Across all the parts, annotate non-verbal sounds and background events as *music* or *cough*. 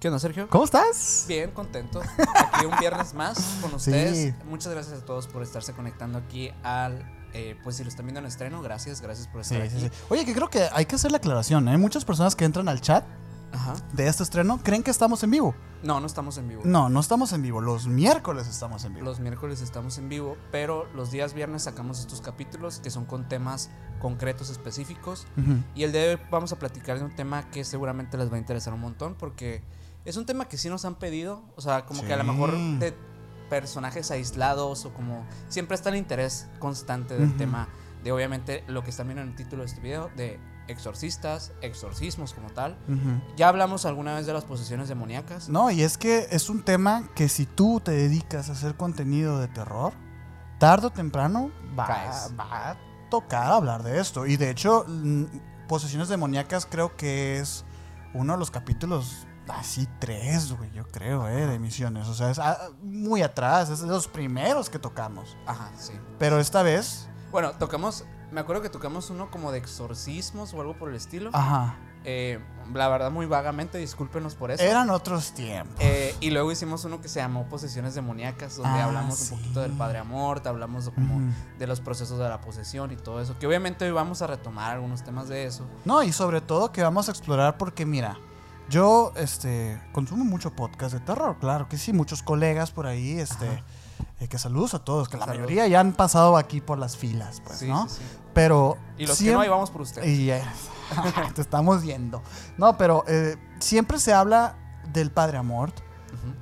¿Qué onda, Sergio? ¿Cómo estás? Bien, contento. Aquí un viernes más con *laughs* ustedes. Muchas gracias a todos por estarse conectando aquí al. Eh, pues si lo están viendo en estreno, gracias, gracias por estar aquí. Oye, que creo que hay que hacer la aclaración. Hay ¿eh? muchas personas que entran al chat de este estreno creen que estamos en vivo. No, no estamos en vivo. No, no estamos en vivo. Los miércoles estamos en vivo. Los miércoles estamos en vivo, pero los días viernes sacamos estos capítulos que son con temas concretos específicos. Y el de hoy vamos a platicar de un tema que seguramente les va a interesar un montón porque es un tema que sí nos han pedido. O sea, como que a lo mejor de personajes aislados o como siempre está el interés constante del tema de obviamente lo que están viendo en el título de este video de exorcistas, exorcismos como tal. Ya hablamos alguna vez de las posesiones demoníacas. No, y es que es un tema que si tú te dedicas a hacer contenido de terror, tarde o temprano va, a tocar hablar de esto. Y de hecho, posesiones demoníacas creo que es uno de los capítulos así tres, güey, yo creo, eh, de emisiones. O sea, es ah, muy atrás, es de los primeros que tocamos. Ajá, sí. Pero esta vez... Bueno, tocamos me acuerdo que tocamos uno como de exorcismos o algo por el estilo. Ajá. Eh, la verdad, muy vagamente, discúlpenos por eso. Eran otros tiempos. Eh, y luego hicimos uno que se llamó Posesiones Demoníacas, donde ah, hablamos un poquito del Padre Amor, hablamos como de los procesos de la posesión y todo eso. Que obviamente hoy vamos a retomar algunos temas de eso. No, y sobre todo que vamos a explorar porque, mira, yo este, consumo mucho podcast de terror, claro que sí, muchos colegas por ahí, este. Eh, que saludos a todos, que la mayoría ya han pasado aquí por las filas, pues, ¿no? Sí, sí. Pero. Y los que no, ahí vamos por ustedes. Y *laughs* te estamos viendo. No, pero eh, siempre se habla del Padre Amort,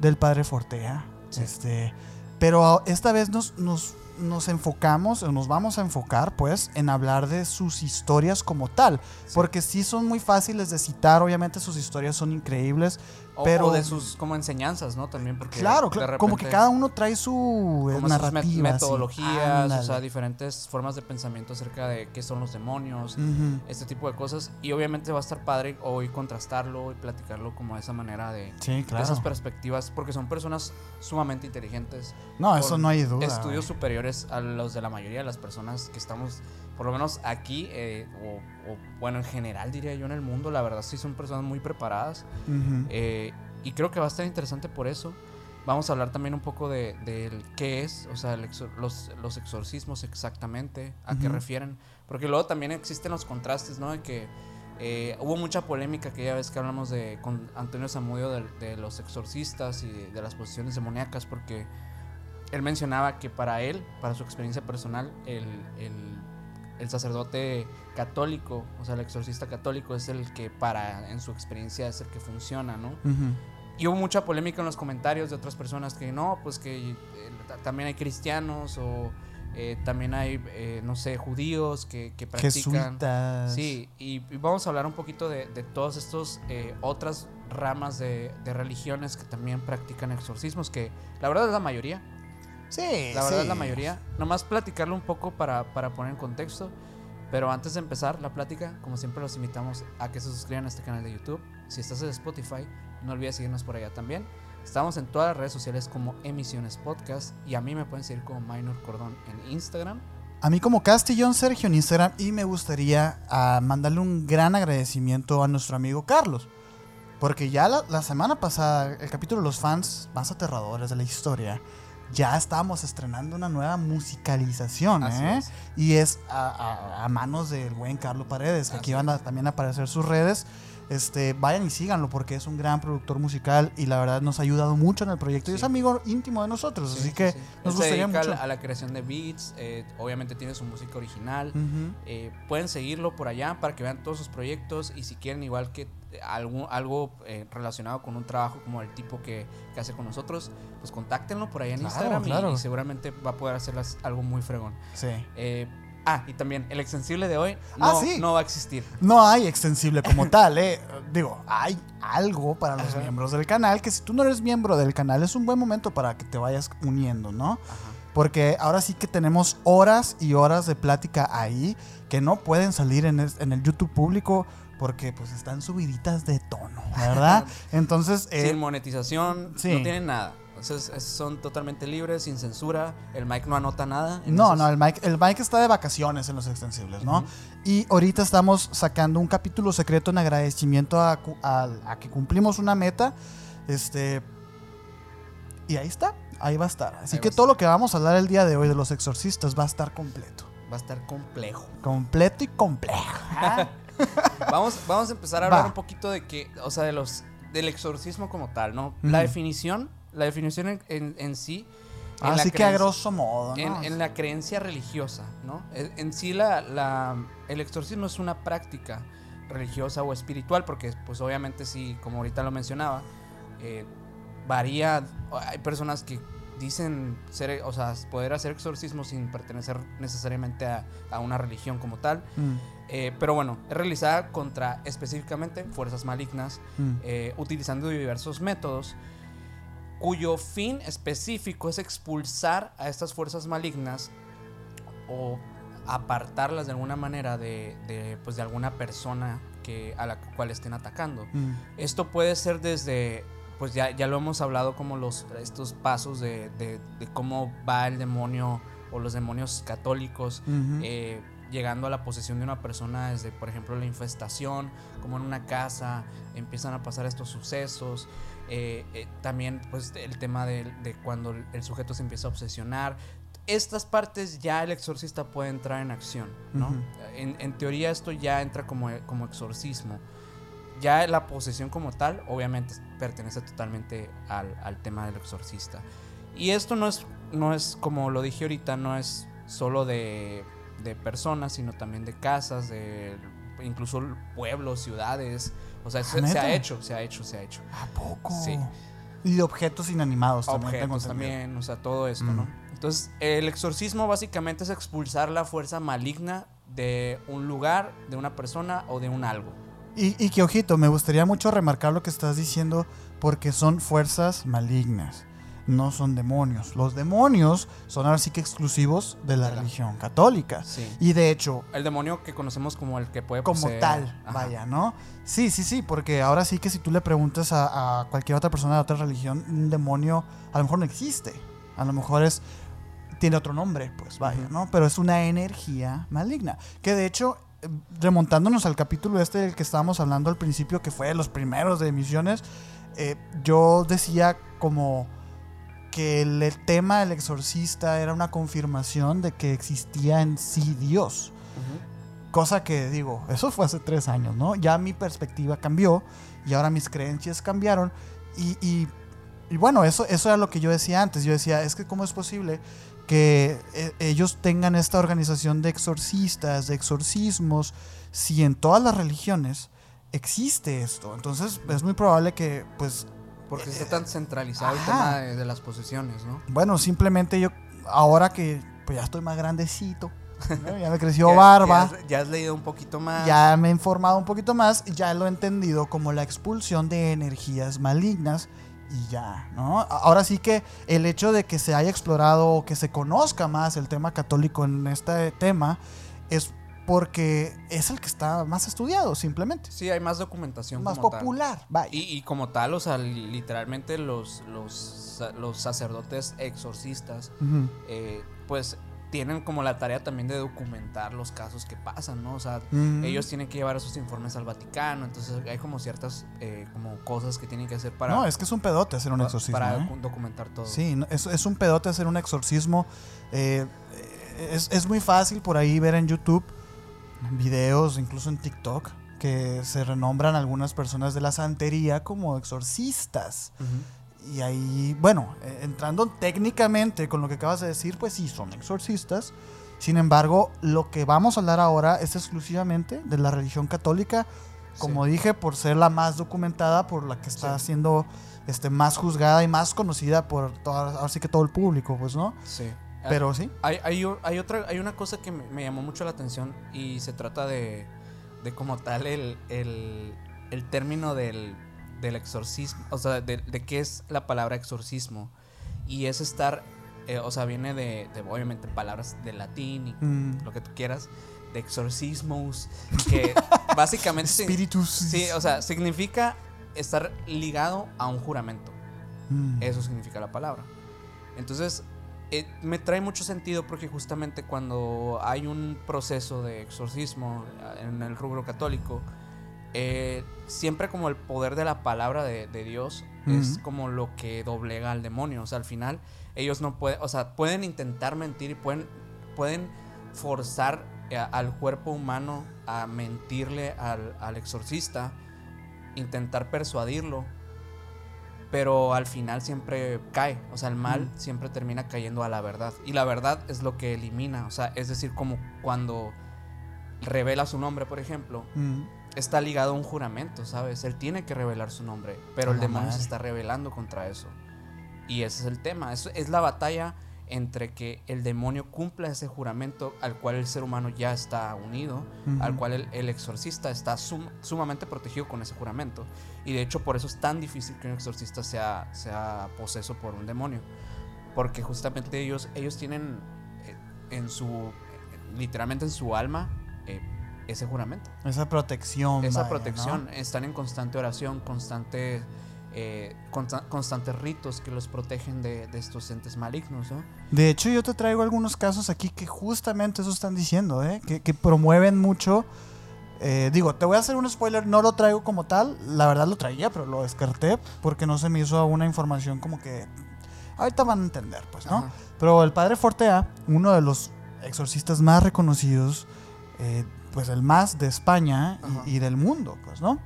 del Padre Fortea. Este, pero esta vez nos, nos, nos, enfocamos, o nos vamos a enfocar, pues, en hablar de sus historias como tal. Porque sí son muy fáciles de citar, obviamente sus historias son increíbles pero de sus como enseñanzas, ¿no? También porque claro, como que cada uno trae su eh, narrativa, metodologías, o sea, diferentes formas de pensamiento acerca de qué son los demonios, este tipo de cosas y obviamente va a estar padre hoy contrastarlo y platicarlo como de esa manera de, esas perspectivas porque son personas sumamente inteligentes. No, eso no hay duda. Estudios superiores a los de la mayoría de las personas que estamos por lo menos aquí, eh, o, bueno, en general diría yo en el mundo, la verdad sí son personas muy preparadas. Eh, y creo que va a estar interesante por eso. Vamos a hablar también un poco de, qué es, o sea, los, los, exorcismos exactamente, a qué refieren. Porque luego también existen los contrastes, ¿no? De que eh, hubo mucha polémica aquella vez que hablamos de, con Antonio Zamudio de, los exorcistas y de, las posiciones demoníacas, porque él mencionaba que para él, para su experiencia personal, el el sacerdote católico, o sea, el exorcista católico es el que para, en su experiencia, es el que funciona, ¿no? Y hubo mucha polémica en los comentarios de otras personas que no, pues que eh, también hay cristianos o eh, también hay, eh, no sé, judíos que, que practican. Sí, y, vamos a hablar un poquito de, de todas estas otras ramas de, de, religiones que también practican exorcismos, que la verdad es la mayoría. Sí, La verdad es la mayoría. Nomás platicarlo un poco para, poner en contexto. Pero antes de empezar la plática, como siempre los invitamos a que se suscriban a este canal de YouTube. Si estás en Spotify, no olvides seguirnos por allá también. Estamos en todas las redes sociales como Emisiones Podcast y a mí me pueden seguir como Minor Cordón en Instagram. A mí como Castillón Sergio en Instagram y me gustaría ah, mandarle un gran agradecimiento a nuestro amigo Carlos. Porque ya la, la semana pasada, el capítulo de los fans más aterradores de la historia, ya estamos estrenando una nueva musicalización, ¿eh? Y es a, manos del buen Carlos Paredes, que aquí van a también aparecer sus redes. Este, vayan y síganlo porque es un gran productor musical y la verdad nos ha ayudado mucho en el proyecto. Y es amigo íntimo de nosotros, así que nos gustaría mucho. A la creación de beats, eh, obviamente tiene su música original, eh, pueden seguirlo por allá para que vean todos sus proyectos y si quieren igual que algo, algo eh, relacionado con un trabajo como el tipo que, hace con nosotros, pues contáctenlo por ahí en Instagram Y, seguramente va a poder hacerlas algo muy fregón. Sí. Eh, ah, y también el extensible de hoy ah, no, no va a existir. No hay extensible como tal, ¿eh? *laughs* Digo, hay algo para los miembros del canal que si tú no eres miembro del canal es un buen momento para que te vayas uniendo, ¿no? Porque ahora sí que tenemos horas y horas de plática ahí que no pueden salir en en el YouTube público porque pues están subiditas de tono, ¿verdad? *laughs* Entonces... Eh, Sin monetización, no tienen nada. Entonces son totalmente libres, sin censura. El Mike no anota nada. No, no, el Mike, el Mike está de vacaciones en los extensibles, ¿no? Y ahorita estamos sacando un capítulo secreto en agradecimiento a, que cumplimos una meta. Este. Y ahí está, ahí va a estar. Así que todo lo que vamos a hablar el día de hoy de los exorcistas va a estar completo. Va a estar complejo. Completo y complejo. *laughs* *laughs* vamos, vamos a empezar a hablar un poquito de que, o sea, de los del exorcismo como tal, ¿no? La definición la definición en, sí. Así que a grosso modo. En, la creencia religiosa, ¿no? En, sí la, el exorcismo es una práctica religiosa o espiritual, porque pues obviamente sí, como ahorita lo mencionaba, eh, varía, hay personas que dicen ser, o sea, poder hacer exorcismo sin pertenecer necesariamente a, una religión como tal. Mm. Eh, pero bueno, es realizada contra específicamente fuerzas malignas, mm. eh, utilizando diversos métodos cuyo fin específico es expulsar a estas fuerzas malignas o apartarlas de alguna manera de, pues de alguna persona que, a la cual estén atacando. Mm. Esto puede ser desde, pues ya, ya lo hemos hablado como los, estos pasos de, de, cómo va el demonio o los demonios católicos. Eh, llegando a la posesión de una persona desde, por ejemplo, la infestación, como en una casa, empiezan a pasar estos sucesos. Eh, eh, también pues el tema de, cuando el sujeto se empieza a obsesionar. Estas partes ya el exorcista puede entrar en acción, ¿no? en, teoría esto ya entra como, como exorcismo. Ya la posesión como tal, obviamente, pertenece totalmente al, tema del exorcista. Y esto no es, no es, como lo dije ahorita, no es solo de, de personas, sino también de casas, de incluso pueblos, ciudades, o sea, se, ha hecho, se ha hecho, se ha hecho. ¿A poco? Sí. Y objetos inanimados también. Objetos también, o sea, todo esto, ¿no? Mm. Entonces, el exorcismo básicamente es expulsar la fuerza maligna de un lugar, de una persona o de un algo. Y, y que, ojito, me gustaría mucho remarcar lo que estás diciendo porque son fuerzas malignas no son demonios. Los demonios son ahora sí que exclusivos de la religión católica. Y de hecho... El demonio que conocemos como el que puede Como tal, vaya, ¿no? Sí, sí, sí, porque ahora sí que si tú le preguntas a, cualquier otra persona de otra religión, un demonio a lo mejor no existe. A lo mejor es... Tiene otro nombre, pues vaya, ¿no? Pero es una energía maligna. Que de hecho remontándonos al capítulo este del que estábamos hablando al principio, que fue de los primeros de emisiones, eh, yo decía como que el, tema del exorcista era una confirmación de que existía en sí Dios. Cosa que digo, eso fue hace tres años, ¿no? Ya mi perspectiva cambió y ahora mis creencias cambiaron. Y, bueno, eso, eso era lo que yo decía antes. Yo decía, es que cómo es posible que eh, ellos tengan esta organización de exorcistas, de exorcismos, si en todas las religiones existe esto. Entonces es muy probable que pues porque está tan centralizado el tema de, las posesiones, ¿no? Bueno, simplemente yo, ahora que pues ya estoy más grandecito, ya me *laughs* creció barba. Ya has, leído un poquito más. Ya me he informado un poquito más, ya lo he entendido como la expulsión de energías malignas y ya, ¿no? Ahora sí que el hecho de que se haya explorado o que se conozca más el tema católico en este tema es porque es el que está más estudiado, simplemente. Sí, hay más documentación. Más popular, Y, como tal, o sea, literalmente los, los, los sacerdotes exorcistas, eh, pues tienen como la tarea también de documentar los casos que pasan, ¿no? O sea, ellos tienen que llevar esos informes al Vaticano, entonces hay como ciertas eh, como cosas que tienen que hacer para... No, es que es un pedote hacer un exorcismo. Para ¿eh? documentar todo. Sí, es, es, un pedote hacer un exorcismo. es, es, muy fácil por ahí ver en YouTube videos, incluso en TikTok, que se renombran algunas personas de la santería como exorcistas. Y ahí, bueno, eh, entrando técnicamente con lo que acabas de decir, pues sí, son exorcistas. Sin embargo, lo que vamos a hablar ahora es exclusivamente de la religión católica, como dije, por ser la más documentada, por la que está siendo este, más juzgada y más conocida por todo, así que todo el público, pues, ¿no? Sí. Pero sí. Hay, hay, hay, otra, hay una cosa que me, llamó mucho la atención y se trata de, de como tal el, el, el término del, del, exorcismo, o sea, de, de, qué es la palabra exorcismo. Y es estar, eh, o sea, viene de, de, obviamente palabras de latín y mm. lo que tú quieras, de exorcismos, que *laughs* básicamente... Espíritus. Sí, o sea, significa estar ligado a un juramento. Mm. Eso significa la palabra. Entonces, eh, me trae mucho sentido porque justamente cuando hay un proceso de exorcismo en el rubro católico, eh, siempre como el poder de la palabra de, de Dios es como lo que doblega al demonio. O sea, al final ellos no pueden, o sea, pueden intentar mentir y pueden, pueden forzar eh, al cuerpo humano a mentirle al, al exorcista, intentar persuadirlo, pero al final siempre cae, o sea, el mal Mm. siempre termina cayendo a la verdad. Y la verdad es lo que elimina, o sea, es decir, como cuando revela su nombre, por ejemplo, Mm. está ligado a un juramento, ¿sabes? Él tiene que revelar su nombre, pero el demonio se está rebelando contra eso. Y ese es el tema, es, es la batalla entre que el demonio cumpla ese juramento al cual el ser humano ya está unido, al cual el, el exorcista está sum- sumamente protegido con ese juramento. Y de hecho por eso es tan difícil que un exorcista sea, sea poseso por un demonio. Porque justamente ellos, ellos tienen eh, en su, literalmente en su alma, eh, ese juramento Esa protección. esa vaya, protección. ¿no? Están en constante oración, constante, eh, consta- constantes ritos que los protegen de, de estos entes malignos, ¿no? De hecho, yo te traigo algunos casos aquí que justamente eso están diciendo, ¿eh? que, que promueven mucho. eh, digo, te voy a hacer un spoiler, no lo traigo como tal, la verdad lo traía, pero lo descarté porque no se me hizo una información como que... Ahorita van a entender, pues, ¿no? Ajá. Pero el padre Fortea, uno de los exorcistas más reconocidos, eh, pues el más de España y, y del mundo, pues, ¿no?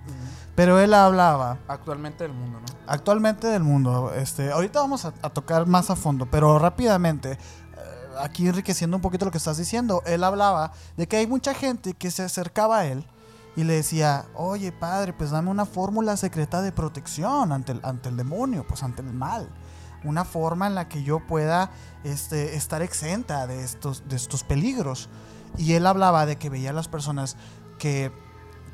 Pero él hablaba Actualmente del mundo, ¿no? actualmente del mundo. Este, ahorita vamos a, a tocar más a fondo, pero rápidamente, eh, aquí enriqueciendo un poquito lo que estás diciendo, él hablaba de que hay mucha gente que se acercaba a él y le decía, oye padre, pues dame una fórmula secreta de protección ante el, ante el demonio, pues ante el mal. Una forma en la que yo pueda este, estar exenta de estos, de estos peligros. Y él hablaba de que veía a las personas que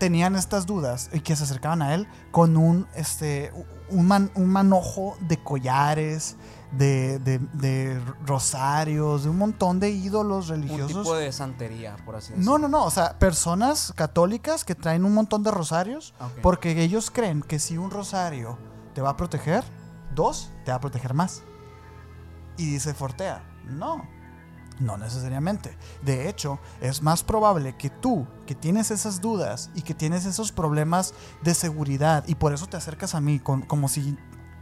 tenían estas dudas y que se acercaban a él con un, este, un, man- un manojo de collares, de, de- de rosarios, de un montón de ídolos Un religiosos. tipo de santería, por así decirlo. No, no, no, o sea, personas católicas que traen un montón de rosarios Ok. porque ellos creen que si un rosario te va a proteger, dos, te va a proteger más. Y dice Fortea, no, no necesariamente. De hecho, es más probable que tú, que tienes esas dudas y que tienes esos problemas de seguridad y por eso te acercas a mí con- como si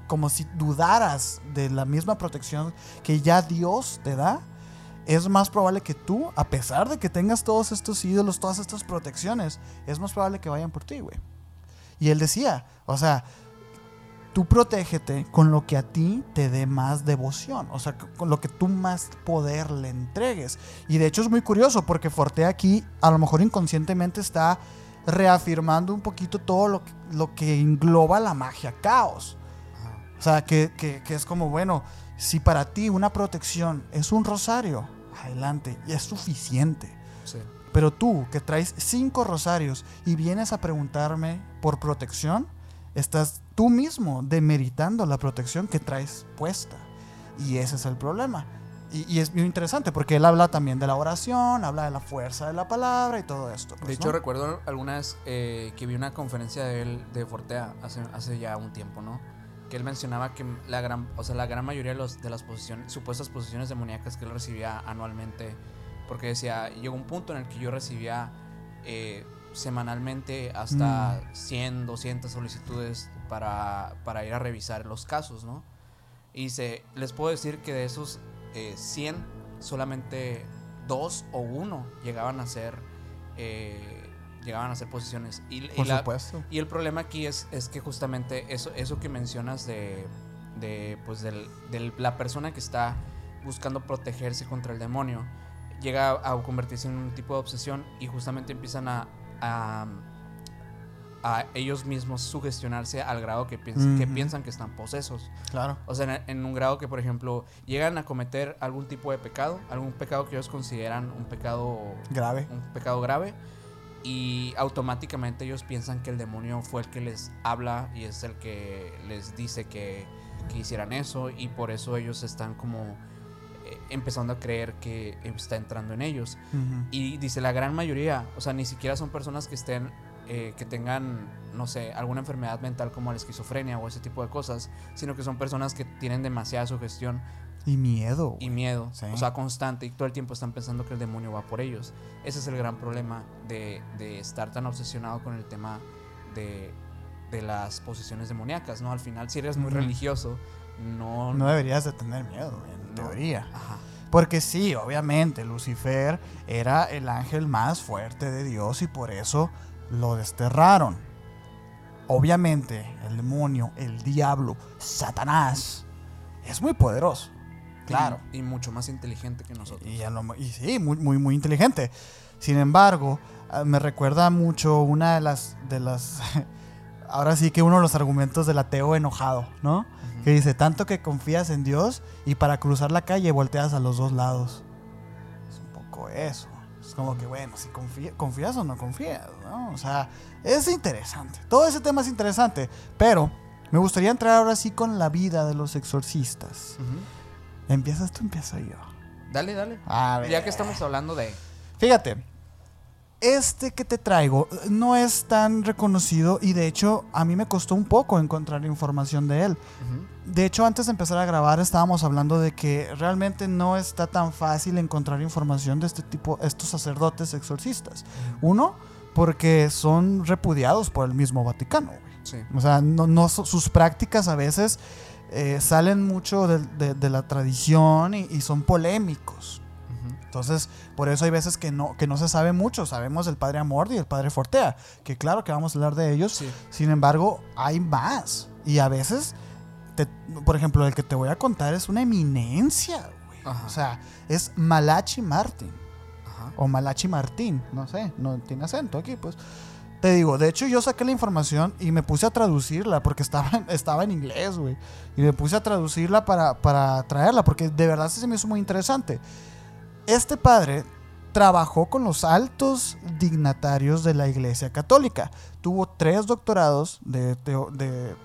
como si dudaras de la misma protección que ya Dios te da, es más probable que tú, a pesar de que tengas todos estos ídolos, todas estas protecciones, es más probable que vayan por ti, güey. Y él decía, o sea, tú protégete con lo que a ti te dé más devoción, o sea, con lo que tú más poder le entregues. Y de hecho es muy curioso porque Fortea aquí a lo mejor inconscientemente está reafirmando un poquito todo lo que, lo que engloba la magia caos. O sea, que, que- que es como, bueno, si para ti una protección es un rosario, adelante, y es suficiente. Sí. Pero tú, que traes cinco rosarios y vienes a preguntarme por protección, estás tú mismo demeritando la protección que traes puesta. Y ese es el problema. Y, y es muy interesante porque él habla también de la oración, habla de la fuerza de la palabra y todo esto. pues, De hecho, ¿no? recuerdo alguna vez eh, que vi una conferencia de él, de Fortea, hace, hace ya un tiempo, ¿no? Que él mencionaba que la gran, o sea, la gran mayoría de, los, de las posiciones, supuestas posiciones demoníacas que él recibía anualmente, porque decía, llegó un punto en el que yo recibía eh, semanalmente hasta 100, 200 solicitudes para, para ir a revisar los casos, ¿no? Y dice, les puedo decir que de esos eh, 100, solamente dos o uno llegaban a ser eh, llegaban a ser posiciones. Y, y Por la- supuesto. y el problema aquí es, es que justamente eso, eso que mencionas de, de pues del, del- la persona que está buscando protegerse contra el demonio llega a, a convertirse en un tipo de obsesión y justamente empiezan a, a, a ellos mismos sugestionarse al grado que, piensan que Ujú. piensan que están posesos. Claro. O sea, en, en un grado que, por ejemplo, llegan a cometer algún tipo de pecado, algún pecado que ellos consideran un pecado Grave. un pecado grave y automáticamente ellos piensan que el demonio fue el que les habla y es el que les dice que, que hicieran eso y por eso ellos están como eh, empezando a creer que está entrando en ellos. Y dice la gran mayoría, o sea, ni siquiera son personas que estén eh, que tengan, no sé, alguna enfermedad mental como la esquizofrenia o ese tipo de cosas, sino que son personas que tienen demasiada sugestión Y miedo. y miedo, Sí. o sea, constante, y todo el tiempo están pensando que el demonio va por ellos. Ese es el gran problema de, de estar tan obsesionado con el tema de, de las posesiones demoníacas, ¿no? Al final, si eres muy religioso, no... No deberías de tener miedo, en No. teoría. Ajá. Porque sí, obviamente, Lucifer era el ángel más fuerte de Dios y por eso lo desterraron. Obviamente, el demonio, el diablo, Satanás, es muy poderoso. Claro. Y, y mucho más inteligente que nosotros. Y, lo- y sí, muy, muy, muy inteligente. Sin embargo, ah, me recuerda mucho una de las, de las, *laughs* ahora sí que uno de los argumentos del ateo enojado, ¿no? Que dice, tanto que confías en Dios y para cruzar la calle volteas a los dos lados. Es un poco eso. Como que, bueno, si confía- confías o no confías, ¿no? O sea, es interesante. Todo ese tema es interesante. Pero me gustaría entrar ahora sí con la vida de los exorcistas. ¿Empiezas tú, empiezo yo? Dale, dale. A ver. Ya que estamos hablando de... Fíjate, este que te traigo eh, no es tan reconocido y de hecho a mí me costó un poco encontrar información de él. De hecho, antes de empezar a grabar estábamos hablando de que realmente no está tan fácil encontrar información de este tipo, estos sacerdotes exorcistas. Uno, porque son repudiados por el mismo Vaticano. Sí. O sea, no, no su- sus prácticas a veces eh, salen mucho de, de- de la tradición y- y son polémicos. Entonces, por eso hay veces que no, que no se sabe mucho. Sabemos del padre Amordi y el padre Fortea, que claro que vamos a hablar de ellos. Sí. Sin embargo, hay más. Y a veces, te- por ejemplo, el que te voy a contar es una eminencia. güey. O sea, es Malachi Martin. Ajá. O Malachi Martín. No sé, no tiene acento aquí, pues. Te digo, de hecho yo saqué la información y me puse a traducirla porque estaba, estaba en inglés, güey. Y me puse a traducirla para, para traerla porque de verdad se me hizo muy interesante. Este padre trabajó con los altos dignatarios de la Iglesia Católica. Tuvo tres doctorados de,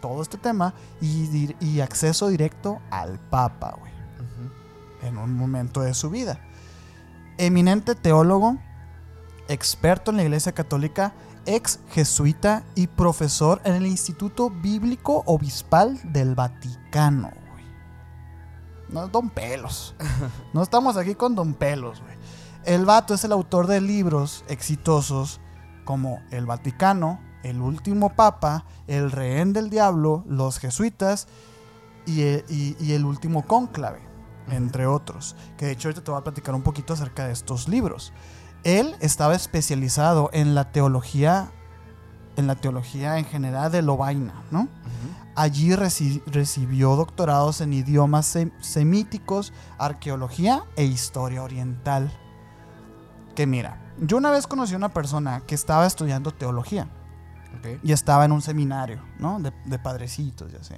todo este tema y, acceso directo al Papa, güey en un momento de su vida. Eminente teólogo, experto en la Iglesia Católica, ex jesuita y profesor en el Instituto Bíblico Obispal del Vaticano. No es Don Pelos. No estamos aquí con Don Pelos, güey. El vato es el autor de libros exitosos como El Vaticano, El Último Papa, El Rehén del Diablo, Los Jesuitas y y el Último Cónclave, entre otros. Que de hecho ahorita te voy a platicar un poquito acerca de estos libros. Él estaba especializado en la teología, en la teología en general de Lovaina, ¿no? Ujú. Allí reci- recibió doctorados en idiomas sem- semíticos, arqueología e historia oriental. Que mira, yo una vez conocí a una persona que estaba estudiando teología y estaba en un seminario, ¿no? De, de padrecitos, ya sé.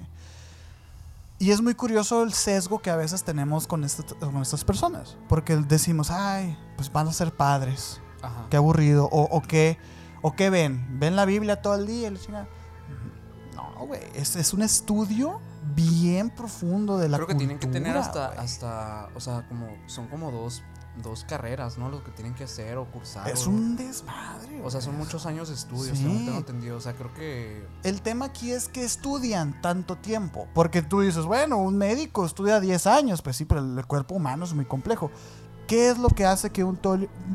Y es muy curioso el sesgo que a veces tenemos con, este- con estas personas. Porque decimos, ay, pues van a ser padres. Ajá. Qué aburrido. O, o qué, o qué ven. ¿Ven la Biblia todo el día? y? No, güey. Es, es un estudio bien profundo de la Creo que tienen que tener cultura, hasta, hasta, o sea, como, son como dos, dos carreras, ¿no? Lo que tienen que hacer o cursar. Es o- un desmadre. O sea, son muchos años de estudio, Sí. según tengo entendido. O sea, creo que... El tema aquí es que estudian tanto tiempo. Porque tú dices, bueno, un médico estudia 10 años. Pues sí, pero el cuerpo humano es muy complejo. ¿Qué es lo que hace que un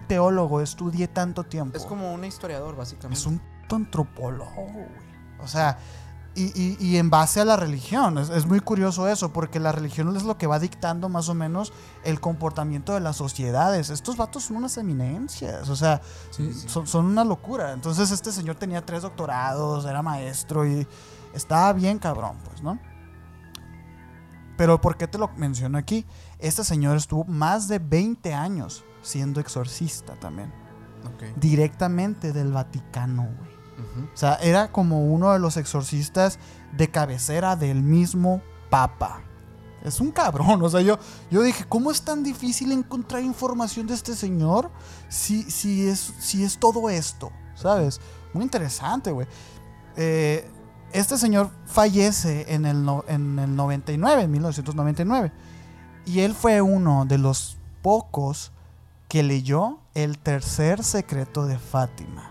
teólogo estudie tanto tiempo? Es como un historiador, básicamente. Es un antropólogo, güey. O sea, y, y- y en base a la religión. Es, es muy curioso eso, porque la religión es lo que va dictando más o menos el comportamiento de las sociedades. Estos vatos son unas eminencias, o sea, Sí, sí. Son, son una locura. Entonces este señor tenía tres doctorados, era maestro y estaba bien cabrón, pues, ¿no? Pero ¿por qué te lo menciono aquí? Este señor estuvo más de 20 años siendo exorcista también. Directamente del Vaticano, güey. O sea, era como uno de los exorcistas de cabecera del mismo Papa. Es un cabrón. O sea, yo, yo dije, ¿cómo es tan difícil encontrar información de este señor si, si, es, si es todo esto? ¿Sabes? Muy interesante, güey. Eh, este señor fallece en el, en el 99, en 1999. Y él fue uno de los pocos que leyó el tercer secreto de Fátima.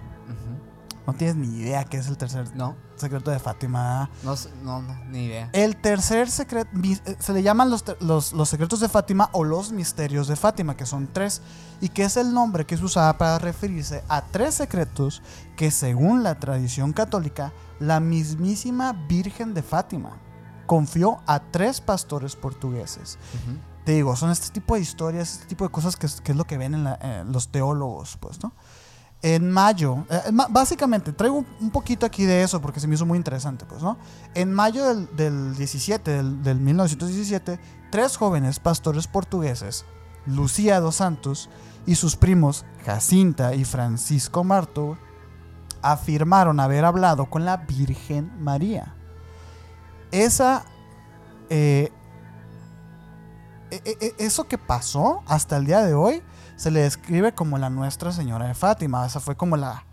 No tienes ni idea qué es el tercer No, secreto de Fátima. no, no, no, ni idea. El tercer secreto, se le llaman los, los, los secretos de Fátima o los misterios de Fátima, que son tres, y que es el nombre que se usaba para referirse a tres secretos que según la tradición católica, la mismísima Virgen de Fátima confió a tres pastores portugueses. Te digo, son este tipo de historias, este tipo de cosas que es, que es lo que ven en la- eh, los teólogos, pues, ¿no? En mayo, eh, básicamente, traigo un- poquito aquí de eso porque se me hizo muy interesante, pues, ¿no? En mayo del, del 17, del, del 1917, tres jóvenes pastores portugueses, Lucía dos Santos y sus primos Jacinta y Francisco Marto, afirmaron haber hablado con la Virgen María. Esa eh, e- e- eso que pasó hasta el día de hoy se le describe como la Nuestra Señora de Fátima. Esa fue como la,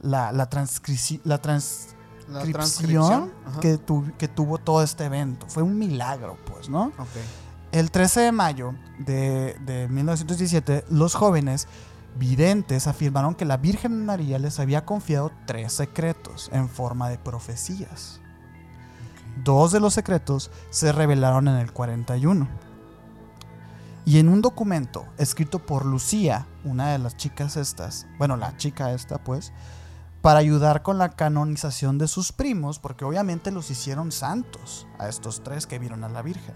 la, la, la La transcripción que, tu- que tuvo todo este evento. Fue un milagro, pues, ¿no? El 13 de mayo de, de 1917, los jóvenes videntes afirmaron que la Virgen María les había confiado tres secretos en forma de profecías. Dos de los secretos se revelaron en el 41. Y en un documento escrito por Lucía, una de las chicas estas, bueno, la chica esta pues, para ayudar con la canonización de sus primos, porque obviamente los hicieron santos a estos tres que vieron a la Virgen.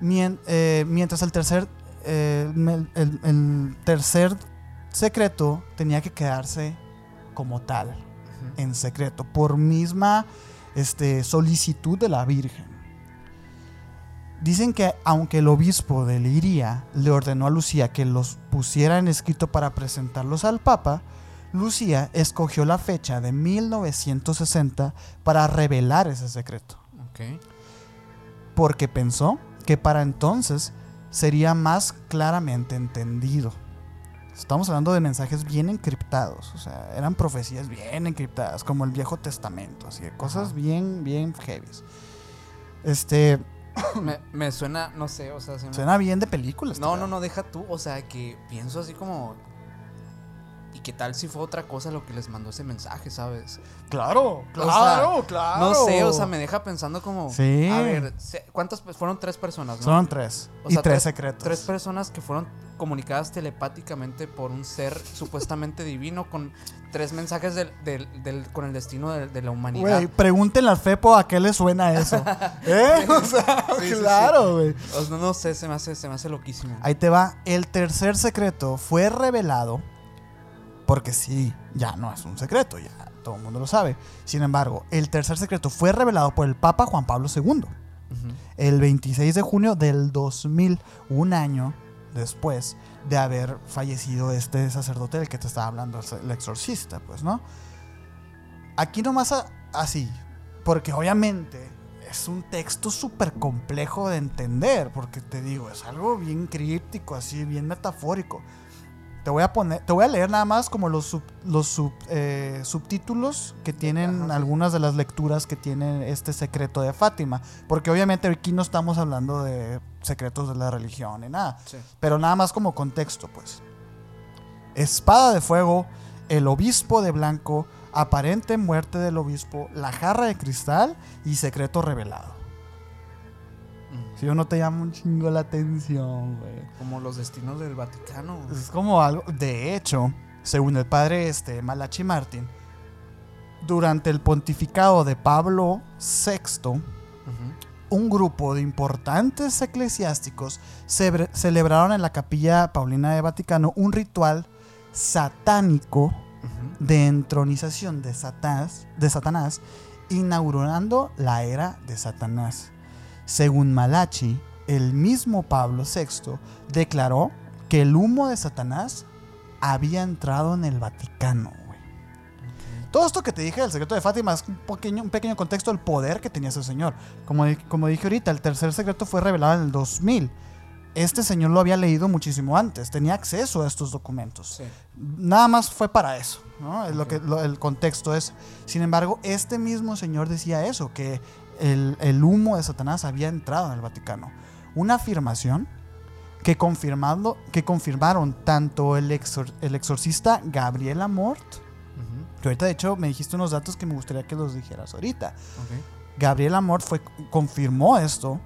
Mien- eh, mientras el tercer, eh, el, el- el tercer secreto tenía que quedarse como tal, en secreto, por misma este, solicitud de la Virgen. Dicen que aunque el obispo de Liria le ordenó a Lucía que los pusiera en escrito para presentarlos al Papa, Lucía escogió la fecha de 1960 para revelar ese secreto porque pensó que para entonces sería más claramente entendido. Estamos hablando de mensajes bien encriptados, o sea, eran profecías bien encriptadas, como el Viejo Testamento, así, de cosas bien, bien heavies. Este, Me, me suena, no sé, o sea, se me- suena bien de películas. No, no, no, deja tú. O sea, que pienso así como. ¿Y qué tal si fue otra cosa lo que les mandó ese mensaje, sabes? Claro, claro, claro. No sé, o sea, me deja pensando como. Sí. A ver, ¿cuántas fueron tres personas, no? Son tres. O y sea, tres secretos. Tres personas que fueron comunicadas telepáticamente por un ser supuestamente divino con tres mensajes del, del- del- con el destino de, la humanidad. Güey, pregúntenle al Fepo a qué le suena eso. *laughs* ¿Eh? *laughs* O sea, Sí, sí, sí. claro, güey. O sea, no sé, se me hace, se me hace loquísimo. Ahí te va. El tercer secreto fue revelado. Porque sí, ya no es un secreto, ya todo el mundo lo sabe. Sin embargo, el tercer secreto fue revelado por el Papa Juan Pablo II el 26 de junio del 2000, un año después de haber fallecido este sacerdote del que te estaba hablando, el exorcista, pues, ¿no? Aquí nomás a- así, porque obviamente es un texto súper complejo de entender, porque te digo, es algo bien críptico, así, bien metafórico. Te voy a poner, te voy a leer nada más como los, sub- los sub- eh, subtítulos que tienen Ajá, algunas de las lecturas que tiene este secreto de Fátima, porque obviamente aquí no estamos hablando de secretos de la religión ni nada, Sí. pero nada más como contexto, pues. Espada de fuego, el obispo de blanco, aparente muerte del obispo, la jarra de cristal y secreto revelado. Si yo no te llama un chingo la atención, güey. Como los destinos del Vaticano. Es como algo. De hecho, según el padre este, Malachi Martin, durante el pontificado de Pablo VI, un grupo de importantes eclesiásticos celebraron en la capilla paulina de Vaticano un ritual satánico de entronización de Satanás, de Satanás, inaugurando la era de Satanás. Según Malachi, el mismo Pablo VI declaró que el humo de Satanás había entrado en el Vaticano. güey. Todo esto que te dije del secreto de Fátima es un pequeño, un pequeño contexto del poder que tenía ese señor. Como, como dije ahorita, el tercer secreto fue revelado en el 2000. Este señor lo había leído muchísimo antes, tenía acceso a estos documentos. Sí. Nada más fue para eso, ¿no? Es lo que, lo- el contexto es. Sin embargo, este mismo señor decía eso, que el, el humo de Satanás había entrado en el Vaticano. Una afirmación que, confirmando, que confirmaron tanto el, exor- el exorcista Gabriel Amort. Que ahorita, de hecho, me dijiste unos datos que me gustaría que los dijeras ahorita. Gabriel Amort fue, confirmó esto.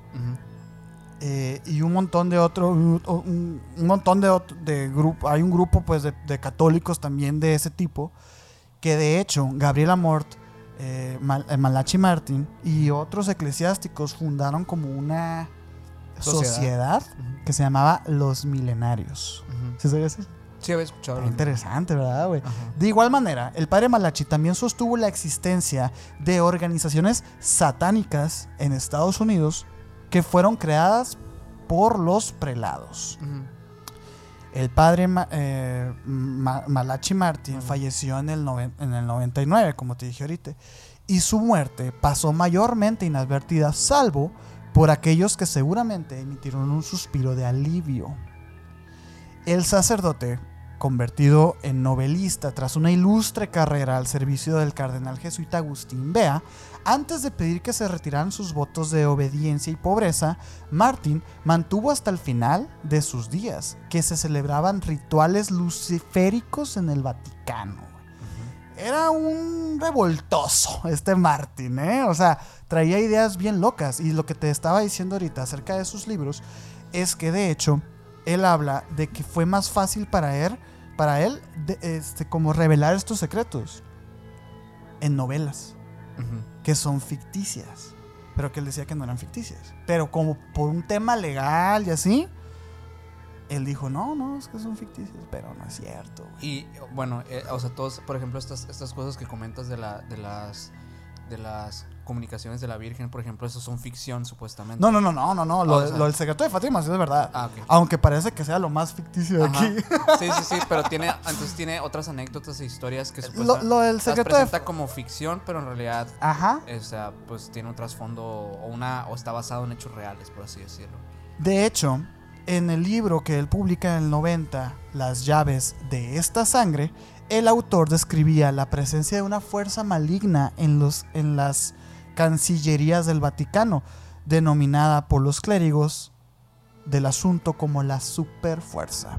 Eh, y un montón de otros, un, montón de, de grupo, hay un grupo pues de, católicos también de ese tipo, que de hecho Gabriel Amort, eh, eh, Malachi Martin y otros eclesiásticos fundaron como una sociedad, que se llamaba Los Milenarios. ¿Sí sabías eso? Sí, había escuchado. interesante, ¿verdad, güey? De igual manera, el padre Malachi también sostuvo la existencia de organizaciones satánicas en Estados Unidos que fueron creadas por los prelados. El padre eh, Malachi Martin falleció en el, en el 99, como te dije ahorita, y su muerte pasó mayormente inadvertida, salvo por aquellos que seguramente emitieron un suspiro de alivio. El sacerdote convertido en novelista tras una ilustre carrera al servicio del cardenal jesuita Agustín Bea, antes de pedir que se retiraran sus votos de obediencia y pobreza, Martin mantuvo hasta el final de sus días que se celebraban rituales luciféricos en el Vaticano. Era un revoltoso este Martin, ¿eh? O sea, traía ideas bien locas. Y lo que te estaba diciendo ahorita acerca de sus libros es que de hecho él habla de que fue más fácil para él para él, este, como revelar estos secretos en novelas, que son ficticias, pero que él decía que no eran ficticias. Pero como por un tema legal y así, él dijo, no, no, es que son ficticias, pero no es cierto. Y bueno, eh, o sea, todos, por ejemplo, estas, estas cosas que comentas de, la, de las de las comunicaciones de la Virgen, por ejemplo, eso son ficción supuestamente. No, no, no, no, no, no. Lo, del secreto de Fátima sí es verdad. Ah, Aunque parece que sea lo más ficticio de aquí. Sí, sí, sí, *laughs* pero tiene, entonces tiene otras anécdotas e historias que supuestamente lo, del secreto las presenta como ficción, pero en realidad, Ajá. o sea, pues tiene un trasfondo o una o está basado en hechos reales, por así decirlo. De hecho, en el libro que él publica en el 90, Las llaves de esta sangre, el autor describía la presencia de una fuerza maligna en, los, en las cancillerías del Vaticano, denominada por los clérigos del asunto como la superfuerza.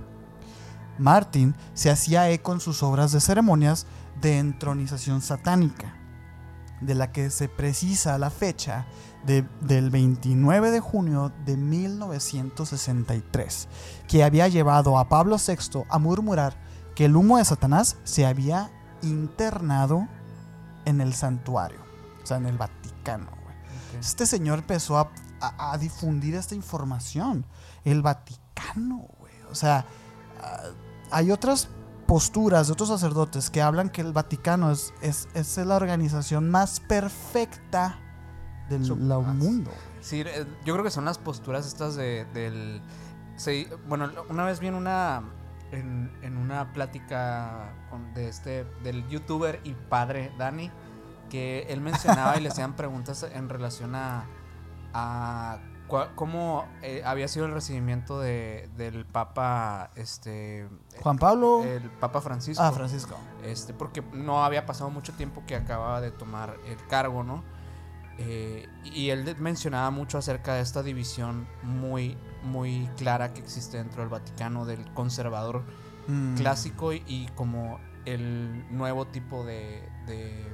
Martin se hacía eco en sus obras de ceremonias de entronización satánica, de la que se precisa la fecha del 29 de junio de 1963, que había llevado a Pablo VI a murmurar que el humo de Satanás se había internado en el santuario, o sea, en el Vaticano. Este señor empezó a, difundir esta información. El Vaticano, güey. O sea, ah, hay otras posturas de otros sacerdotes que hablan que el Vaticano es, es, la organización más perfecta del mundo. Sí, eh, yo creo que son las posturas estas de, del... bueno, una vez vi en una en, una plática de este, del youtuber y padre Dani, que él mencionaba y le hacían preguntas en relación a, a cómo eh, había sido el recibimiento de, del Papa este Juan Pablo. el Papa Francisco. Ah Francisco. Este porque no había pasado mucho tiempo que acababa de tomar el cargo no eh, y él mencionaba mucho acerca de esta división muy, muy clara que existe dentro del Vaticano, del conservador mm. clásico y, como el nuevo tipo de, de,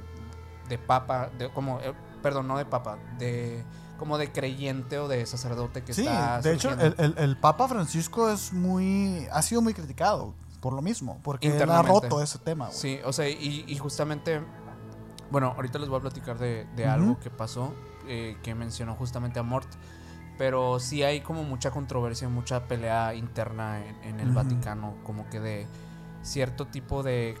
papa, de, como, eh, perdón, no de papa, de como de creyente o de sacerdote que sí, de hecho el, el, Papa Francisco es muy ha sido muy criticado por lo mismo porque él ha roto ese tema sí o sea y, y justamente bueno, ahorita les voy a platicar de, algo que pasó, eh, que mencionó justamente a Mort. Pero sí hay como mucha controversia, mucha pelea interna en, el Vaticano, como que de cierto tipo de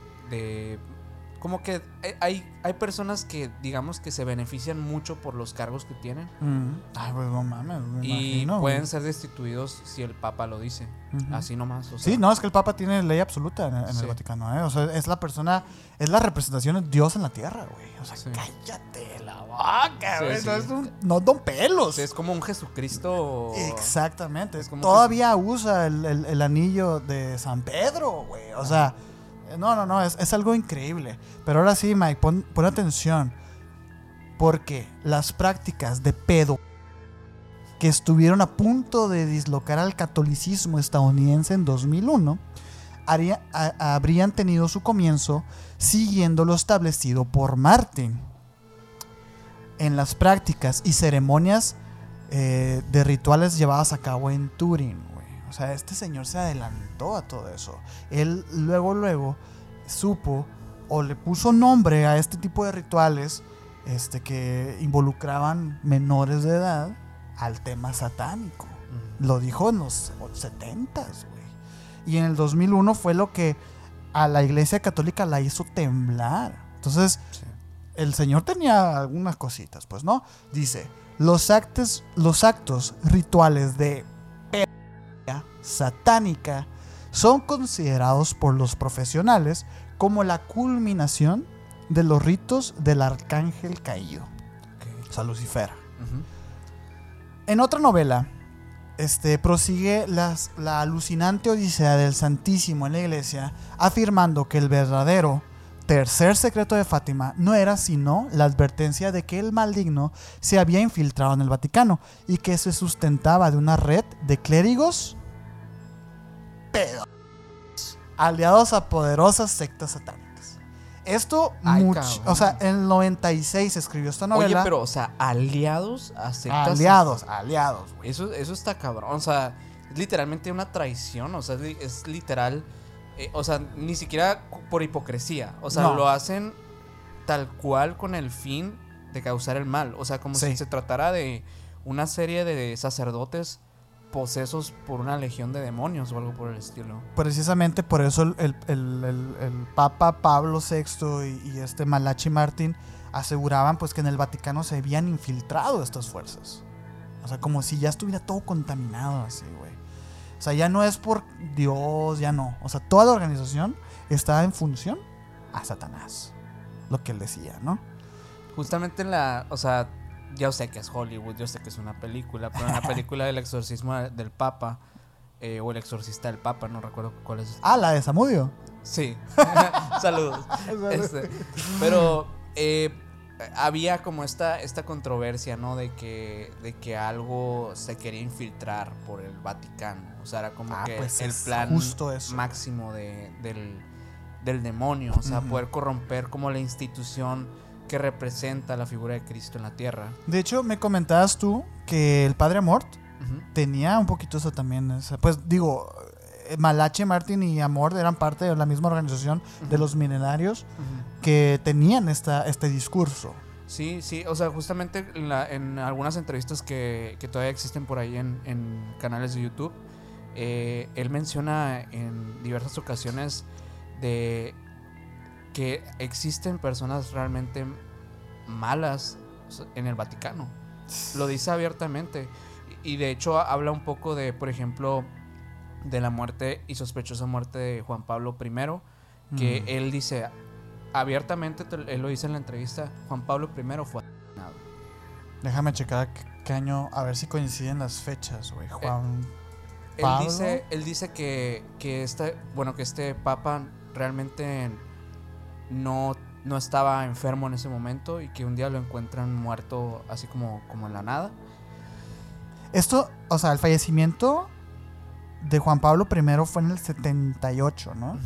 como que hay, hay personas que, digamos, que se benefician mucho por los cargos que tienen. Mm. Ay, pues no mames. y pueden ser destituidos si el Papa lo dice. Así nomás. sí, no, es que el Papa tiene ley absoluta en, el Vaticano. ¿eh? O sea, es la persona, es la representación de Dios en la tierra, güey. O sea, cállate la boca, güey. No, es un, no don pelos. es como un Jesucristo. Exactamente. Es como Todavía usa el, el, anillo de San Pedro, güey. O sea. No, no, no, es, algo increíble. Pero ahora sí, Mike, pon, atención. Porque las prácticas de pedo que estuvieron a punto de dislocar al catolicismo estadounidense en 2001 habrían tenido su comienzo siguiendo lo establecido por Martin. En las prácticas y ceremonias eh, de rituales llevadas a cabo en Turín. O sea, este señor se adelantó a todo eso. Él luego, luego supo o le puso nombre a este tipo de rituales este, que involucraban menores de edad al tema satánico. Lo dijo en los 70s, güey. Y en el 2001 fue lo que a la iglesia católica la hizo temblar. Entonces, el Señor tenía algunas cositas, pues, ¿no? Dice, los actos, los actos rituales de satánica son considerados por los profesionales como la culminación de los ritos del arcángel caído, o sea, Lucifer. En otra novela, este, prosigue la alucinante odisea del Santísimo en la iglesia, afirmando que el verdadero tercer secreto de Fátima no era sino la advertencia de que el maligno se había infiltrado en el Vaticano y que se sustentaba de una red de clérigos pedos aliados a poderosas sectas satánicas. Esto, mucho, o sea, en el 96 escribió esta novela. Oye, pero, o sea, aliados a sectas. Aliados, aliados. Eso, eso está cabrón. O sea, es literalmente una traición. O sea, es literal eh, o sea, ni siquiera por hipocresía. O sea, lo hacen tal cual con el fin de causar el mal. O sea, como si se tratara de una serie de sacerdotes posesos por una legión de demonios o algo por el estilo. Precisamente por eso el, Papa Pablo VI y, este Malachi Martín aseguraban pues que en el Vaticano se habían infiltrado estas fuerzas. O sea, como si ya estuviera todo contaminado así, güey. O sea, ya no es por Dios, ya no. O sea, toda la organización está en función a Satanás. Lo que él decía, ¿no? Justamente en la, o sea, yo sé que es Hollywood, yo sé que es una película, pero en la *laughs* película del exorcismo del Papa, eh, o el exorcista del Papa, no recuerdo cuál es. Ah, la de Samudio. Sí. *laughs* *laughs* Saludos. Este, pero eh, había como esta, esta controversia, ¿no? De que, de que algo se quería infiltrar por el Vaticano. O sea, era como ah, que pues el plan máximo de, del, demonio. O sea, poder corromper como la institución que representa la figura de Cristo en la tierra. De hecho, me comentabas tú que el Padre Amort tenía un poquito eso también. pues digo, eh, Malache, Martin y Amor eran parte de la misma organización de los milenarios que tenían esta, este discurso. Sí, sí, o sea, justamente en, algunas entrevistas que, todavía existen por ahí en, canales de YouTube, eh, él menciona en diversas ocasiones de que existen personas realmente malas en el Vaticano. Lo dice abiertamente. Y de hecho habla un poco de, por ejemplo, de la muerte y sospechosa muerte de Juan Pablo I, que él dice abiertamente, él lo dice en la entrevista, Juan Pablo I fue asesinado. Déjame checar qué año, a ver si coinciden las fechas, güey. Eh, Juan Él dice, él dice que, que este, bueno, que este papa realmente no, no estaba enfermo en ese momento y que un día lo encuentran muerto así como, como en la nada. Esto, o sea, el fallecimiento de Juan Pablo I fue en el 78, ¿no?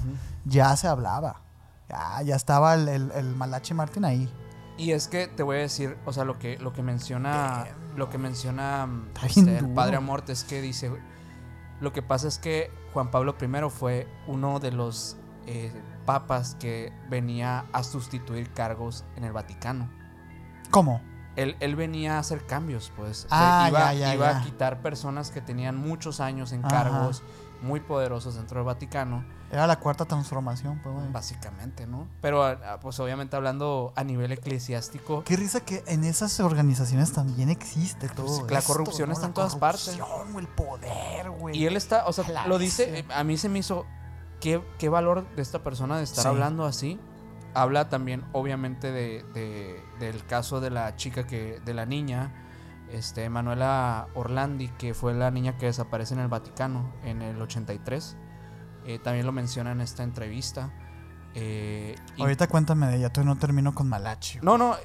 Ya se hablaba. Ya, ya estaba el, el, Malache Martín ahí. Y es que te voy a decir, o sea, lo que, lo que menciona, lo que menciona este, el padre Amorte es que dice, lo que pasa es que Juan Pablo I fue uno de los eh, papas que venía a sustituir cargos en el Vaticano. ¿Cómo? él, venía a hacer cambios, pues. Ah, iba, a quitar personas que tenían muchos años en cargos muy poderosos dentro del Vaticano. Era la cuarta transformación, pues, Básicamente, ¿no? Pero, ah, ah, pues, obviamente hablando a nivel eclesiástico. Qué risa que en esas organizaciones también existe todo. la corrupción está en todas partes. el poder, güey. Y él está, o sea, lo dice, eh, a mí se me hizo. ¿Qué, qué valor de esta persona de estar hablando así? habla también obviamente de, del caso de la chica que de la niña este Manuela Orlandi que fue la niña que desaparece en el Vaticano en el 83 eh, también lo menciona en esta entrevista eh, ahorita cuéntame de ella todavía no termino con Malachi. No no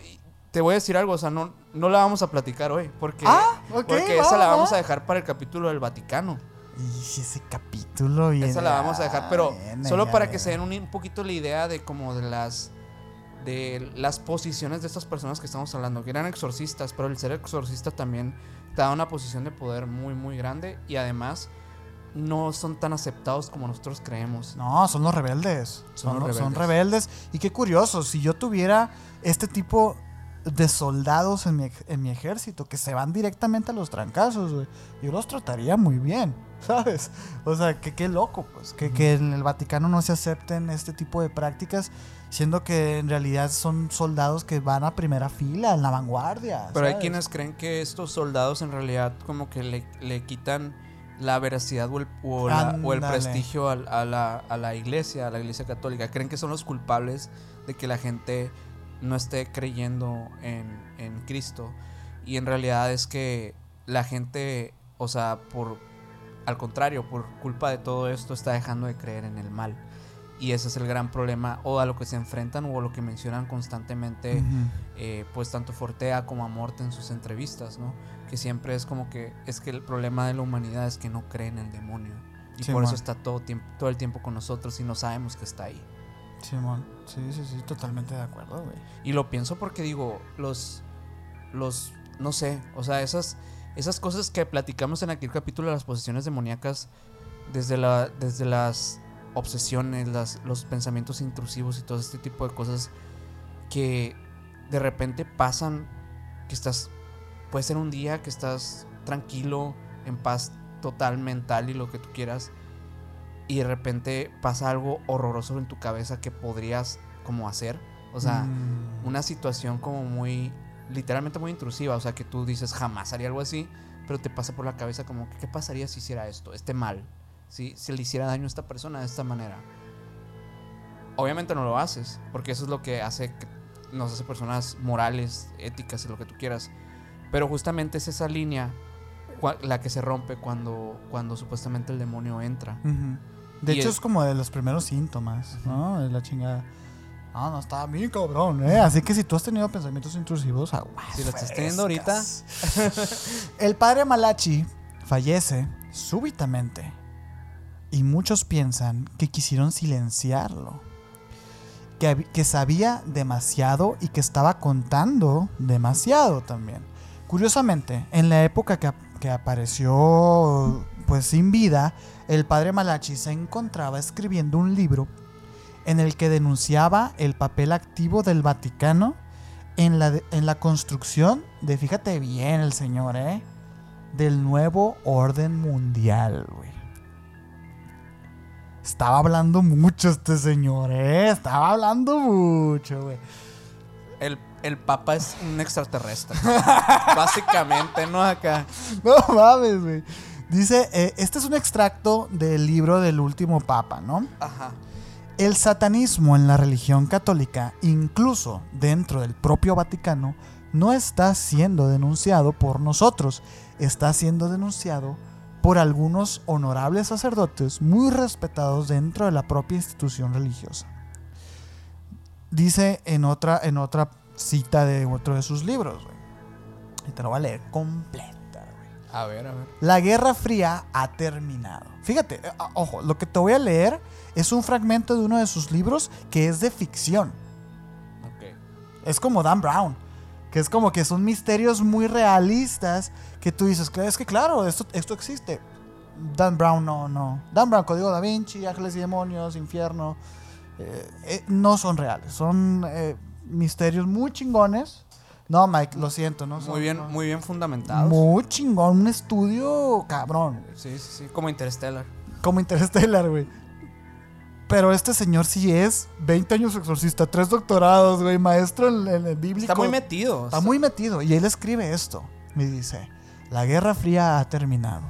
te voy a decir algo o sea no no la vamos a platicar hoy porque ah, porque esa la vamos a dejar para el capítulo del Vaticano. Y ese capítulo y Esa la vamos a dejar, pero solo para que se den un, poquito la idea de como de las de las posiciones de estas personas que estamos hablando, que eran exorcistas, pero el ser exorcista también te da una posición de poder muy muy grande y además no son tan aceptados como nosotros creemos. No, son los rebeldes. Son, los rebeldes. son rebeldes. Y qué curioso, si yo tuviera este tipo de soldados en mi, en mi ejército que se van directamente a los trancazos, yo los trataría muy bien, *laughs* ¿sabes? O sea, que qué loco, pues, que, que en el Vaticano no se acepten este tipo de prácticas, siendo que en realidad son soldados que van a primera fila, en la vanguardia. Pero hay quienes creen que estos soldados en realidad como que le, le quitan la veracidad o el, o, el prestigio a, la, a, la, iglesia, a la iglesia católica. Creen que son los culpables de que la gente no esté creyendo en, en Cristo. Y en realidad es que la gente, o sea, por al contrario, por culpa de todo esto está dejando de creer en el mal. Y ese es el gran problema, o a lo que se enfrentan, o a lo que mencionan constantemente, eh, pues tanto Fortea como Amorte en sus entrevistas, ¿no? Que siempre es como que, es que el problema de la humanidad es que no cree en el demonio. Y por eso está todo, tiempo, todo el tiempo con nosotros y no sabemos que está ahí. Simón, sí, sí, sí, totalmente de acuerdo, güey. Y lo pienso porque digo, los, los, no sé, o sea, esas, esas cosas que platicamos en aquel capítulo de las posesiones demoníacas, desde, la, desde las obsesiones, las, los pensamientos intrusivos y todo este tipo de cosas que de repente pasan, que estás, puede ser un día que estás tranquilo, en paz total mental y lo que tú quieras, y de repente pasa algo horroroso en tu cabeza que podrías como hacer. O sea, mm. una situación como muy, literalmente muy intrusiva. O sea, que tú dices, jamás haría algo así, pero te pasa por la cabeza como, ¿qué pasaría si hiciera esto, este mal? Si se le hiciera daño a esta persona de esta manera. Obviamente no lo haces, porque eso es lo que hace que nos hace personas morales, éticas y lo que tú quieras. Pero justamente es esa línea la que se rompe cuando, cuando supuestamente el demonio entra. De hecho, es como de los primeros síntomas, ¿no? Es la chingada. Ah, no, está bien cabrón, ¿eh? Así que si tú has tenido pensamientos intrusivos, aguas. Si lo estás teniendo ahorita. *laughs* el padre Malachi fallece súbitamente. Y muchos piensan que quisieron silenciarlo. Que, que sabía demasiado y que estaba contando demasiado también. Curiosamente, en la época que, que apareció pues sin vida, el padre Malachi se encontraba escribiendo un libro en el que denunciaba el papel activo del Vaticano en la, en la construcción de, fíjate bien el señor, ¿eh? Del nuevo orden mundial, güey. Estaba hablando mucho este señor, ¿eh? Estaba hablando mucho, güey. El, el Papa es un extraterrestre. *laughs* Básicamente, ¿no? Acá. No mames, güey. Dice, eh, este es un extracto del libro del último papa, ¿no? Ajá. El satanismo en la religión católica, incluso dentro del propio Vaticano, no está siendo denunciado por nosotros, está siendo denunciado por algunos honorables sacerdotes muy respetados dentro de la propia institución religiosa. Dice en otra, en otra cita de otro de sus libros, y te lo voy a leer completo. A ver, a ver. La Guerra Fría ha terminado. Fíjate, eh, ah, ojo, lo que te voy a leer es un fragmento de uno de sus libros que es de ficción. Ok. Es como Dan Brown, que es como que son misterios muy realistas que tú dices, es que claro, esto, esto existe. Dan Brown no, no. Dan Brown, Código Da Vinci, Ángeles y Demonios, Infierno, eh, eh, no son reales. Son misterios muy chingones no, Mike, lo siento, ¿no? muy bien, muy bien fundamentado. Muy chingón, un estudio cabrón. Sí, sí, sí, como Interstellar. Como Interstellar, güey. Pero este señor sí es 20 años exorcista, tres doctorados, güey, maestro en, el bíblico. Está muy metido. Está muy metido. Y él escribe esto. Me dice, la Guerra Fría ha terminado.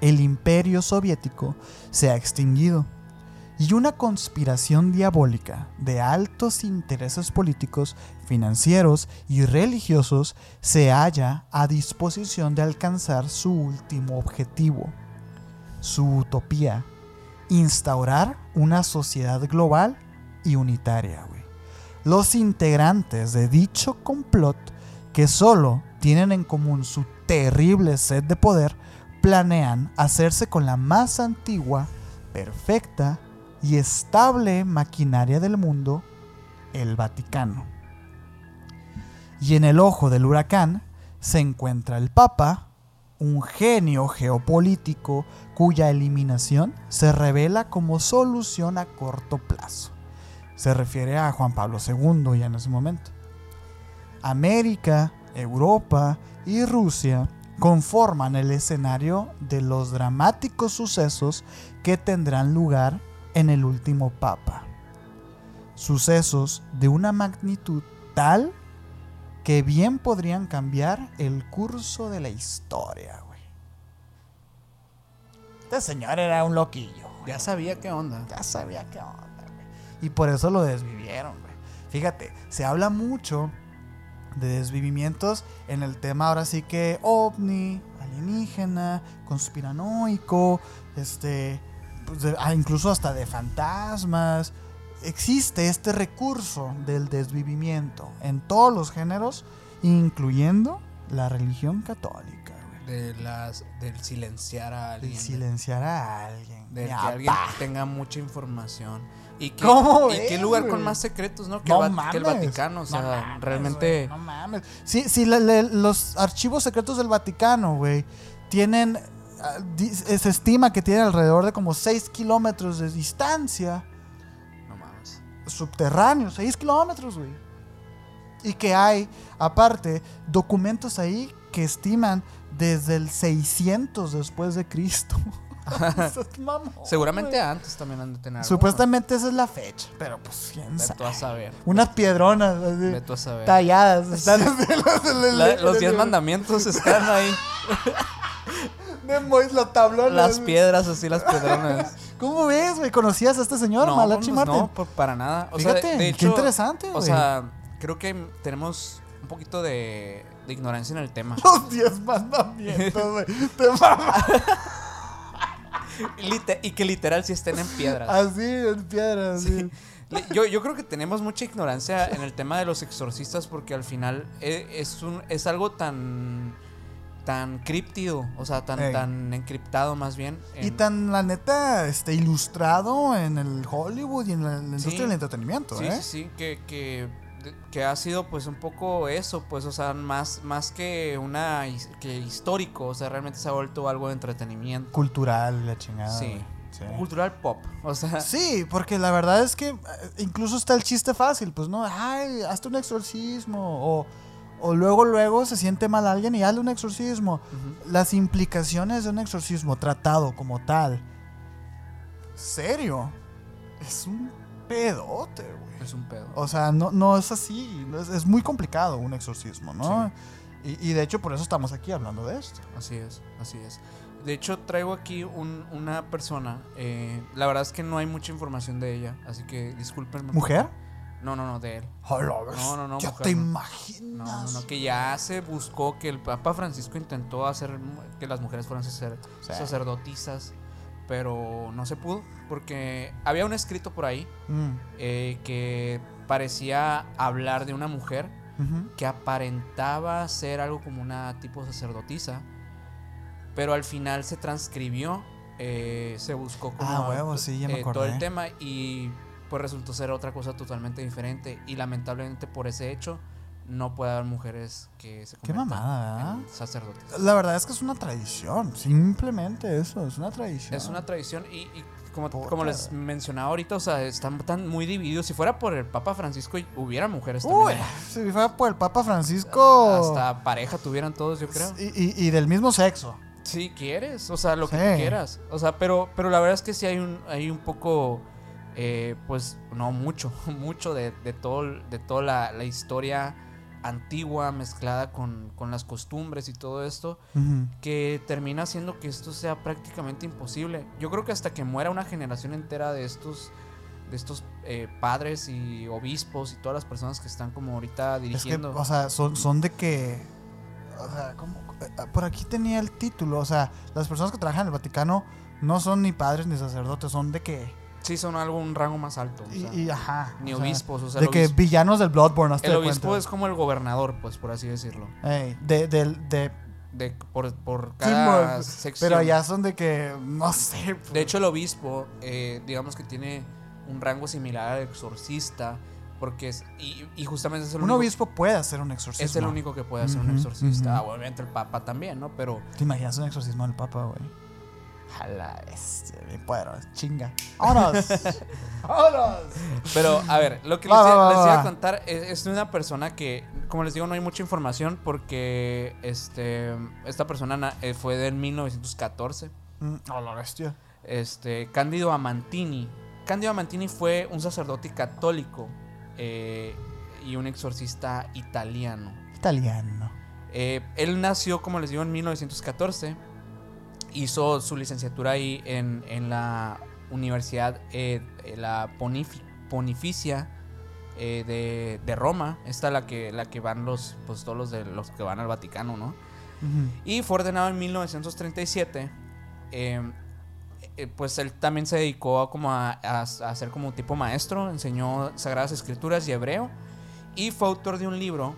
El imperio soviético se ha extinguido y una conspiración diabólica de altos intereses políticos, financieros y religiosos se halla a disposición de alcanzar su último objetivo, su utopía, instaurar una sociedad global y unitaria. Los integrantes de dicho complot, que solo tienen en común su terrible sed de poder, planean hacerse con la más antigua, perfecta y estable maquinaria del mundo, el Vaticano. Y en el ojo del huracán se encuentra el Papa, un genio geopolítico cuya eliminación se revela como solución a corto plazo. Se refiere a Juan Pablo II ya en ese momento. América, Europa y Rusia conforman el escenario de los dramáticos sucesos que tendrán lugar en el último Papa. Sucesos de una magnitud tal que bien podrían cambiar el curso de la historia, güey. Este señor era un loquillo. Ya sabía qué onda. Ya sabía qué onda, güey. Y por eso lo desvivieron, güey. Fíjate, se habla mucho de desvivimientos en el tema ahora sí que ovni, alienígena, conspiranoico, este, pues ah, incluso hasta de fantasmas. Existe este recurso del desvivimiento en todos los géneros, incluyendo la religión católica. De las, del silenciar a alguien. Del silenciar a alguien. De que alguien tenga mucha información. ¿Y qué, ¿y qué lugar con más secretos, no? Que, el Vaticano, o sea, realmente... no mames. Sí, sí los archivos secretos del Vaticano, güey, tienen... Ah, se estima que tienen alrededor de como 6 kilómetros de distancia. Subterráneos, 6 kilómetros, güey. Y que hay, aparte, documentos ahí que estiman desde el 600 después de Cristo. *laughs* Seguramente antes también han de tener. Supuestamente esa es la fecha, pero pues quién sabe. a saber. Unas piedronas talladas. los 10 mandamientos están ahí. *laughs* los tablones. Las piedras, así las piedronas. *laughs* ¿Cómo ves, güey? ¿Conocías a este señor, no, Malachi pues No, para nada. Fíjate, qué interesante, O sea, creo que tenemos un poquito de, de ignorancia en el tema. *laughs* Los 10 mandamientos, güey. Te *laughs* y que literal si estén en piedras. Así, en piedras. Sí. Yo, yo, creo que tenemos mucha ignorancia en el tema de los exorcistas porque al final e, es, un, es algo tan tan críptido, o sea, tan, tan encriptado más bien. Y tan, la neta, este, ilustrado en el Hollywood y en la, industria del entretenimiento, sí, ¿eh? Sí, sí, que, que que ha sido pues un poco eso, pues, o sea, más, más que una que histórico, o sea, realmente se ha vuelto algo de entretenimiento. Cultural, la chingada. Sí. Cultural pop, o sea. *laughs* Sí, porque la verdad es que eh, incluso está el chiste fácil, pues no, ay, hazte un exorcismo, o, o luego, luego se siente mal alguien y hazle un exorcismo. Las implicaciones de un exorcismo tratado como tal, serio, es un pedote, güey. Es un pedo. O sea, no, no es así. Es, muy complicado un exorcismo, ¿no? Y, de hecho por eso estamos aquí hablando de esto. Así es, así es. De hecho traigo aquí una persona. Eh, la verdad es que no hay mucha información de ella, así que discúlpenme. ¿Mujer? No, no, no, de él. no, no, no. Ya te imaginas. No, no, que ya se buscó que el Papa Francisco intentó hacer que las mujeres fueran sacerdotisas pero no se pudo porque había un escrito por ahí mm. eh, que parecía hablar de una mujer que aparentaba ser algo como una tipo sacerdotisa, pero al final se transcribió, eh, se buscó como ah, eh, todo el tema y pues resultó ser otra cosa totalmente diferente y lamentablemente por ese hecho no puede haber mujeres que se Qué mamada, en sacerdotes. La verdad es que es una tradición, simplemente eso, es una tradición. Es una tradición y, como, como, les mencionaba ahorita, o sea, están tan muy divididos. Si fuera por el Papa Francisco, hubiera mujeres también. Si fuera por el Papa Francisco... Hasta pareja tuvieran todos, yo creo. Y, y, del mismo sexo. Si quieres, o sea, lo que tú quieras. O sea, pero, pero la verdad es que sí hay un, hay un poco... Eh, pues no mucho, *laughs* mucho de, de todo, de toda la, la historia antigua mezclada con, las costumbres y todo esto, que termina haciendo que esto sea prácticamente imposible. Yo creo que hasta que muera una generación entera de estos de estos eh, padres y obispos y todas las personas que están como ahorita dirigiendo. o sea, son, son de que... O sea, eh, por aquí tenía el título, o sea, las personas que trabajan en el Vaticano no son ni padres ni sacerdotes, son de que Sí, son algo, un rango más alto. y, ajá. Ni obispos. O sea, de que villanos del Bloodborne. El obispo es como el gobernador, pues, por así decirlo. de, de, por, por cada Sí, sección. Pero allá son de que, no sé. pues, De hecho, el obispo, eh, digamos que tiene un rango similar al exorcista, porque es. Y, y justamente es el un único. obispo puede hacer un exorcismo. es el único que puede hacer un Ujú, exorcista. ujú. Ah, obviamente el papa también, ¿no? Pero. ¿Te imaginas un exorcismo del Papa, güey? Jala, es bien poderoso, chinga. ¡Vámonos! *laughs* ¡Vámonos! Pero, a ver, lo que les, Va, va, iba- va, les iba va. a contar es, es de una persona que, como les digo, no hay mucha información porque este esta persona na- eh, fue del 1914. Mm, A la bestia. Este, Cándido Amantini. Cándido Amantini fue un sacerdote católico eh, y un exorcista italiano. Italiano. Eh, él nació, como les digo, en 1914. Hizo su licenciatura ahí en, en la Universidad, eh, la Ponif- Ponificia eh, de, de Roma. Esta es la que, la que van los, pues todos los de los que van al Vaticano, ¿no? Y fue ordenado en 1937. eh, eh, pues él también se dedicó a como a, a- a ser como tipo maestro, enseñó Sagradas Escrituras y hebreo. Y fue autor de un libro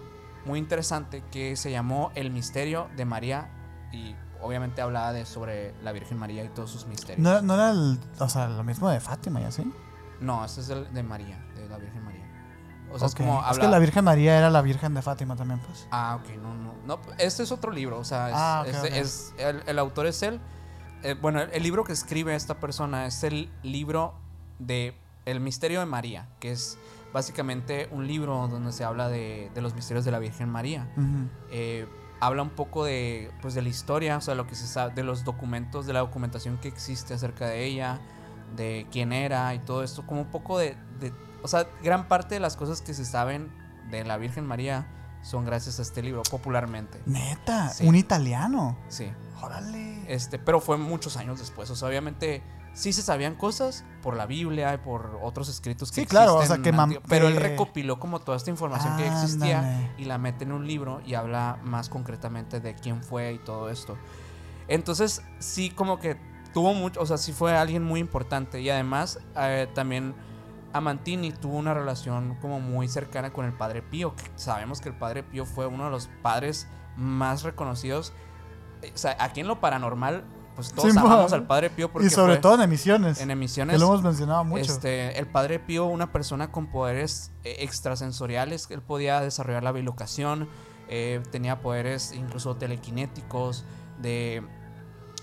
muy interesante que se llamó El Misterio de María. Y obviamente hablaba de sobre la Virgen María y todos sus misterios. ¿No, no era el, o sea, lo mismo de Fátima y así? No, este es el de María, de la Virgen María. O sea, es como Es habla- que la Virgen María era la Virgen de Fátima también, pues. Ah, ok, no, no. No, este es otro libro, o sea, es, Ah, ok, este ok. es- el, el autor es él. Eh, bueno, el, el libro que escribe esta persona es el libro de El misterio de María, que es básicamente un libro donde se habla de, de los misterios de la Virgen María. Ujú. Eh, habla un poco de, pues, de la historia, o sea, lo que se sabe, de los documentos, de la documentación que existe acerca de ella, de quién era y todo esto, como un poco de, de- o sea, gran parte de las cosas que se saben de la Virgen María son gracias a este libro, popularmente. Neta, Sí. un italiano. Sí. Órale. Este, pero fue muchos años después. O sea, obviamente sí se sabían cosas por la Biblia y por otros escritos que Sí, claro, o sea, que antiguo- pero él que- recopiló como toda esta información que existía y la mete en un libro y habla más concretamente de quién fue y todo esto. Entonces, sí como que tuvo mucho, o sea, sí fue alguien muy importante y además eh, también Amantini tuvo una relación como muy cercana con el Padre Pío, que sabemos que el Padre Pío fue uno de los padres más reconocidos. Eh, O sea, aquí en lo paranormal, pues todos Sí, amamos al Padre Pío porque Y sobre fue todo en emisiones. en que emisiones. lo hemos mencionado mucho. Este, el padre Pío, una persona con poderes eh, extrasensoriales, él podía desarrollar la bilocación, eh, tenía poderes incluso telequinéticos, de,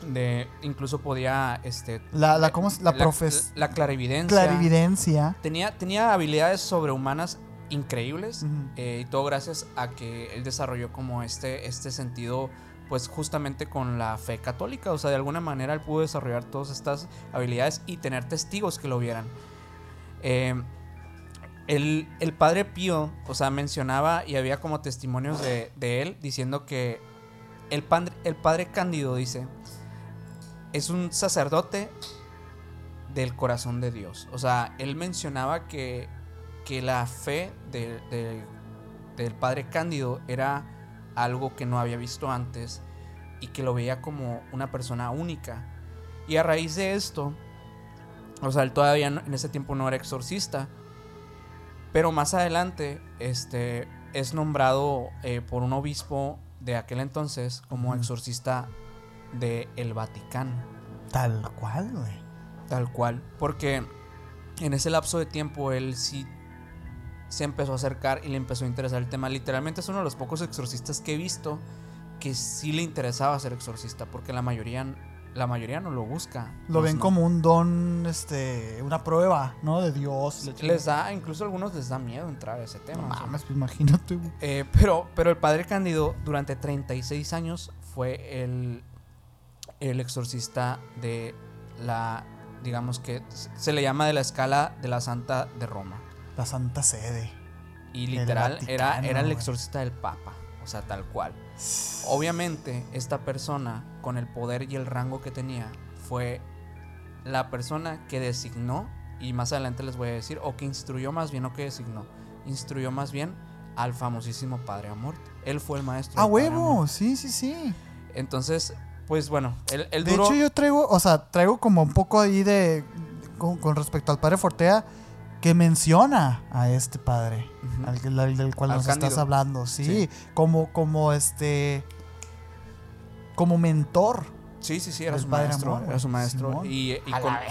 de incluso podía, este, la, la, ¿cómo es? La, profes... la clarividencia, clarividencia. tenía, tenía habilidades sobrehumanas increíbles eh, y todo gracias a que él desarrolló como este, este sentido pues justamente con la fe católica, o sea, de alguna manera él pudo desarrollar todas estas habilidades y tener testigos que lo vieran. Eh, el, el padre Pío, o sea, mencionaba y había como testimonios de, de él diciendo que el, el padre Cándido dice, es un sacerdote del corazón de Dios. O sea, él mencionaba que, que la fe de- de- del padre Cándido era algo que no había visto antes y que lo veía como una persona única. Y a raíz de esto, o sea, él todavía en ese tiempo no era exorcista, pero más adelante este, es nombrado eh, por un obispo de aquel entonces como exorcista del el Vaticano. Tal cual, güey. Tal cual. Porque en ese lapso de tiempo él sí se empezó a acercar y le empezó a interesar el tema. Literalmente es uno de los pocos exorcistas que he visto que sí le interesaba ser exorcista. Porque la mayoría, la mayoría no lo busca. Lo ven no. como un don, este, una prueba, ¿no? De Dios. Les da, incluso a algunos les da miedo entrar a ese tema. No mames, pues imagínate. Eh, pero, pero el padre Cándido durante 36 años fue el, el exorcista de la, digamos que se le llama de la escala de la Santa de Roma. La Santa Sede. Y El literal era, era el exorcista del Papa, o sea, tal cual. Obviamente, esta persona, con el poder y el rango que tenía, fue la persona que designó, y más adelante les voy a decir, o que instruyó más bien, o que designó, instruyó más bien al famosísimo Padre Amor. Él fue el maestro. ¡A Padre huevo! Amort. Sí, sí, sí. Entonces, pues bueno, él, él De duró... hecho, yo traigo, o sea, traigo como un poco ahí de. Con, con respecto al padre Fortea, que menciona a este padre, Ujú. al, al- del cual Al nos Cándido. estás hablando. Sí, Sí. como, como este. como mentor. Sí, sí, sí, era su maestro. Amor, Era su maestro. Simón. Y,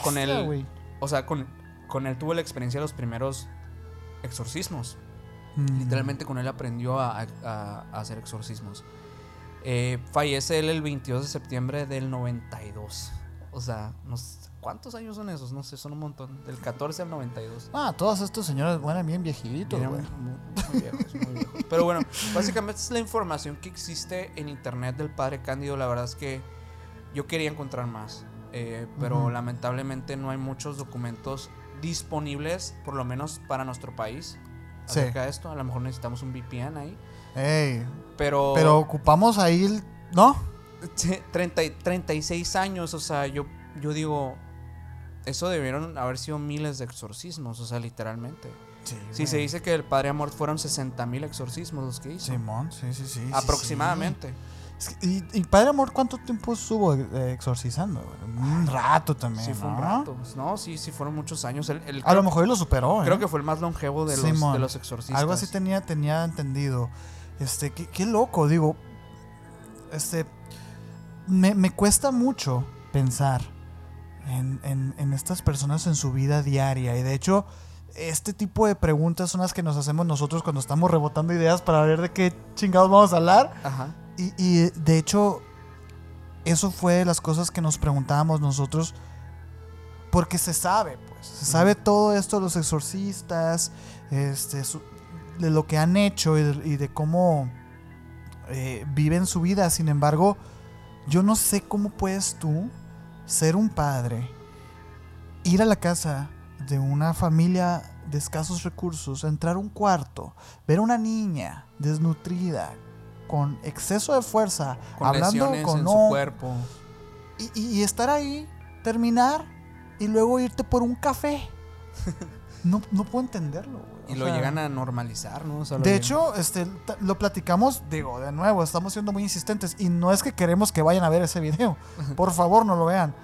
con, él. O sea, con, con él tuvo la experiencia de los primeros exorcismos. Mm. Literalmente con él aprendió a, a- a hacer exorcismos. Eh, fallece él el 22 de septiembre del 92. O sea, no sé, ¿cuántos años son esos? No sé, son un montón. Del 14 al 92. Ah, todos estos señores buenas bien viejitos, Eran güey. muy, muy viejos, muy viejos. Pero bueno, básicamente es la información que existe en internet del padre Cándido. La verdad es que yo quería encontrar más. eh, pero lamentablemente no hay muchos documentos disponibles, por lo menos para nuestro país, Sí. acerca de esto. A lo mejor necesitamos un VPN ahí. Ey, Pero, pero ocupamos ahí, el- ¿no? Sí, 30 y- 36 años, o sea, yo, yo digo, eso debieron haber sido miles de exorcismos, o sea, literalmente. Sí, Si se dice que el Padre Amor fueron 60 mil exorcismos los que hizo. Simón, sí, sí, sí. aproximadamente. sí. Es que- y, y Padre Amor cuánto tiempo estuvo eh, exorcizando? Un rato también, Sí, fue un rato. No, sí, sí, fueron muchos años. El, el- A lo mejor él lo superó, ¿eh? creo que fue el más longevo de los, Simón. de los exorcistas. Algo así tenía, tenía entendido. Este, qué, qué loco, digo. Este. Me, me cuesta mucho pensar en, en- en estas personas en su vida diaria. Y de hecho, este tipo de preguntas son las que nos hacemos nosotros cuando estamos rebotando ideas para ver de qué chingados vamos a hablar. Ajá. Y, y, de hecho, eso fue de las cosas que nos preguntábamos nosotros. Porque se sabe, pues. Se sabe todo esto de los exorcistas, este, su- de lo que han hecho y de, y de cómo eh, viven su vida. Sin embargo, yo no sé cómo puedes tú ser un padre, ir a la casa de una familia de escasos recursos, entrar a un cuarto, ver a una niña desnutrida, con exceso de fuerza, Con hablando con en no- su cuerpo. y, y- y estar ahí, terminar y luego irte por un café. *laughs* No, no puedo entenderlo. güey. Y O lo sea, llegan a normalizar, ¿no? O sea, De llegan- hecho, este, lo platicamos, digo, de nuevo, estamos siendo muy insistentes y no es que queremos que vayan a ver ese video. *laughs* Por favor, no lo vean.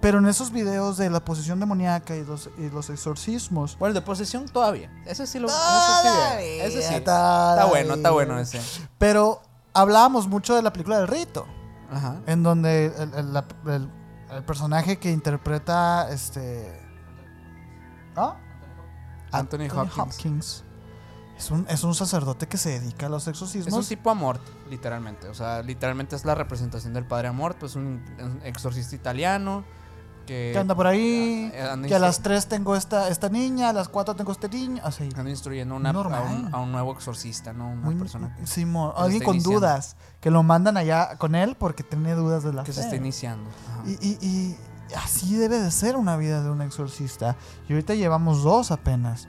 Pero en esos videos de la posesión demoníaca y los, y los exorcismos. Bueno, el de posesión todavía. Ese sí lo. ese sí, Todavía, ese sí. todavía. Está bueno, está bueno ese. Pero hablábamos mucho de la película del rito. Ajá. En donde el, el- la- el- el personaje que interpreta este. ¿Ah? Anthony Hopkins. Es un, es un sacerdote que se dedica a los exorcismos. Es un tipo amor, literalmente. O sea, literalmente es la representación del padre amor, pues un, un exorcista italiano que, que anda por ahí. eh, anda que a las 3 tengo esta, esta niña, a las 4 tengo este niño. Así. anda instruyendo una- a, un, a un nuevo exorcista, ¿no? Una Muy- persona que, Simón, alguien con iniciando. dudas. Que lo mandan allá con él porque tiene dudas de la que fe. se está iniciando. Ajá. Y, y- y así debe de ser una vida de un exorcista. Y ahorita llevamos dos apenas.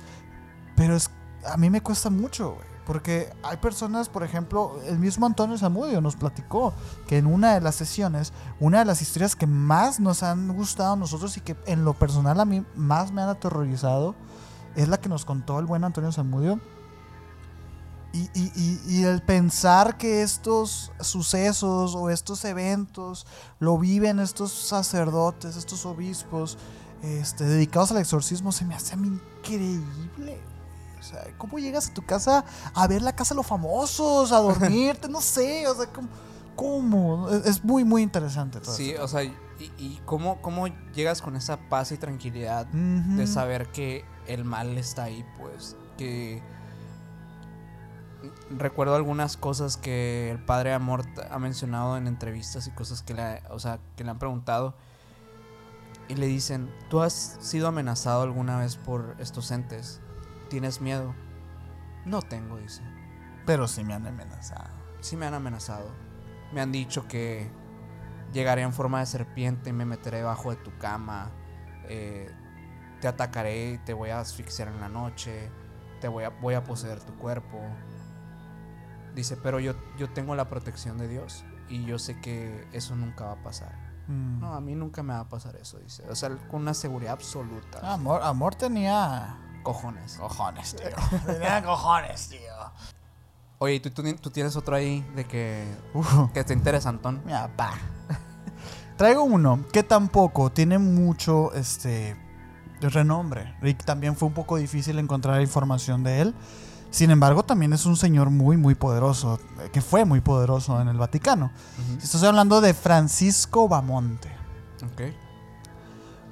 Pero es, a mí me cuesta mucho. Porque hay personas, por ejemplo, el mismo Antonio Zamudio nos platicó que en una de las sesiones, una de las historias que más nos han gustado a nosotros y que en lo personal a mí más me han aterrorizado, es la que nos contó el buen Antonio Zamudio. Y, y- y- y el pensar que estos sucesos o estos eventos lo viven estos sacerdotes, estos obispos este, dedicados al exorcismo, se me hace a mí increíble. O sea, ¿cómo llegas a tu casa a ver la casa de los famosos, a dormirte? No sé, o sea, ¿cómo? cómo? Es, muy, muy interesante todo Sí, esto. o sea, y, y cómo, cómo llegas con esa paz y tranquilidad de saber que el mal está ahí, pues. Que recuerdo algunas cosas que el padre Amor ha mencionado en entrevistas y cosas que le, o sea, que le han preguntado. Y le dicen, ¿tú has sido amenazado alguna vez por estos entes? ¿Tienes miedo? No tengo, dice. Pero sí me han amenazado. Sí me han amenazado. Me han dicho que llegaré en forma de serpiente y me meteré debajo de tu cama. eh, te atacaré y te voy a asfixiar en la noche. Te voy a, voy a poseer tu cuerpo. Dice, pero yo, yo tengo la protección de Dios y yo sé que eso nunca va a pasar. Mm. No, a mí nunca me va a pasar eso, dice. O sea, con una seguridad absoluta. Amor, amor tenía Cojones. cojones, tío. *laughs* tenía cojones, tío. Oye, ¿y tú, tú, tú tienes otro ahí de que, Uf. que te interesantón? Mi papá. Traigo uno que tampoco tiene mucho este renombre. Rick también fue un poco difícil encontrar información de él. Sin embargo, también es un señor muy, muy poderoso, eh, que fue muy poderoso en el Vaticano. Estoy hablando de Francisco Bamonte. Ok.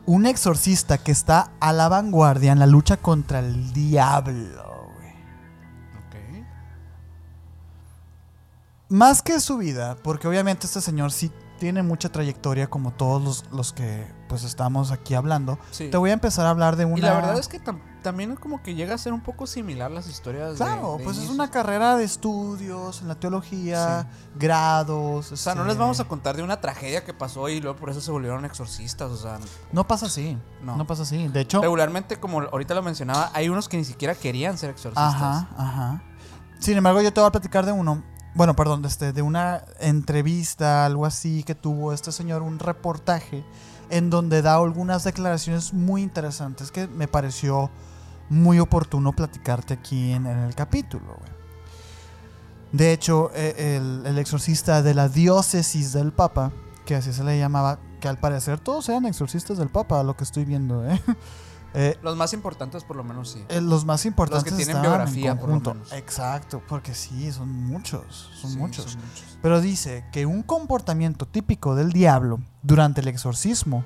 Un exorcista que está a la vanguardia en la lucha contra el diablo. Más que su vida, porque obviamente este señor sí tiene mucha trayectoria como todos los, los que pues estamos aquí hablando. Sí. Te voy a empezar a hablar de una... Y la verdad es que tam- también como que llega a ser un poco similar las historias de- Claro, de pues es una carrera de estudios en la teología, grados. O sea, no este, les vamos a contar de una tragedia que pasó y luego por eso se volvieron exorcistas, o sea, No pasa así. No. No. pasa así. De hecho. regularmente como ahorita lo mencionaba, hay unos que ni siquiera querían ser exorcistas. Ajá, ajá. Sin embargo, yo te voy a platicar de uno. Bueno, perdón, este, de una entrevista, algo así, que tuvo este señor, un reportaje, en donde da algunas declaraciones muy interesantes que me pareció muy oportuno platicarte aquí en, el capítulo. güey. De hecho, eh, el, el exorcista de la diócesis del Papa, que así se le llamaba, que al parecer todos eran exorcistas del Papa, lo que estoy viendo, ¿eh? *laughs* Eh, Los más importantes por lo menos sí. eh, los más importantes tienen estaban en biografía, por lo menos. Exacto, porque sí, son muchos, son Sí, muchos. son muchos. Pero dice que un comportamiento típico del diablo durante el exorcismo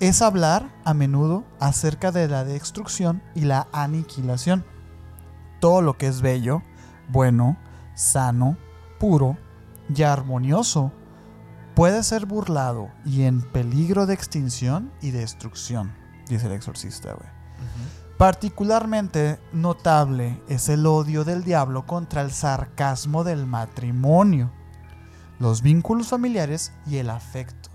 es hablar a menudo acerca de la destrucción y la aniquilación. Todo lo que es bello, bueno, sano, puro y armonioso puede ser burlado y en peligro de extinción y destrucción, dice el exorcista, güey. Particularmente notable es el odio del diablo contra el sarcasmo del matrimonio, los vínculos familiares y el afecto.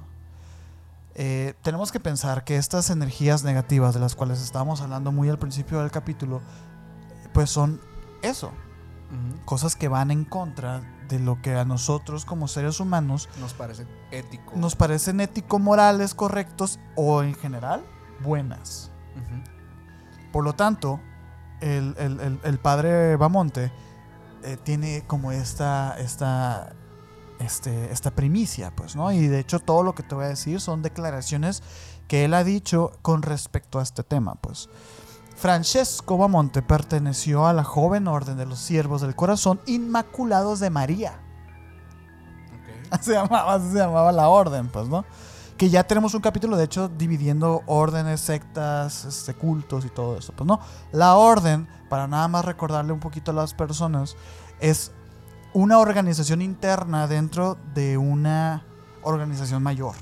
Eh, tenemos que pensar que estas energías negativas de las cuales estábamos hablando muy al principio del capítulo, pues son eso, cosas que van en contra de lo que a nosotros como seres humanos Nos parece ético. nos parecen ético-morales correctos o en general buenas. Por lo tanto, el, el- el- el padre Bamonte eh, tiene como esta, esta, este, esta primicia, pues, ¿no? Y de hecho todo lo que te voy a decir son declaraciones que él ha dicho con respecto a este tema, pues. Francesco Bamonte perteneció a la joven orden de los siervos del corazón inmaculados de María. Ok. *laughs* se llamaba, así se llamaba la orden, pues, ¿no? Que ya tenemos un capítulo, de hecho, dividiendo órdenes, sectas, este, cultos y todo eso, pues, ¿no? La orden, para nada más recordarle un poquito a las personas, es una organización interna dentro de una organización mayor.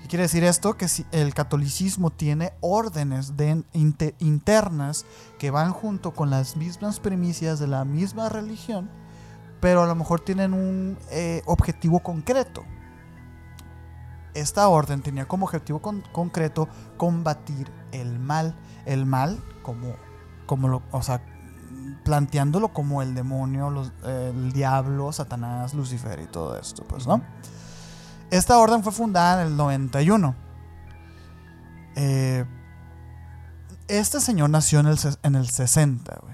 ¿Qué quiere decir esto? Que si el catolicismo tiene órdenes de- inte- internas que van junto con las mismas primicias de la misma religión, pero a lo mejor tienen un eh, objetivo concreto. Esta orden tenía como objetivo con- concreto combatir el mal. El mal como, como lo, o sea, planteándolo como el demonio, el diablo, Satanás, Lucifer y todo esto, pues, ¿no? Esta orden fue fundada en el 91. Eh, este señor nació en el, ses- en el 60, güey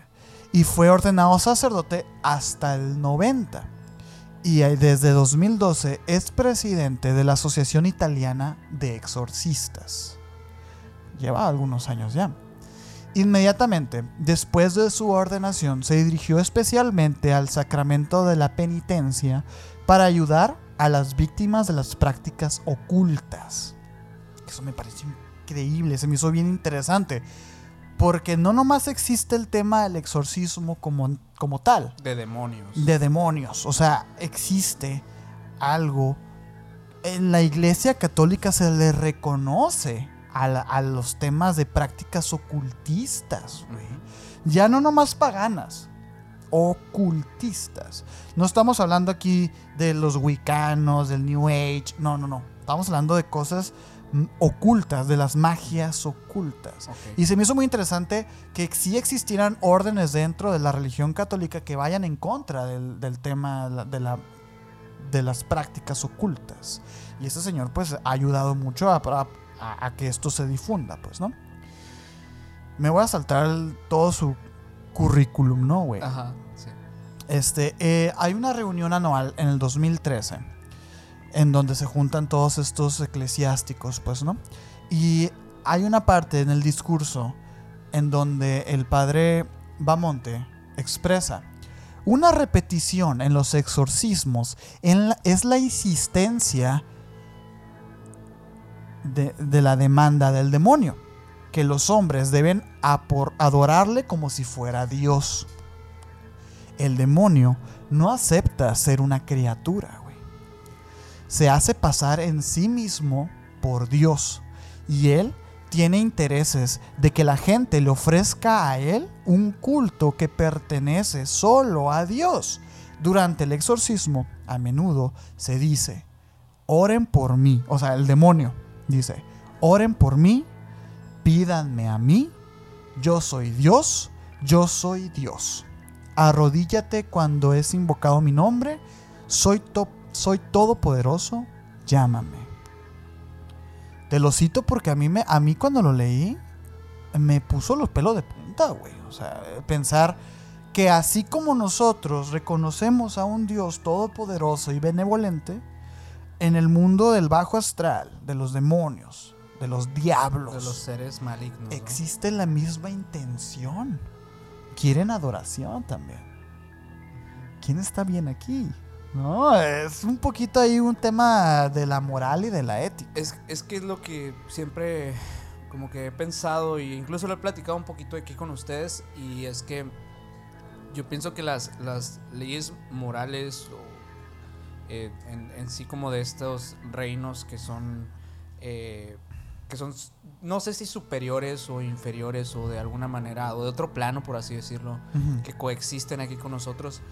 y fue ordenado sacerdote hasta el 90. Y desde 2012 es presidente de la Asociación Italiana de Exorcistas. Lleva algunos años ya. Inmediatamente después de su ordenación se dirigió especialmente al sacramento de la penitencia para ayudar a las víctimas de las prácticas ocultas. Eso me pareció increíble, se me hizo bien interesante. Porque no nomás existe el tema del exorcismo como, como tal, De demonios. de demonios. O sea, existe algo. En la iglesia católica se le reconoce a, la- a los temas de prácticas ocultistas, güey. Ya no nomás paganas, ocultistas. No estamos hablando aquí de los wiccanos, del New Age. No, no, no. Estamos hablando de cosas ocultas, de las magias ocultas. Y se me hizo muy interesante que sí existieran órdenes dentro de la religión católica que vayan en contra del, del tema de, la, de las prácticas ocultas. Y este señor pues ha ayudado mucho a, a- a- a que esto se difunda, pues, ¿no? Me voy a saltar el- todo su currículum, ¿no, güey? Ajá, sí. Este, eh, hay una reunión anual en el 2013 en donde se juntan todos estos eclesiásticos, pues, ¿no? Y hay una parte en el discurso en donde el padre Bamonte expresa, una repetición en los exorcismos es la insistencia de, la demanda del demonio, que los hombres deben adorarle como si fuera Dios. El demonio no acepta ser una criatura. Se hace pasar en sí mismo por Dios. Y él tiene intereses de que la gente le ofrezca a él un culto que pertenece solo a Dios. Durante el exorcismo, a menudo se dice, oren por mí, o sea, el demonio dice, oren por mí, pídanme a mí, yo soy Dios, yo soy Dios. Arrodíllate cuando es invocado mi nombre, soy, to- soy todopoderoso, llámame. Te lo cito porque a mí, me, a mí cuando lo leí me puso los pelos de punta, güey. O sea, pensar que así como nosotros reconocemos a un Dios todopoderoso y benevolente, en el mundo del bajo astral, de los demonios, de los diablos, De los seres malignos. ¿no? existe la misma intención. Quieren adoración también. ¿Quién está bien aquí? No, es un poquito ahí un tema de la moral y de la ética. Es, es que es lo que siempre como que he pensado y incluso lo he platicado un poquito aquí con ustedes y es que yo pienso que las, las leyes morales o, eh, en, en sí como de estos reinos que son eh, que son no sé si superiores o inferiores o de alguna manera o de otro plano por así decirlo que coexisten aquí con nosotros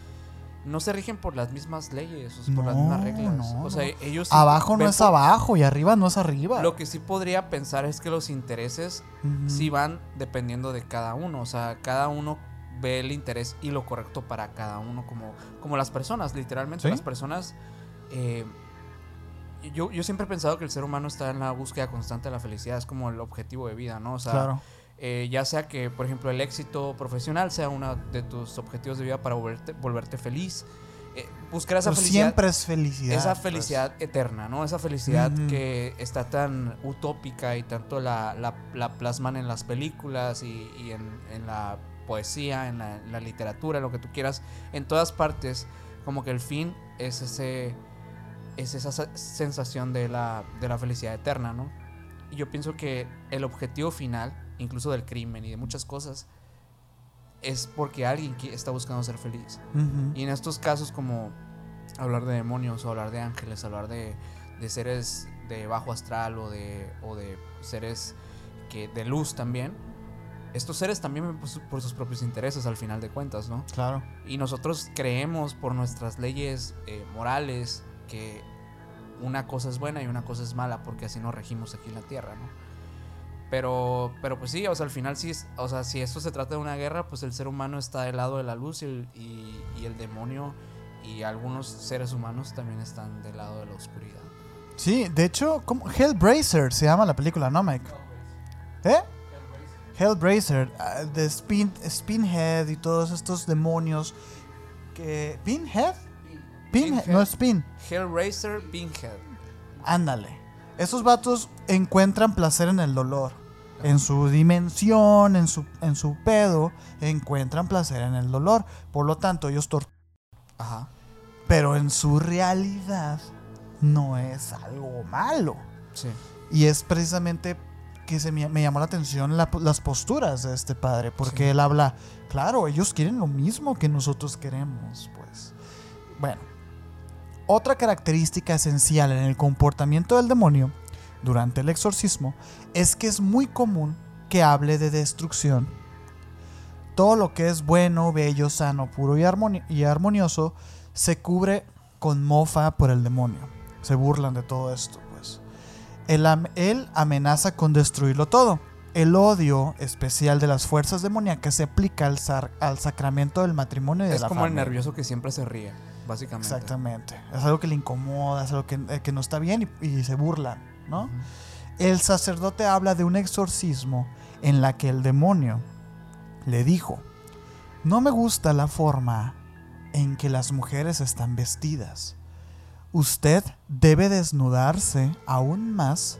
no se rigen por las mismas leyes o sea, por las mismas reglas no, o sea ellos Abajo no es abajo y arriba no es arriba. lo que sí podría pensar es que los intereses sí van dependiendo de cada uno. O sea, cada uno ve el interés y lo correcto para cada uno, como, como las personas, literalmente. Sí. Las personas. eh, yo, yo siempre he pensado que el ser humano está en la búsqueda constante de la felicidad, es como el objetivo de vida, ¿no? O sea, Claro. Eh, ya sea que, por ejemplo, el éxito profesional sea uno de tus objetivos de vida para volverte, volverte feliz. Eh, buscar esa Pero felicidad siempre es felicidad. esa pues. felicidad eterna, ¿no? Esa felicidad que está tan utópica y tanto la, la- la plasman en las películas y, y en, en la poesía, en la, en la literatura, lo que tú quieras, en todas partes, como que el fin es ese es esa sa- sensación de la, de la felicidad eterna, ¿no? Y yo pienso que el objetivo final, incluso del crimen y de muchas cosas, es porque alguien está buscando ser feliz. Y en estos casos como hablar de demonios o hablar de ángeles, hablar de, de seres de bajo astral o de, o de seres que de luz también, estos seres también ven por, su- por sus propios intereses al final de cuentas, ¿no? Claro. Y nosotros creemos por nuestras leyes eh, morales que una cosa es buena y una cosa es mala porque así nos regimos aquí en la tierra, ¿no? Pero, pero pues sí, o sea, al final sí, o sea, si esto se trata de una guerra, pues el ser humano está del lado de la luz y el, y- y el demonio y algunos seres humanos también están del lado de la oscuridad. Sí, de hecho, ¿cómo? Hellblazer se llama la película, ¿no, Mike? ¿Eh? Hellblazer, ah, de Spin, Spinhead y todos estos demonios que... ¿Pinhead? Pinhead, Pinhead. no Spin. Hellraiser Pinhead. Ándale. Esos vatos encuentran placer en el dolor. En su dimensión, en su, en su pedo, encuentran placer en el dolor. Por lo tanto, ellos torturan. Ajá. Pero en su realidad no es algo malo. Sí. Y es precisamente que se me, me llamó la atención la- las posturas de este padre, porque Sí. él habla, claro, ellos quieren lo mismo que nosotros queremos, pues. Bueno, otra característica esencial en el comportamiento del demonio durante el exorcismo es que es muy común que hable de destrucción. Todo lo que es bueno, bello, sano, puro y, armoni- y armonioso se cubre con mofa por el demonio. Se burlan de todo esto, pues. Él, am- él amenaza con destruirlo todo. El odio especial de las fuerzas demoníacas se aplica al, sar- al sacramento del matrimonio y de Es la como el nervioso que siempre se ríe, básicamente. Exactamente. Es algo que le incomoda, es algo que, eh, que no está bien y, y se burlan, ¿no? El sacerdote habla de un exorcismo en la que el demonio le dijo, no me gusta la forma en que las mujeres están vestidas. Usted debe desnudarse aún más,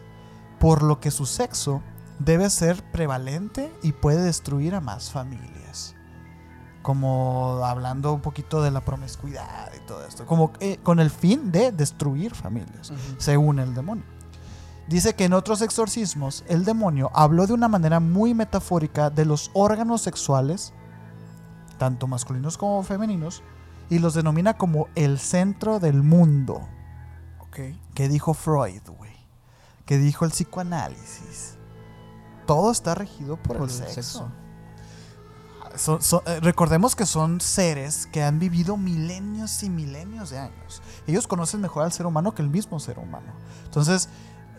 por lo que su sexo debe ser prevalente y puede destruir a más familias. Como hablando un poquito de la promiscuidad y todo esto, como eh, con el fin de destruir familias, según el demonio. Dice que en otros exorcismos el demonio habló de una manera muy metafórica de los órganos sexuales, tanto masculinos como femeninos, y los denomina como el centro del mundo. Ok. ¿Qué dijo Freud, güey? ¿Qué dijo el psicoanálisis? Todo está regido por, el, sexo. Eh, recordemos que son seres que han vivido milenios y milenios de años. Ellos conocen mejor al ser humano que el mismo ser humano. Entonces,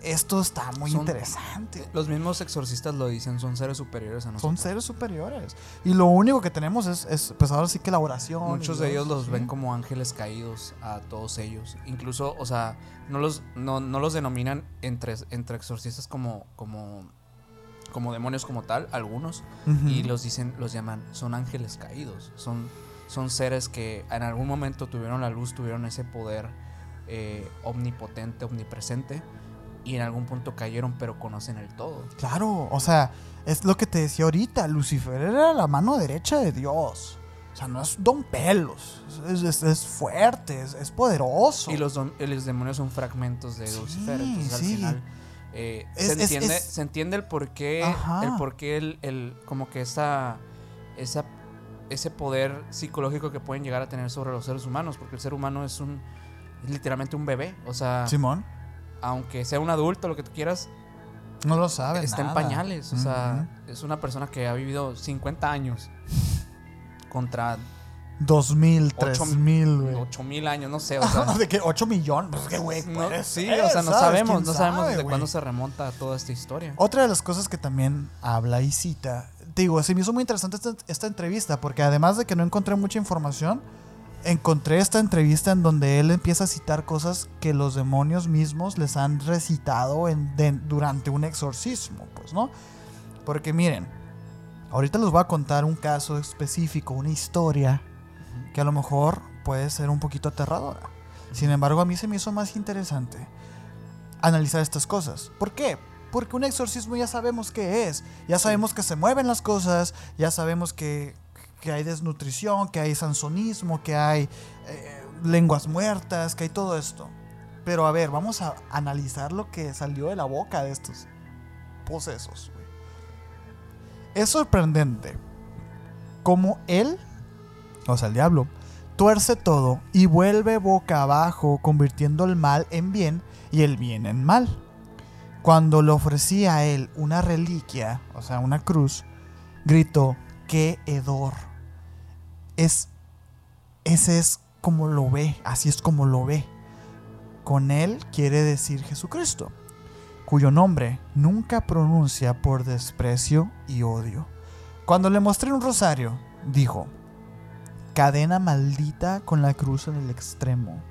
esto está muy interesante. Los mismos exorcistas lo dicen, son seres superiores a nosotros. Son seres superiores. Y lo único que tenemos es, pues ahora sí que la oración. Muchos de ellos los ven como ángeles caídos a todos ellos. Incluso, o sea, no los, no, los denominan entre, entre exorcistas como, como, como demonios como tal, algunos. Y los dicen, los llaman, son ángeles caídos. Son, son seres que en algún momento tuvieron la luz, tuvieron ese poder eh, omnipotente, omnipresente y en algún punto cayeron, pero conocen el todo. Claro, o sea, es lo que te decía ahorita, Lucifer era la mano derecha de Dios. O sea, no es don pelos, es, fuerte, es, poderoso. Y los, los, demonios son fragmentos de Lucifer, entonces al final... Eh, se, entiende, se entiende el porqué, el porqué, el, el, como que esa, esa, ese poder psicológico que pueden llegar a tener sobre los seres humanos, porque el ser humano es un, es literalmente un bebé, o sea... Simón aunque sea un adulto, lo que tú quieras, no lo sabe. Está en pañales. O sea, es una persona que ha vivido 50 años contra 2000, 3000, güey. 8000 años, no sé. O *laughs* sea, ¿De qué? 8 millones. Pues qué güey. sí, o sea, no sabemos. No sabemos desde cuándo se remonta toda esta historia. Otra de las cosas que también habla y cita. Digo, se me hizo muy interesante esta, esta entrevista porque además de que no encontré mucha información encontré esta entrevista en donde él empieza a citar cosas que los demonios mismos les han recitado en, durante un exorcismo, pues, ¿no? Porque miren, ahorita les voy a contar un caso específico, una historia que a lo mejor puede ser un poquito aterradora. Sin embargo, a mí se me hizo más interesante analizar estas cosas. ¿Por qué? Porque un exorcismo ya sabemos qué es, ya sabemos que se mueven las cosas, ya sabemos que que hay desnutrición, que hay sansonismo, que hay eh, lenguas muertas, que hay todo esto. Pero a ver, vamos a analizar lo que salió de la boca de estos posesos. Es sorprendente cómo él, o sea, el diablo, tuerce todo y vuelve boca abajo, convirtiendo el mal en bien y el bien en mal. Cuando le ofrecía a él una reliquia, o sea, una cruz, gritó, qué hedor es, ese es como lo ve, así es como lo ve. Con él quiere decir Jesucristo, cuyo nombre nunca pronuncia por desprecio y odio. Cuando le mostré un rosario, dijo, cadena maldita con la cruz en el extremo.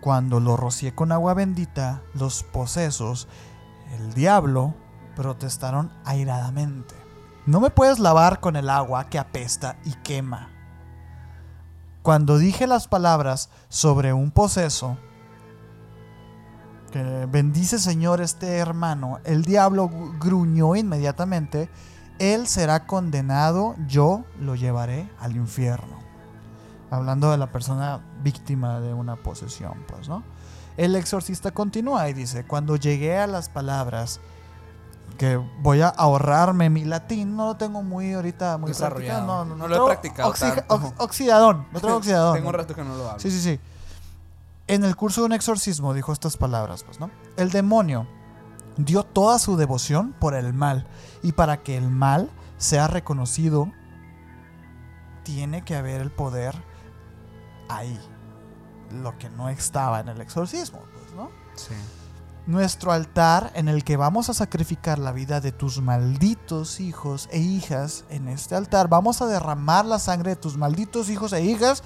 Cuando lo rocié con agua bendita, los posesos, el diablo, protestaron airadamente. No me puedes lavar con el agua que apesta y quema. Cuando dije las palabras sobre un poseso, que bendice Señor este hermano, el diablo gruñó inmediatamente, él será condenado, yo lo llevaré al infierno. Hablando de la persona víctima de una posesión, pues, ¿no? El exorcista continúa y dice, cuando llegué a las palabras, que voy a ahorrarme mi latín. No lo tengo muy ahorita muy desarrollado. No, no, no, lo he practicado. oxidadón. No tengo *laughs* oxidadón. Tengo un rato que no lo hablo. Sí, sí, sí. En el curso de un exorcismo dijo estas palabras, pues, ¿no? El demonio dio toda su devoción por el mal. Y para que el mal sea reconocido, tiene que haber el poder ahí. Lo que no estaba en el exorcismo, pues, ¿no? Sí nuestro altar en el que vamos a sacrificar la vida de tus malditos hijos e hijas. En este altar vamos a derramar la sangre de tus malditos hijos e hijas.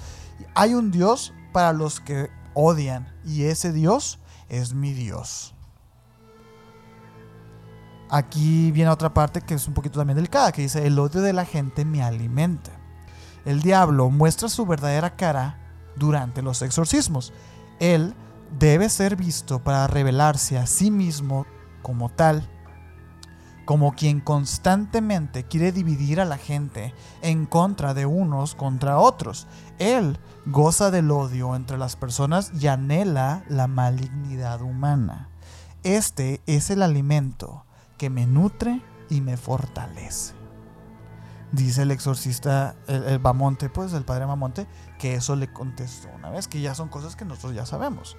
Hay un Dios para los que odian y ese Dios es mi Dios. Aquí viene otra parte que es un poquito también delicada, que dice, el odio de la gente me alimenta. El diablo muestra su verdadera cara durante los exorcismos. Él debe ser visto para revelarse a sí mismo como tal. como quien constantemente quiere dividir a la gente en contra de unos contra otros. Él goza del odio entre las personas y anhela la malignidad humana. Este es el alimento que me nutre y me fortalece. Dice el exorcista, el, Bamonte, pues el padre Bamonte, que eso le contestó una vez, que ya son cosas que nosotros ya sabemos.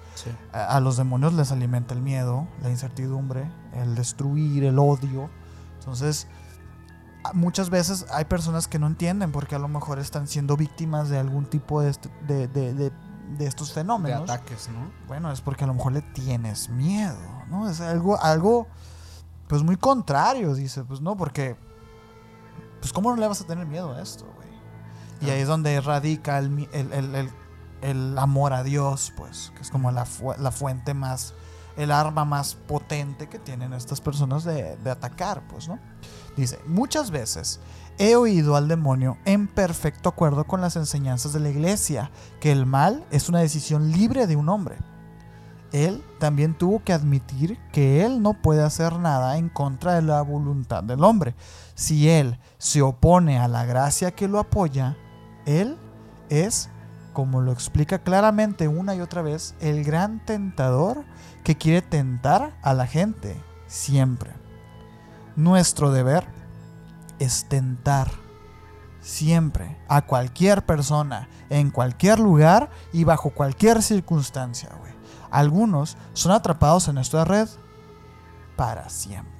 A, los demonios les alimenta el miedo, la incertidumbre, el destruir, el odio. Entonces, muchas veces hay personas que no entienden porque a lo mejor están siendo víctimas de algún tipo de, este, de, estos fenómenos. De ataques, ¿no? Bueno, es porque a lo mejor le tienes miedo, ¿no? Es algo, algo pues muy contrario, dice, pues no, porque pues ¿cómo no le vas a tener miedo a esto, güey? Y ahí es donde radica el, el, amor a Dios, pues, que es como la, la, fuente más, el arma más potente que tienen estas personas de, de atacar, pues, ¿no? Dice, muchas veces he oído al demonio en perfecto acuerdo con las enseñanzas de la iglesia, que el mal es una decisión libre de un hombre él también tuvo que admitir que él no puede hacer nada en contra de la voluntad del hombre. Si él se opone a la gracia que lo apoya, él es, como lo explica claramente una y otra vez, el gran tentador que quiere tentar a la gente siempre. Nuestro deber es tentar siempre a cualquier persona, en cualquier lugar y bajo cualquier circunstancia, algunos son atrapados en esta red para siempre.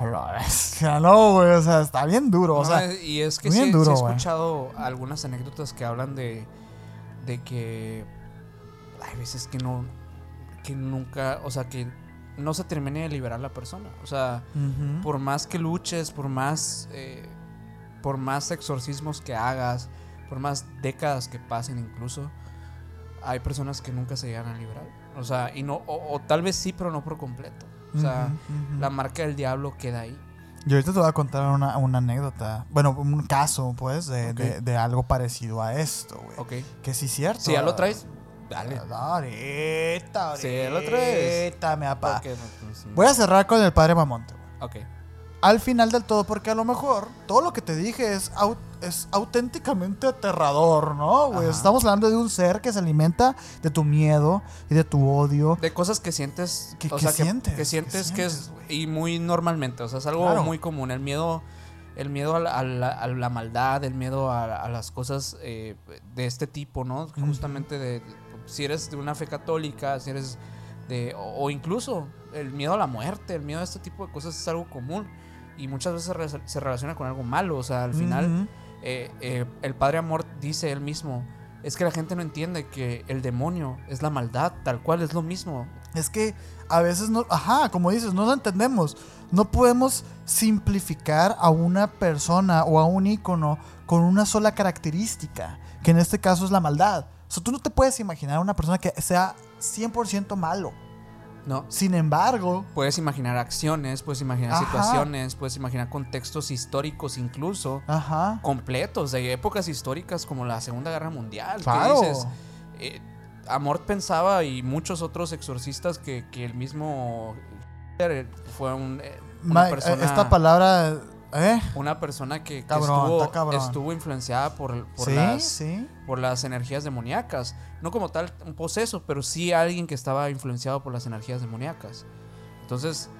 *laughs* No, güey, o sea, está bien duro. o sea, y es que sí, he escuchado algunas anécdotas que hablan de, de que hay veces que no, que nunca, o sea, que no se termine de liberar la persona. O sea, por más que luches, por más, eh, por más exorcismos que hagas, por más décadas que pasen incluso, hay personas que nunca se llegan a liberar. O sea, y no, o, tal vez sí, pero no por completo. O sea, la marca del diablo queda ahí. Yo ahorita te voy a contar una, anécdota, bueno, un caso, pues, de, algo parecido a esto, güey. Ok. Que sí es cierto. Si ya lo traes, dale. Ahorita, ahorita. Si ya lo traes. me apa. Voy a cerrar con el padre Mamonte. Ok al final del todo, porque a lo mejor todo lo que te dije es, es auténticamente aterrador, ¿no? Estamos hablando de un ser que se alimenta de tu miedo y de tu odio. De cosas que sientes. Que, sientes, que, sientes que es. Y muy normalmente, o sea, es algo muy común. El miedo. El miedo a la, maldad, el miedo a, las cosas eh, de este tipo, ¿no? Justamente de, si eres de una fe católica, si eres de, o, incluso el miedo a la muerte, el miedo a este tipo de cosas es algo común y muchas veces se relaciona con algo malo. O sea, al final, eh, eh, el Padre Amor dice él mismo, es que la gente no entiende que el demonio es la maldad, tal cual es lo mismo. Es que a veces no, ajá, como dices, no lo entendemos. No podemos simplificar a una persona o a un icono con una sola característica, que en este caso es la maldad. O sea, tú no te puedes imaginar a una persona que sea 100% malo. No. Sin embargo. Puedes imaginar acciones, puedes imaginar situaciones, puedes imaginar contextos históricos incluso. Ajá. Completos, de épocas históricas como la Segunda Guerra Mundial. Claro. dices, eh, Amort pensaba y muchos otros exorcistas que, el mismo fue un, eh, una persona... Esta palabra ¿Eh? Una persona que, estuvo, influenciada por, las, por las energías demoníacas. No como tal un poseso, pero sí alguien que estaba influenciado por las energías demoníacas. Entonces,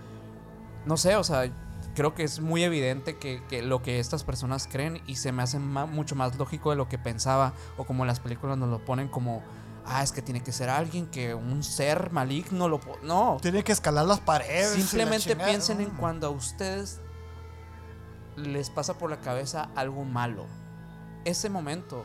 no sé, o sea, creo que es muy evidente que, lo que estas personas creen y se me hace mucho más lógico de lo que pensaba o como las películas nos lo ponen como ah, es que tiene que ser alguien que un ser maligno lo... No. Tiene que escalar las paredes. Simplemente piensen en cuando a ustedes les pasa por la cabeza algo malo. Ese momento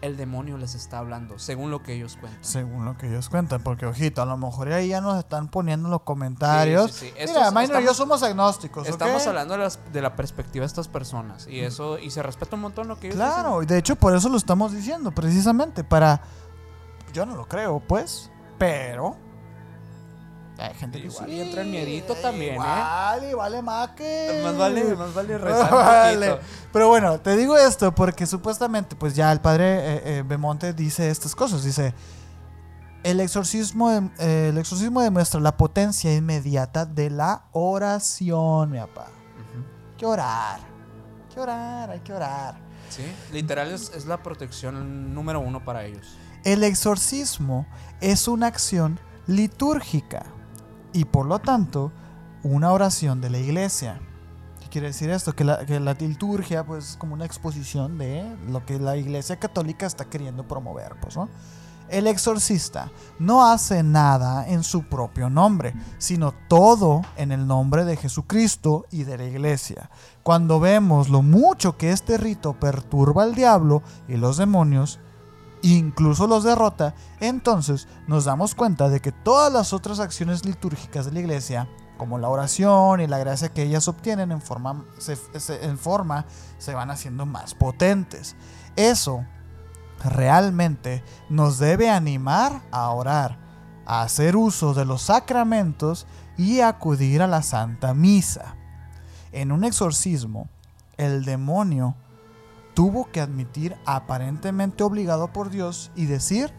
el demonio les está hablando, según lo que ellos cuentan. Según lo que ellos cuentan, porque ojito, a lo mejor ahí ya nos están poniendo en los comentarios. Sí, Mira, y yo somos agnósticos. Estamos hablando de, la perspectiva de estas personas y eso y se respeta un montón lo que ellos Claro, y de hecho por eso lo estamos diciendo, precisamente para yo no lo creo, pues, pero hay gente que igual y entra el miedito también, igual, ¿eh? Y vale más que. Más vale, más vale *laughs* rezar vale. Pero bueno, te digo esto porque supuestamente, pues ya el padre eh, eh, Bemonte dice estas cosas. Dice: El exorcismo, eh, el exorcismo demuestra la potencia inmediata de la oración, mi papá. Hay que orar. Hay que orar, hay que orar. Sí, literal es, es la protección número uno para ellos. El exorcismo es una acción litúrgica y por lo tanto una oración de la iglesia. ¿Qué quiere decir esto? Que la, que la liturgia pues, es como una exposición de lo que la iglesia católica está queriendo promover. Pues, ¿no? El exorcista no hace nada en su propio nombre, sino todo en el nombre de Jesucristo y de la iglesia. Cuando vemos lo mucho que este rito perturba al diablo y los demonios, incluso los derrota, entonces nos damos cuenta de que todas las otras acciones litúrgicas de la iglesia, como la oración y la gracia que ellas obtienen en forma, se, en forma, se van haciendo más potentes. Eso realmente nos debe animar a orar, a hacer uso de los sacramentos y acudir a la Santa Misa. En un exorcismo, el demonio tuvo que admitir aparentemente obligado por Dios y decir,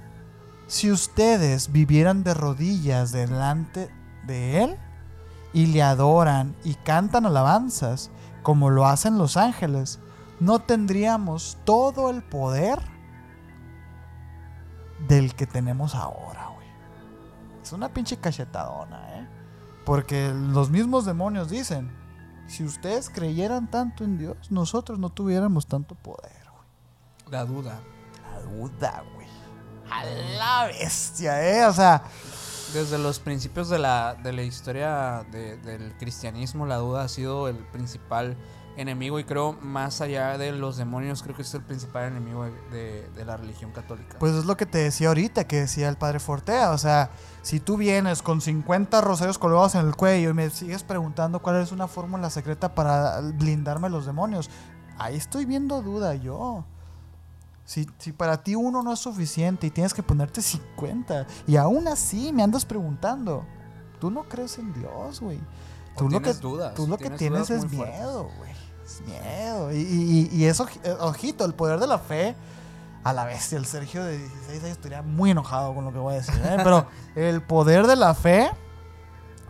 si ustedes vivieran de rodillas delante de Él y le adoran y cantan alabanzas como lo hacen los ángeles, no tendríamos todo el poder del que tenemos ahora, güey. Es una pinche cachetadona, ¿eh? Porque los mismos demonios dicen, si ustedes creyeran tanto en Dios, nosotros no tuviéramos tanto poder, güey. La duda. La duda, güey. A la bestia, ¿eh? O sea... Desde los principios de la, de la historia del cristianismo, la duda ha sido el principal enemigo y creo más allá de los demonios, creo que es el principal enemigo de, la religión católica. Pues es lo que te decía ahorita, que decía el padre Fortea, o sea, si tú vienes con 50 rosarios colgados en el cuello y me sigues preguntando cuál es una fórmula secreta para blindarme los demonios, ahí estoy viendo duda yo. Si, si, para ti uno no es suficiente y tienes que ponerte 50 y aún así me andas preguntando, tú no crees en Dios, güey. Tú lo que, dudas, tú lo que tienes es miedo, güey miedo. Y, y, eso, eh, ojito, el poder de la fe. A la bestia, el Sergio de 16 años estaría muy enojado con lo que voy a decir. ¿eh? Pero *laughs* el poder de la fe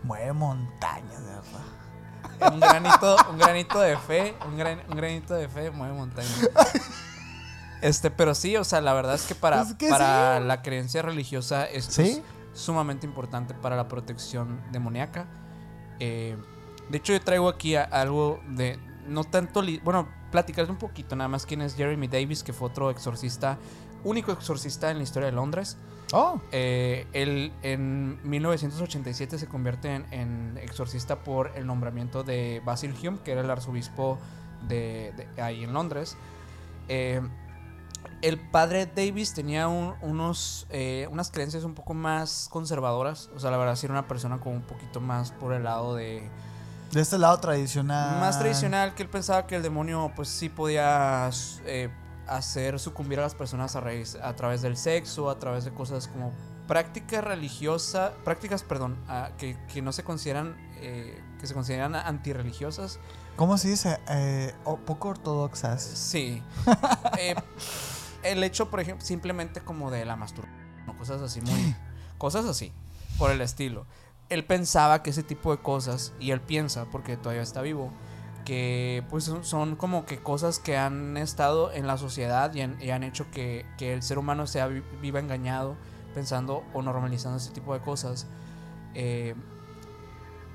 mueve montañas, de verdad. Un granito, un granito de fe, un, granito de fe mueve montañas. Este, pero sí, o sea, la verdad es que para, para la creencia religiosa esto es sumamente importante para la protección demoníaca. Eh, de hecho, yo traigo aquí algo de, no tanto, bueno, platicar un poquito nada más quién es Jeremy Davis, que fue otro exorcista, único exorcista en la historia de Londres. Oh. Eh, él en 1987 se convierte en, exorcista por el nombramiento de Basil Hume, que era el arzobispo de, ahí en Londres. Eh, el padre Davis tenía unos, eh, unas creencias un poco más conservadoras. O sea, la verdad, sí era una persona como un poquito más por el lado de de este lado tradicional. Más tradicional, que él pensaba que el demonio pues sí podía eh, hacer sucumbir a las personas a, raíz, a través del sexo, a través de cosas como prácticas religiosas, prácticas, perdón, que, que, no se consideran, eh, que se consideran antirreligiosas. ¿Cómo se dice? Eh, poco ortodoxas. Sí. *laughs* el hecho, por ejemplo, simplemente como de la masturbación, cosas así muy... cosas así, por el estilo él pensaba que ese tipo de cosas, y él piensa, porque todavía está vivo, que pues son, como que cosas que han estado en la sociedad y han, hecho que, el ser humano sea viva engañado pensando o normalizando ese tipo de cosas. Eh,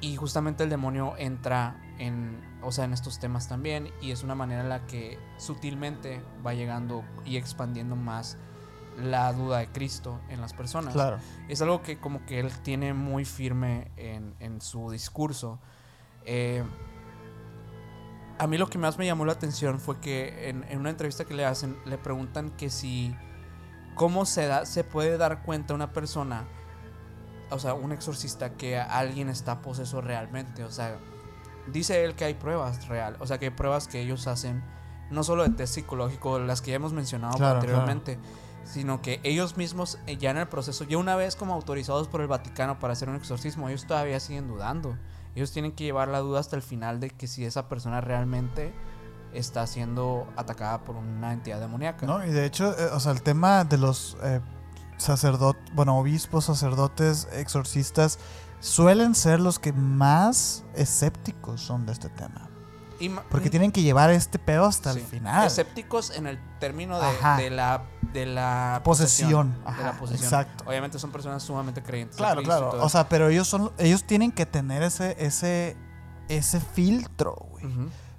y justamente el demonio entra en, o sea, en estos temas también y es una manera en la que sutilmente va llegando y expandiendo más la duda de Cristo en las personas. Claro. Es algo que como que él tiene muy firme en, su discurso. Eh, a mí lo que más me llamó la atención fue que en, una entrevista que le hacen, le preguntan que si, cómo se, da, se puede dar cuenta una persona, o sea, un exorcista, que alguien está poseso realmente. O sea, dice él que hay pruebas real, o sea, que hay pruebas que ellos hacen, no solo de test psicológico, las que ya hemos mencionado anteriormente sino que ellos mismos eh, ya en el proceso, ya una vez como autorizados por el Vaticano para hacer un exorcismo, ellos todavía siguen dudando. Ellos tienen que llevar la duda hasta el final de que si esa persona realmente está siendo atacada por una entidad demoníaca. No, y de hecho, eh, o sea, el tema de los... Eh, sacerdotes, bueno, obispos, sacerdotes, exorcistas, suelen ser los que más escépticos son de este tema. Porque tienen que llevar este pedo hasta el final. Escépticos en el término de, la, de la posesión. de la posesión. Exacto. Obviamente son personas sumamente creyentes. Claro, claro. O sea, pero ellos son, ellos tienen que tener ese, ese, ese filtro, güey.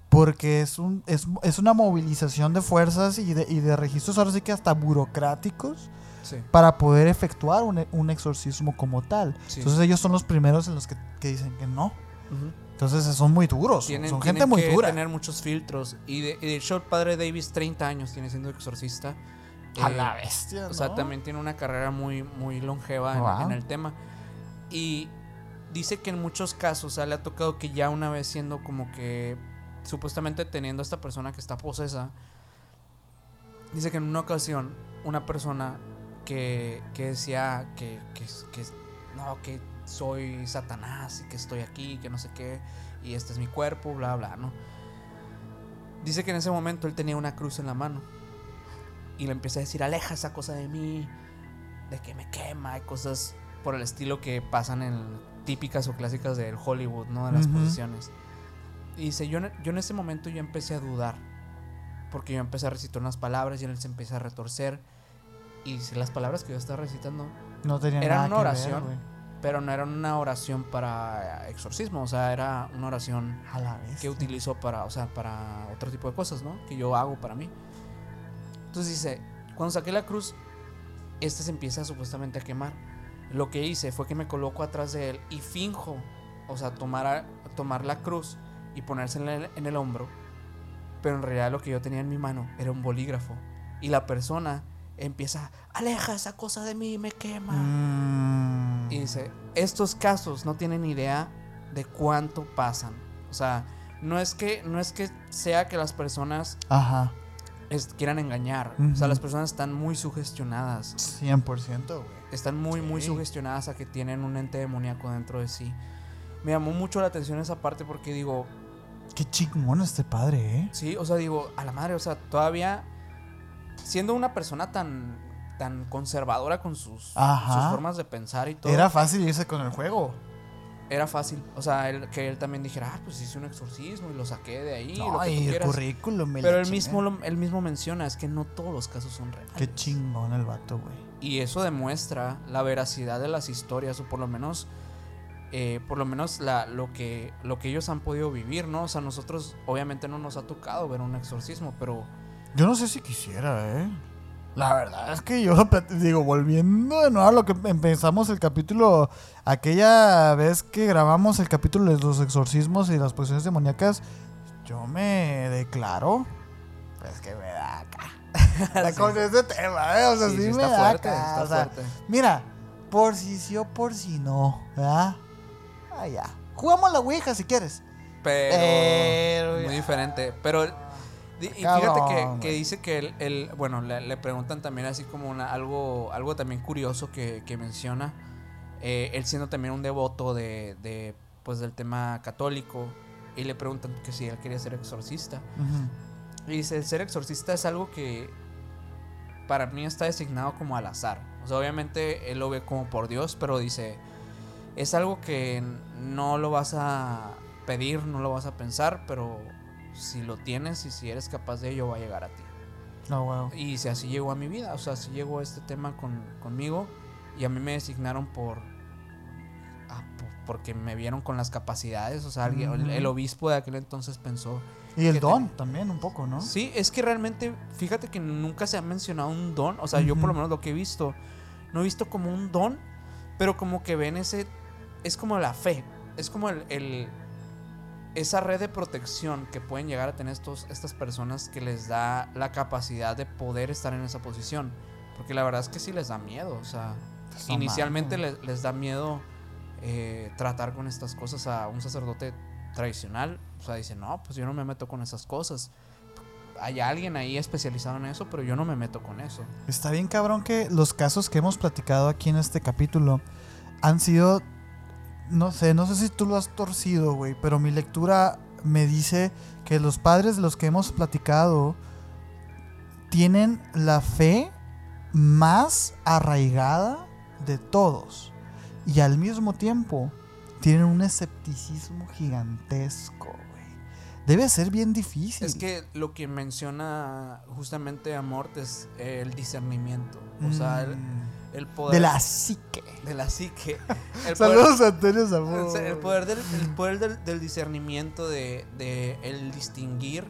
Porque es, un, es, es, una movilización de fuerzas y de, y de registros, ahora sí que hasta burocráticos, para poder efectuar un, un exorcismo como tal. Entonces ellos son los primeros en los que, que dicen que no. Entonces son muy duros. son gente muy que dura. tener muchos filtros. Y de, hecho, el padre Davis, 30 años tiene siendo exorcista. A la eh, bestia. O sea, también tiene una carrera muy, muy longeva en, el tema. Y dice que en muchos casos, o sea, le ha tocado que ya una vez siendo como que supuestamente teniendo a esta persona que está posesa, dice que en una ocasión una persona que, que decía que, que, que no, que soy Satanás y que estoy aquí, que no sé qué, y este es mi cuerpo, bla, bla, ¿no? Dice que en ese momento él tenía una cruz en la mano y le empieza a decir, aleja esa cosa de mí, de que me quema, y cosas por el estilo que pasan en típicas o clásicas del Hollywood, ¿no? De las posiciones. Y dice, yo, yo en ese momento yo empecé a dudar, porque yo empecé a recitar unas palabras y él se empieza a retorcer. Y dice, las palabras que yo estaba recitando no tenían eran una oración pero no era una oración para exorcismo, o sea, era una oración que utilizo para, o sea, para otro tipo de cosas, ¿no? Que yo hago para mí. Entonces dice, cuando saqué la cruz, este se empieza supuestamente a quemar. Lo que hice fue que me coloco atrás de él y finjo, o sea, tomar, tomar la cruz y ponérsela en en el hombro, pero en realidad lo que yo tenía en mi mano era un bolígrafo y la persona empieza, aleja esa cosa de mí, me quema. Mm. Y dice, estos casos no tienen idea de cuánto pasan. O sea, no es que, no es que sea que las personas quieran engañar. O sea, las personas están muy sugestionadas. 100%, güey. Están muy, muy sugestionadas a que tienen un ente demoníaco dentro de sí. Me llamó mucho la atención esa parte porque digo... Qué chingón este padre, ¿eh? Sí, o sea, digo, a la madre, o sea, todavía siendo una persona tan, tan conservadora con sus, sus formas de pensar y todo. Era fácil irse con el juego. Era fácil. O sea, que él también dijera, ah, pues hice un exorcismo y lo saqué de ahí. No, y el currículum. Pero él mismo, él mismo menciona, es que no todos los casos son reales. Qué chingón el vato, güey. Y eso demuestra la veracidad de las historias, o por lo menos, eh, por lo menos la, lo, que, lo que ellos han podido vivir, ¿no? O sea, nosotros obviamente no nos ha tocado ver un exorcismo, pero yo no sé si quisiera, ¿eh? La verdad es que yo digo, volviendo de nuevo a lo que empezamos el capítulo, aquella vez que grabamos el capítulo de los exorcismos y las posiciones demoníacas, yo me declaro, pues que me da acá. *laughs* Con ese tema, ¿eh? O sea, sí, me da acá. O sea, mira, por si sí o por si no, ¿verdad? Ah, ya. Jugamos la Ouija si quieres. Pero, muy diferente. Pero y fíjate que, dice que él, bueno, le, preguntan también así como una, algo, algo también curioso que, menciona, eh, él siendo también un devoto de, pues del tema católico, y le preguntan que si él quería ser exorcista. Y dice, el ser exorcista es algo que para mí está designado como al azar. O sea, obviamente él lo ve como por Dios, pero dice, es algo que no lo vas a pedir, no lo vas a pensar, pero si lo tienes y si eres capaz de ello, va a llegar a ti. Oh, y si así llegó a mi vida, o sea, así llegó este tema con, conmigo y a mí me designaron por, ah, porque me vieron con las capacidades, o sea, alguien, el, obispo de aquel entonces pensó... Y el don también un poco, ¿no? Sí, es que realmente, fíjate que nunca se ha mencionado un don, o sea, yo por lo menos lo que he visto, no he visto como un don, pero como que ven ese, es como la fe, es como el esa red de protección que pueden llegar a tener estos, estas personas que les da la capacidad de poder estar en esa posición. Porque la verdad es que sí les da miedo. O sea, inicialmente les, da miedo eh, tratar con estas cosas a un sacerdote tradicional. O sea, dice, no, pues yo no me meto con esas cosas. Hay alguien ahí especializado en eso, pero yo no me meto con eso. Está bien cabrón que los casos que hemos platicado aquí en este capítulo han sido no sé, no sé si tú lo has torcido, güey, pero mi lectura me dice que los padres de los que hemos platicado tienen la fe más arraigada de todos. Y al mismo tiempo tienen un escepticismo gigantesco, güey. Debe ser bien difícil. Es que lo que menciona justamente Amort es el discernimiento. O sea, el, Mm. El poder. de la psique. de la psique. El poder, Saludos a Antonio Zamora. el poder del, el poder del, del discernimiento, de, de el distinguir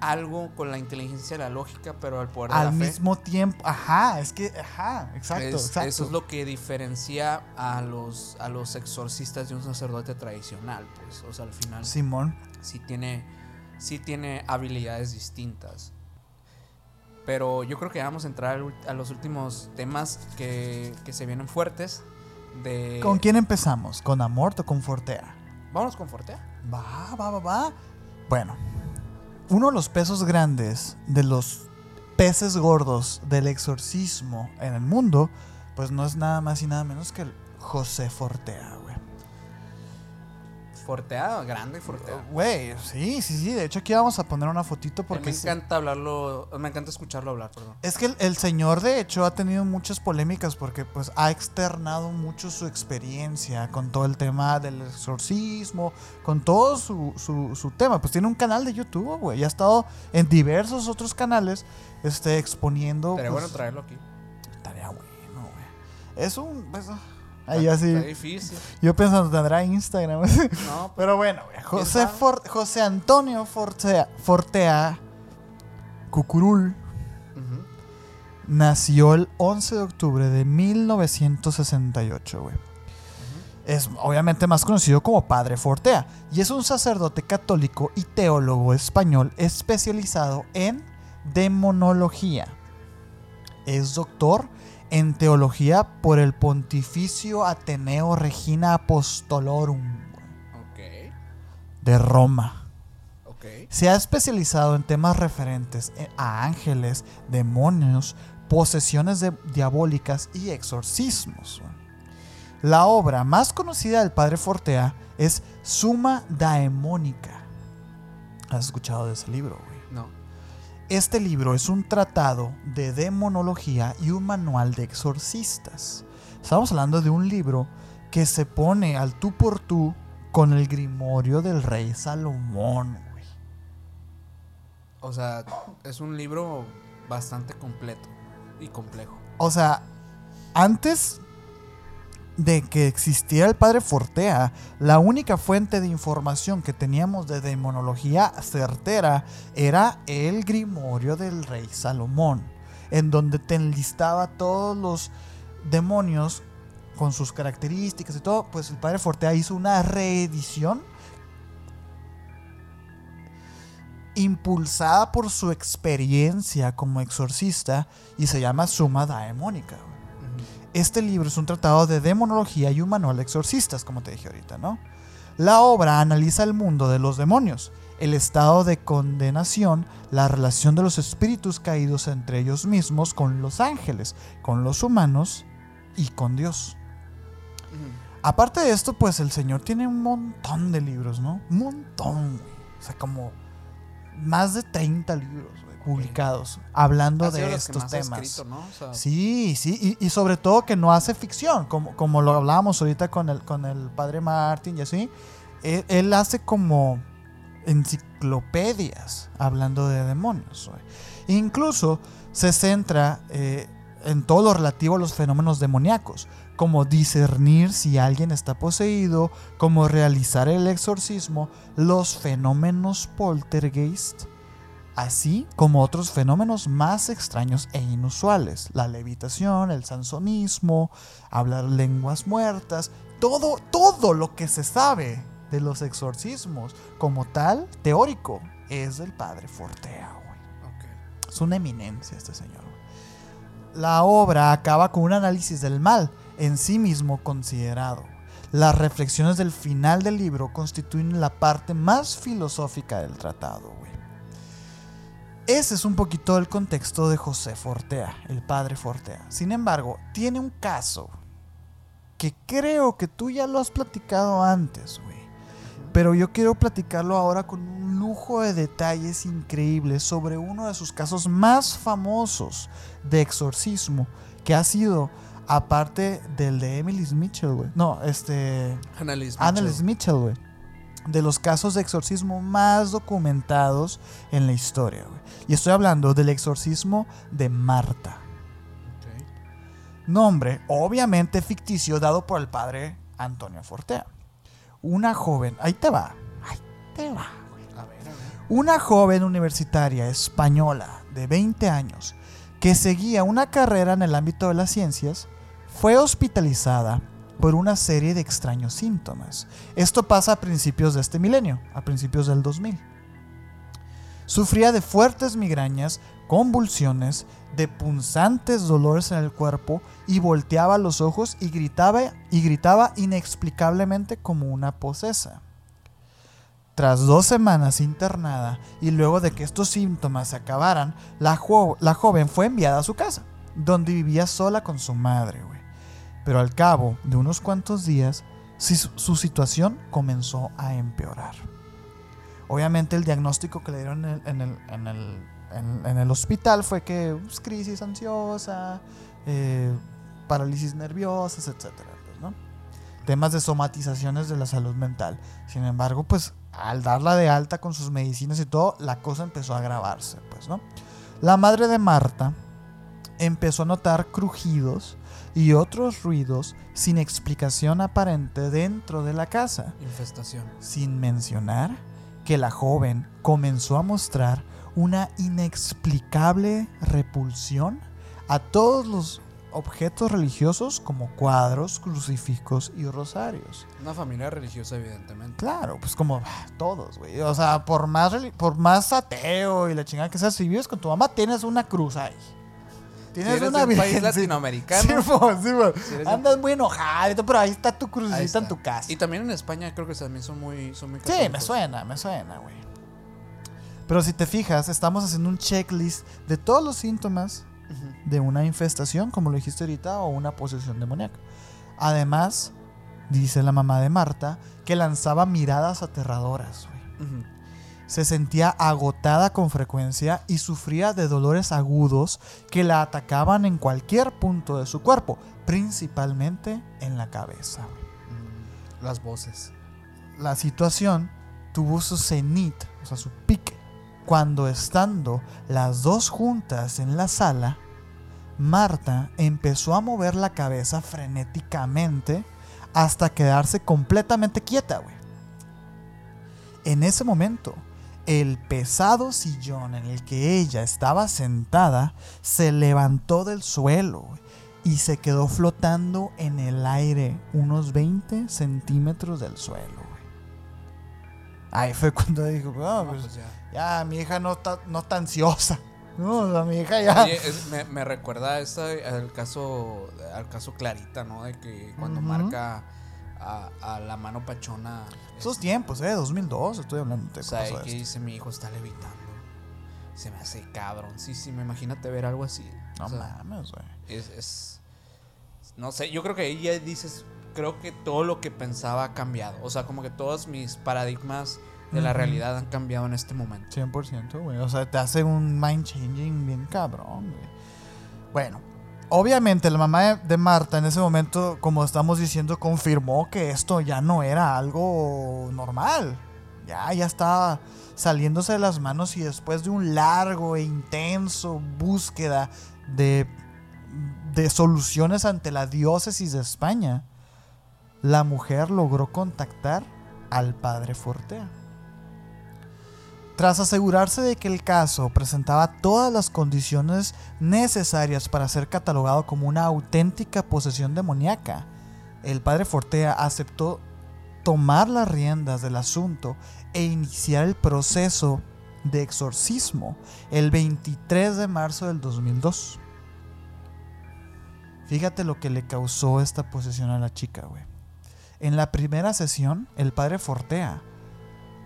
algo con la inteligencia la lógica, pero el poder de Al la fe. mismo tiempo, ajá, es que, ajá, exacto, Es- exacto. Eso es lo que diferencia a los, a los exorcistas de un sacerdote tradicional, pues. O sea, al final Simón. sí tiene, sí tiene habilidades distintas. Pero yo creo que vamos a entrar a los últimos temas que, que se vienen fuertes. De... ¿Con quién empezamos? ¿Con Amort o con Fortea? Vámonos con Fortea. Va, va, va, va. Bueno, uno de los pesos grandes de los peces gordos del exorcismo en el mundo, pues no es nada más y nada menos que el José Fortea, güey. Fortea, grande Fortea. Güey, sí, sí, sí. De hecho, aquí vamos a poner una fotito porque me encanta hablarlo, me encanta escucharlo hablar, perdón. Es que el, el señor, de hecho, ha tenido muchas polémicas porque pues ha externado mucho su experiencia con todo el tema del exorcismo, con todo su, su, su tema. Pues tiene un canal de YouTube, güey. Y ha estado en diversos otros canales este, exponiendo. Pues, bueno traerlo aquí. Estaría bueno, güey. Es un... pues, ah, ahí así. Está difícil. Yo pensando, tendrá Instagram. *laughs* No, Pero bueno, José? For- José Antonio Fortea, Fortea Cucurul nació el 11 de octubre de 1968, güey. Es obviamente más conocido como Padre Fortea y es un sacerdote católico y teólogo español especializado en demonología. Es doctor en teología por el Pontificio Ateneo Regina Apostolorum de Roma. Se ha especializado en temas referentes a ángeles, demonios, posesiones de- diabólicas y exorcismos. La obra más conocida del padre Fortea es Suma Daemónica. ¿Has escuchado de ese libro. Este libro es un tratado de demonología y un manual de exorcistas. Estamos hablando de un libro que se pone al tú por tú con el grimorio del rey Salomón, güey. O sea, es un libro bastante completo y complejo. O sea, antes de que existiera el padre Fortea, la única fuente de información que teníamos de demonología certera era el grimorio del rey Salomón, en donde te enlistaba todos los demonios con sus características y todo, pues el padre Fortea hizo una reedición impulsada por su experiencia como exorcista y se llama Suma Daemónica. Este libro es un tratado de demonología y un manual de exorcistas, como te dije ahorita, ¿no? La obra analiza el mundo de los demonios, el estado de condenación, la relación de los espíritus caídos entre ellos mismos con los ángeles, con los humanos y con Dios. Aparte de esto, pues el señor tiene un montón de libros, ¿no? Un montón. O sea, como más de 30 libros publicados hablando Ha de estos temas. escrito, ¿no? O sea, Sí, sí, y, y sobre todo que no hace ficción, como, como lo hablábamos ahorita con el, con el padre Martin y así. Él, él hace como enciclopedias hablando de demonios. Incluso se centra eh, en todo lo relativo a los fenómenos demoníacos, como discernir si alguien está poseído, como realizar el exorcismo, los fenómenos poltergeist, así como otros fenómenos más extraños e inusuales, la levitación, el sansonismo, hablar lenguas muertas, todo, todo lo que se sabe de los exorcismos como tal, teórico, es del padre Fortea. Es una eminencia este señor. La obra acaba con un análisis del mal en sí mismo considerado. Las reflexiones del final del libro constituyen la parte más filosófica del tratado. güey. Ese es un poquito el contexto de José Fortea, el padre Fortea. Sin embargo, tiene un caso que creo que tú ya lo has platicado antes, güey. Pero yo quiero platicarlo ahora con un lujo de detalles increíbles sobre uno de sus casos más famosos de exorcismo, que ha sido, aparte del de Emily Mitchell, güey. No, este... Annalise Annalise Mitchell, güey. De los casos de exorcismo más documentados en la historia, güey. Y estoy hablando del exorcismo de Marta. Nombre, obviamente ficticio, dado por el padre Antonio Fortea. Una joven, ahí te va, ahí te va. A ver, a ver. Una joven universitaria española de 20 años que seguía una carrera en el ámbito de las ciencias fue hospitalizada por una serie de extraños síntomas. Esto pasa a principios de este milenio, a principios del 2000. Sufría de fuertes migrañas, convulsiones, de punzantes dolores en el cuerpo y volteaba los ojos y gritaba y gritaba inexplicablemente como una posesa. Tras dos semanas internada y luego de que estos síntomas se acabaran, la, jo- la joven fue enviada a su casa, donde vivía sola con su madre. Pero al cabo de unos cuantos días, su situación comenzó a empeorar. Obviamente el diagnóstico que le dieron en el, hospital fue que pues, crisis ansiosa, eh, parálisis nerviosas, etcétera, pues, ¿no? Temas de somatizaciones de la salud mental. Sin embargo, pues al darla de alta con sus medicinas y todo, la cosa empezó a agravarse, pues, ¿no? La madre de Marta empezó a notar crujidos y otros ruidos sin explicación aparente dentro de la casa Infestación. sin mencionar que la joven comenzó a mostrar una inexplicable repulsión a todos los objetos religiosos como cuadros, crucifijos y rosarios. Una familia religiosa, evidentemente. Claro, pues como todos, güey. O sea, por más, por más ateo y la chingada que seas, si vives con tu mamá, tienes una cruz ahí. Si Tienes eres una de un país latinoamericano. Sí, mo, sí, mo. Si Andas muy enojado, y todo, pero ahí está tu crucecita está. en tu casa. Y también en España creo que también son muy, son muy Sí, me suena, me suena, güey. Pero si te fijas, estamos haciendo un checklist de todos los síntomas de una infestación, como lo dijiste ahorita, o una posesión demoníaca. Además, dice la mamá de Marta, que lanzaba miradas aterradoras, güey. Ujú. Se sentía agotada con frecuencia y sufría de dolores agudos que la atacaban en cualquier punto de su cuerpo, principalmente en la cabeza. Mm, Las voces. la situación tuvo su cenit, o sea, su pique, cuando estando las dos juntas en la sala, Marta empezó a mover la cabeza frenéticamente hasta quedarse completamente quieta, güey. En ese momento, el pesado sillón en el que ella estaba sentada se levantó del suelo y se quedó flotando en el aire unos 20 centímetros del suelo. Ahí fue cuando dijo, "Ah, No, pues, pues ya. ya mi hija no está, no está ansiosa. No, o sea, mi hija ya... Oye, es- me, me recuerda esto al caso al caso Clarita, ¿no? De que cuando marca a, a la mano pachona. Esos tiempos, eh, 2002, estoy hablando de O sea, que dice mi hijo está levitando. Se me hace cabrón. Sí, sí, me imagínate ver algo así. No O sea, mames, güey. es, es- No sé, yo creo que ahí ya dices. Creo que todo lo que pensaba ha cambiado. O sea, como que todos mis paradigmas de la realidad han cambiado en este momento. 100%, güey. O sea, te hace un mind changing bien cabrón, güey. Bueno, obviamente la mamá de, Marta en ese momento, como estamos diciendo, confirmó que esto ya no era algo normal. Ya, ya estaba saliéndose de las manos y después de un largo e intenso búsqueda de, de soluciones ante la diócesis de España, la mujer logró contactar al padre Fortea. Tras asegurarse de que el caso presentaba todas las condiciones necesarias para ser catalogado como una auténtica posesión demoníaca, el padre Fortea aceptó tomar las riendas del asunto e iniciar el proceso de exorcismo el 23 de marzo del 2002. Fíjate lo que le causó esta posesión a la chica, güey. En la primera sesión, el padre Fortea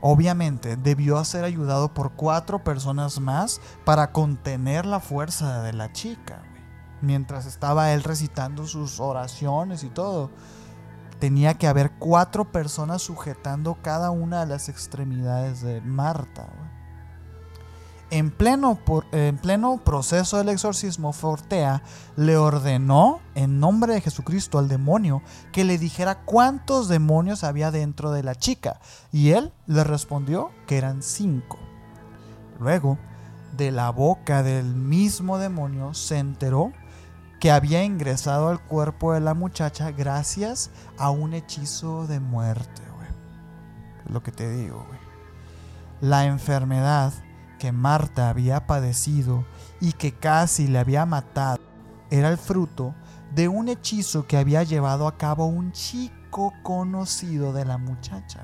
Obviamente debió ser ayudado por cuatro personas más para contener la fuerza de la chica. Mientras estaba él recitando sus oraciones y todo. tenía que haber cuatro personas sujetando cada una de las extremidades de Marta. En pleno, en pleno proceso del exorcismo, Fortea le ordenó en nombre de Jesucristo al demonio que le dijera cuántos demonios había dentro de la chica, y él le respondió que eran cinco. Luego, de la boca del mismo demonio se enteró que había ingresado al cuerpo de la muchacha gracias a un hechizo de muerte. Lo que te digo. La enfermedad que Marta había padecido y que casi le había matado era el fruto de un hechizo que había llevado a cabo un chico conocido de la muchacha,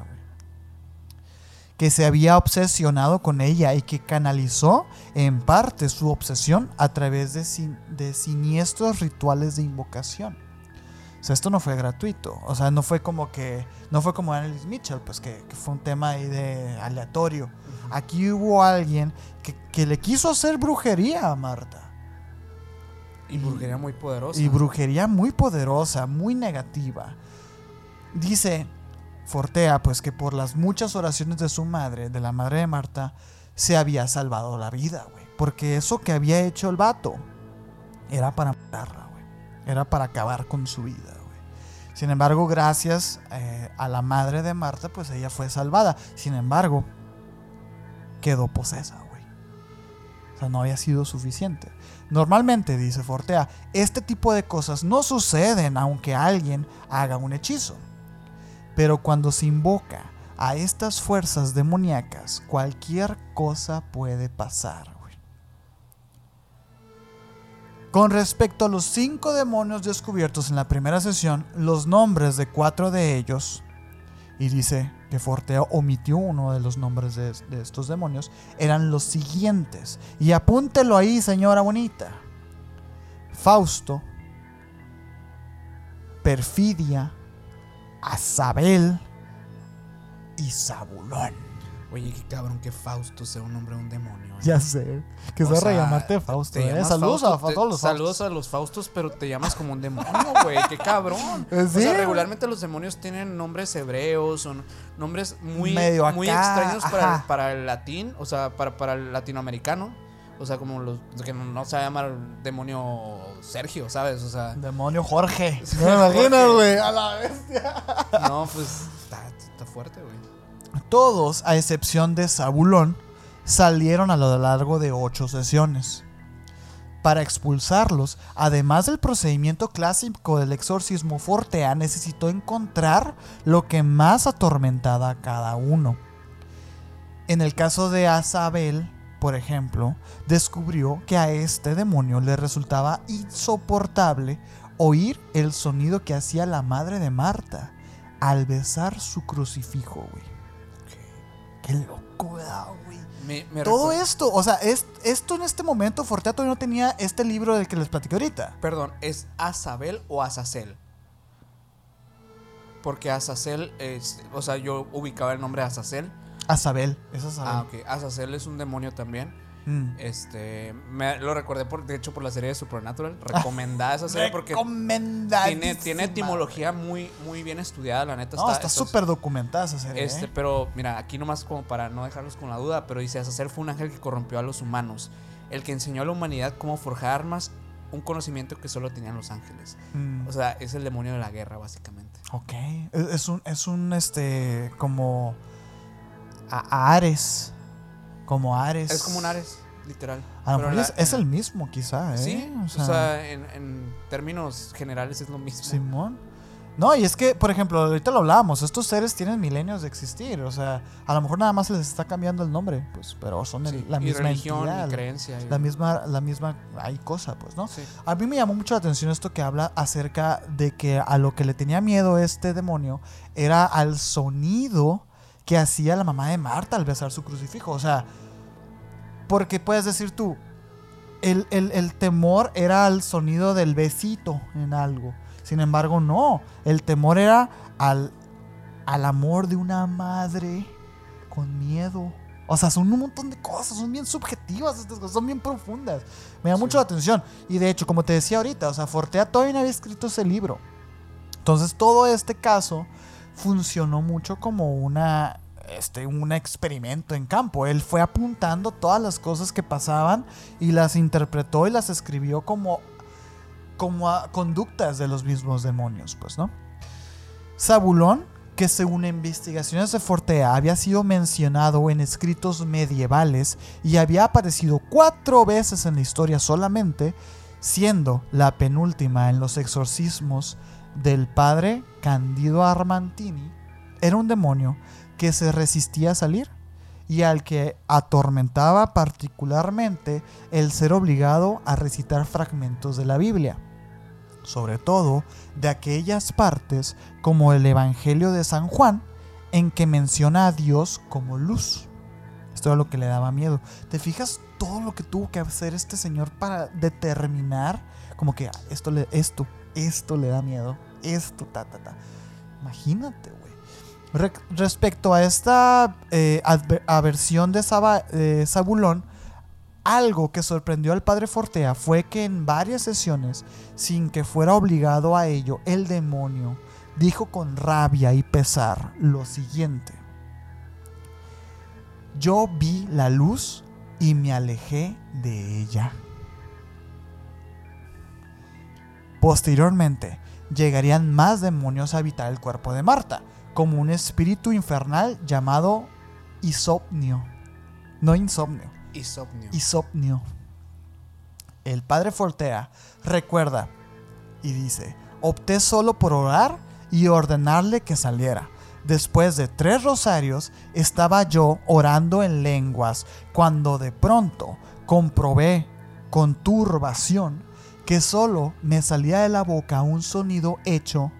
que se había obsesionado con ella y que canalizó en parte su obsesión a través de, de siniestros rituales de invocación. O sea, esto no fue gratuito. O sea, no fue como que. No fue como Annalise Mitchell, pues que, fue un tema ahí de aleatorio. Aquí hubo alguien que, que, le quiso hacer brujería a Marta. Y brujería muy poderosa. Y brujería muy poderosa, muy negativa. Dice Fortea, pues que por las muchas oraciones de su madre, de la madre de Marta, se había salvado la vida, güey. Porque eso que había hecho el vato era para matarla, güey. Era para acabar con su vida, güey. Sin embargo, gracias eh, a la madre de Marta, pues ella fue salvada. Sin embargo, quedó posesa, güey. O sea, no había sido suficiente. Normalmente, dice Fortea, este tipo de cosas no suceden aunque alguien haga un hechizo. Pero cuando se invoca a estas fuerzas demoníacas, cualquier cosa puede pasar. Con respecto a los cinco demonios descubiertos en la primera sesión, los nombres de cuatro de ellos, y dice que Forteo omitió uno de los nombres de, de estos demonios, eran los siguientes. Y apúntelo ahí, señora bonita. Fausto, Perfidia, Azabel y Zabulón. Oye, qué cabrón que Fausto sea un nombre de un demonio. ¿eh? Ya sé. Que se va a llamarte Fausto. ¿eh? Saludos a, todos los Saludos a los Faustos, pero te llamas como un demonio, güey. qué cabrón. O sea, regularmente los demonios tienen nombres hebreos, son nombres muy, muy extraños para, para, el latín, o sea, para, para el latinoamericano. O sea, como los que no, se va a llamar demonio Sergio, ¿sabes? O sea. Demonio Jorge. *laughs* No me imaginas, güey. A la bestia. No, pues está, fuerte, güey. Todos, a excepción de Zabulón, salieron a lo largo de ocho sesiones. Para expulsarlos, además del procedimiento clásico del exorcismo Fortea, necesitó encontrar lo que más atormentaba a cada uno. En el caso de Azabel, por ejemplo, descubrió que a este demonio le resultaba insoportable oír el sonido que hacía la madre de Marta al besar su crucifijo, güey. Qué locura, güey. Todo esto, o sea, esto en este momento, Forteato no tenía este libro del que les platiqué ahorita. Perdón, ¿es Azabel o Azazel? Porque Azazel, es, o sea, yo ubicaba el nombre de Azazel Azabel, es Azabel. Ah, ok. Azazel es un demonio también. Mm. Este, me lo recordé por, de hecho por la serie de Supernatural, recomendada esa serie porque tiene, tiene etimología muy, muy bien estudiada, la neta. No, está súper documentada esa serie. Este, ¿eh? pero mira, aquí nomás como para no dejarlos con la duda, pero dice Azazel fue un ángel que corrompió a los humanos, el que enseñó a la humanidad cómo forjar armas, un conocimiento que solo tenían los ángeles. Mm. O sea, es el demonio de la guerra básicamente. Ok, es un, es un, este, como a Ares. Como Ares. Es como un Ares, literal. A lo mejor es, el mismo, quizá, ¿eh? Sí, o sea, en, términos generales es lo mismo. Simón. No, y es que, por ejemplo, ahorita lo hablábamos, estos seres tienen milenios de existir, o sea, a lo mejor nada más les está cambiando el nombre, pues, pero son la misma religión, y creencia. La misma, la misma, hay cosa, pues, ¿no? A mí me llamó mucho la atención esto que habla acerca de que a lo que le tenía miedo este demonio era al sonido que hacía la mamá de Marta al besar su crucifijo. O sea, porque puedes decir tú, el, temor era al sonido del besito en algo. Sin embargo, no. El temor era al, al amor de una madre con miedo. O sea, son un montón de cosas, son bien subjetivas estas cosas, son bien profundas. Me da mucho la atención. Y de hecho, como te decía ahorita, o sea, Fortea todavía no había escrito ese libro. Entonces todo este caso funcionó mucho como una, este, un experimento en campo. Él fue apuntando todas las cosas que pasaban y las interpretó y las escribió como, como conductas de los mismos demonios, pues, ¿no? Zabulón, que según investigaciones de Fortea había sido mencionado en escritos medievales y había aparecido cuatro veces en la historia solamente, siendo la penúltima en los exorcismos del padre Candido Armantini, era un demonio que se resistía a salir y al que atormentaba particularmente el ser obligado a recitar fragmentos de la Biblia, sobre todo de aquellas partes como el Evangelio de San Juan, en que menciona a Dios como luz. Esto era lo que le daba miedo. ¿Te fijas todo lo que tuvo que hacer este señor para determinar como que ah, esto esto, esto le da miedo, esto, ta, ta, ta. Imagínate, güey. respecto a esta eh, aversión de eh, Zabulón, algo que sorprendió al padre Fortea fue que en varias sesiones, sin que fuera obligado a ello, el demonio dijo con rabia y pesar lo siguiente. Yo vi la luz y me alejé de ella. Posteriormente, llegarían más demonios a habitar el cuerpo de Marta, como un espíritu infernal llamado Isopnio. No insomnio. Isopnio. Isopnio. El padre Fortea recuerda y dice, opté solo por orar y ordenarle que saliera. Después de tres rosarios estaba yo orando en lenguas cuando de pronto comprobé con turbación que solo me salía de la boca un sonido hecho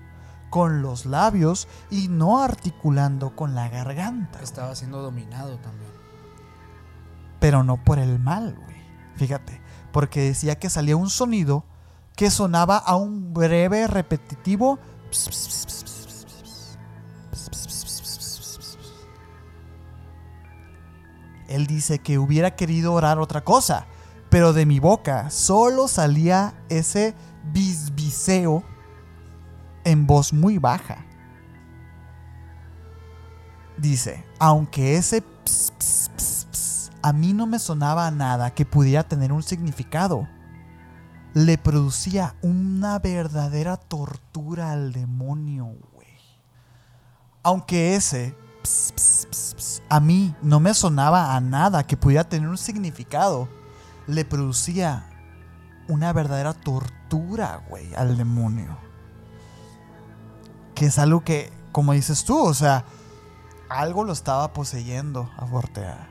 con los labios y no articulando con la garganta. Estaba siendo dominado también. Pero no por el mal, güey. Fíjate, porque decía que salía un sonido que sonaba a un breve repetitivo Él dice que hubiera querido orar otra cosa, pero de mi boca solo salía ese bisbiseo en voz muy baja. Dice, aunque ese a mí no me sonaba a nada que pudiera tener un significado, le producía una verdadera tortura al demonio, güey. Aunque ese a mí no me sonaba a nada que pudiera tener un significado. Le producía una verdadera tortura, güey, al demonio. Que es algo que, como dices tú, o sea, algo lo estaba poseyendo a Fortea.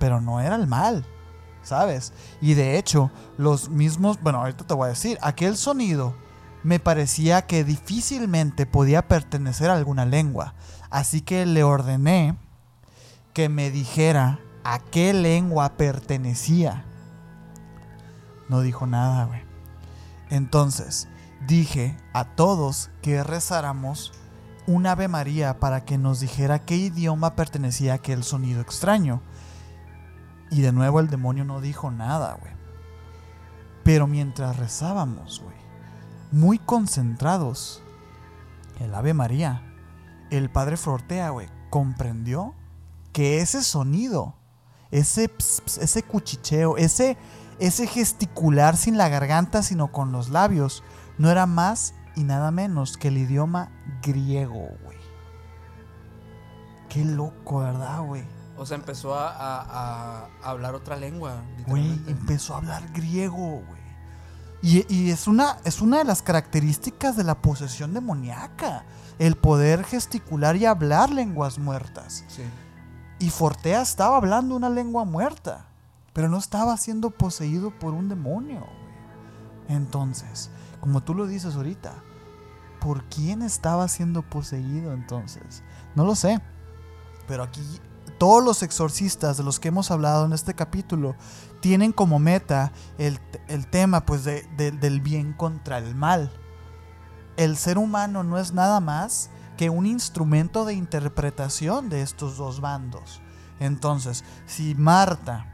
Pero no era el mal, ¿sabes? Y de hecho, los mismos, bueno, ahorita te voy a decir, aquel sonido me parecía que difícilmente podía pertenecer a alguna lengua. Así que le ordené que me dijera a qué lengua pertenecía. No dijo nada, güey. Entonces dije a todos que rezáramos un Ave María para que nos dijera qué idioma pertenecía aquel sonido extraño. Y de nuevo el demonio no dijo nada, güey. Pero mientras rezábamos, güey, muy concentrados, el Ave María el padre Fortea, güey, comprendió que ese sonido, ese, ese cuchicheo, ese, ese gesticular sin la garganta, sino con los labios, no era más y nada menos que el idioma griego, güey. Qué loco, ¿verdad, güey? O sea, empezó a, a hablar otra lengua. Güey, empezó a hablar griego, güey. Y, es, una, es una de las características de la posesión demoníaca, el poder gesticular y hablar lenguas muertas. Y Fortea estaba hablando una lengua muerta, pero no estaba siendo poseído por un demonio. Entonces, como tú lo dices ahorita, ¿por quién estaba siendo poseído entonces? No lo sé, pero aquí todos los exorcistas de los que hemos hablado en este capítulo tienen como meta el, tema pues del bien contra el mal. El ser humano no es nada más que un instrumento de interpretación de estos dos bandos. Entonces, si Marta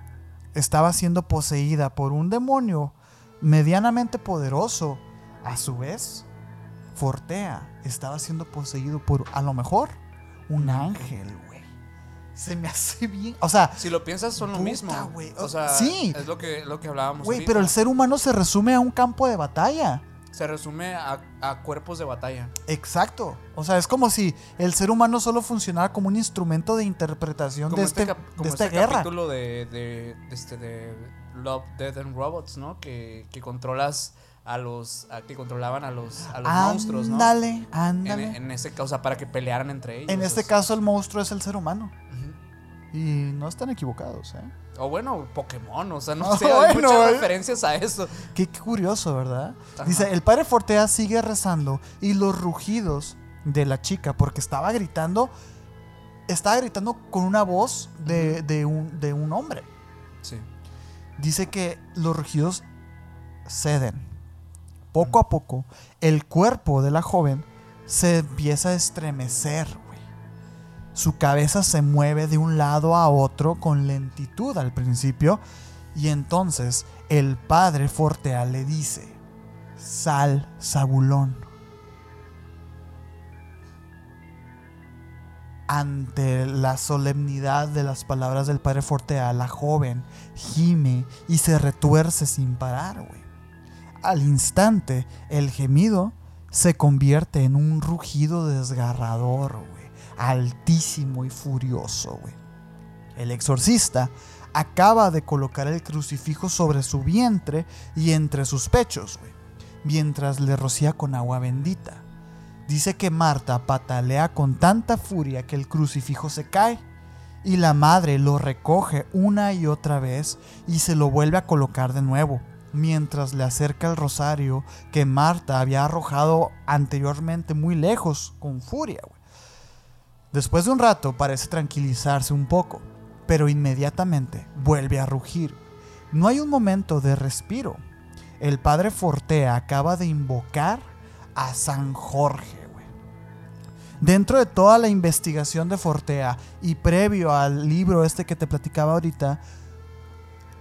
estaba siendo poseída por un demonio medianamente poderoso, a su vez, Fortea estaba siendo poseído por, a lo mejor, un ángel, güey. Se me hace bien. O sea, Si lo piensas, son lo Puta, mismo. güey. O sea, Sí. es lo que, lo que hablábamos. güey, pero el ser humano se resume a un campo de batalla. Se resume a, a cuerpos de batalla. Exacto. O sea, es como si el ser humano solo funcionara como un instrumento de interpretación Como de, este, este, de esta este guerra. capítulo de, de, de este, de Love, Death and Robots, ¿no? Que, que controlas a los. a- que controlaban a los, a los monstruos, ¿no? Ándale, ándale. en ese caso, o sea, para que pelearan entre ellos. En este o sea. caso, el monstruo es el ser humano. Y no están equivocados, ¿eh? O bueno, Pokémon, o sea, no *laughs* sé, hay bueno, muchas eh. referencias a eso. Qué, qué curioso, ¿verdad? Ajá. Dice, el padre Fortea sigue rezando y los rugidos de la chica, porque estaba gritando, estaba gritando con una voz de, de un, de un hombre. Sí. Dice que los rugidos ceden. Poco a poco, el cuerpo de la joven se empieza a estremecer. Su cabeza se mueve de un lado a otro con lentitud al principio. Y entonces el padre Fortea le dice, sal, Zabulón. Ante la solemnidad de las palabras del padre Fortea, la joven gime y se retuerce sin parar, güey. Al instante, el gemido se convierte en un rugido desgarrador, güey. Altísimo y furioso, güey. El exorcista acaba de colocar el crucifijo sobre su vientre y entre sus pechos, güey, mientras le rocía con agua bendita. Dice que Marta patalea con tanta furia que el crucifijo se cae y la madre lo recoge una y otra vez y se lo vuelve a colocar de nuevo, mientras le acerca el rosario que Marta había arrojado anteriormente muy lejos con furia. güey. Después de un rato parece tranquilizarse un poco, pero inmediatamente vuelve a rugir. No hay un momento de respiro. El padre Fortea acaba de invocar a San Jorge. Dentro de toda la investigación de Fortea y previo al libro este que te platicaba ahorita,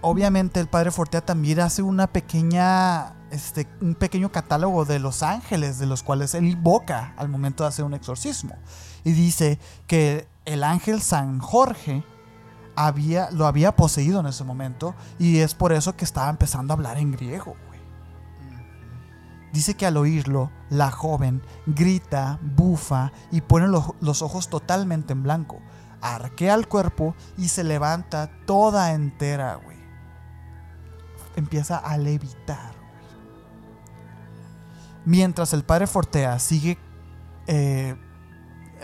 obviamente el padre Fortea también hace una pequeña, este, un pequeño catálogo de los ángeles de los cuales él invoca al momento de hacer un exorcismo. Y dice que el ángel San Jorge había, lo había poseído en ese momento y es por eso que estaba empezando a hablar en griego. güey. Dice que al oírlo, la joven grita, bufa y pone los, los ojos totalmente en blanco. Arquea el cuerpo y se levanta toda entera, güey. Empieza a levitar, güey. Mientras el padre Fortea sigue, eh,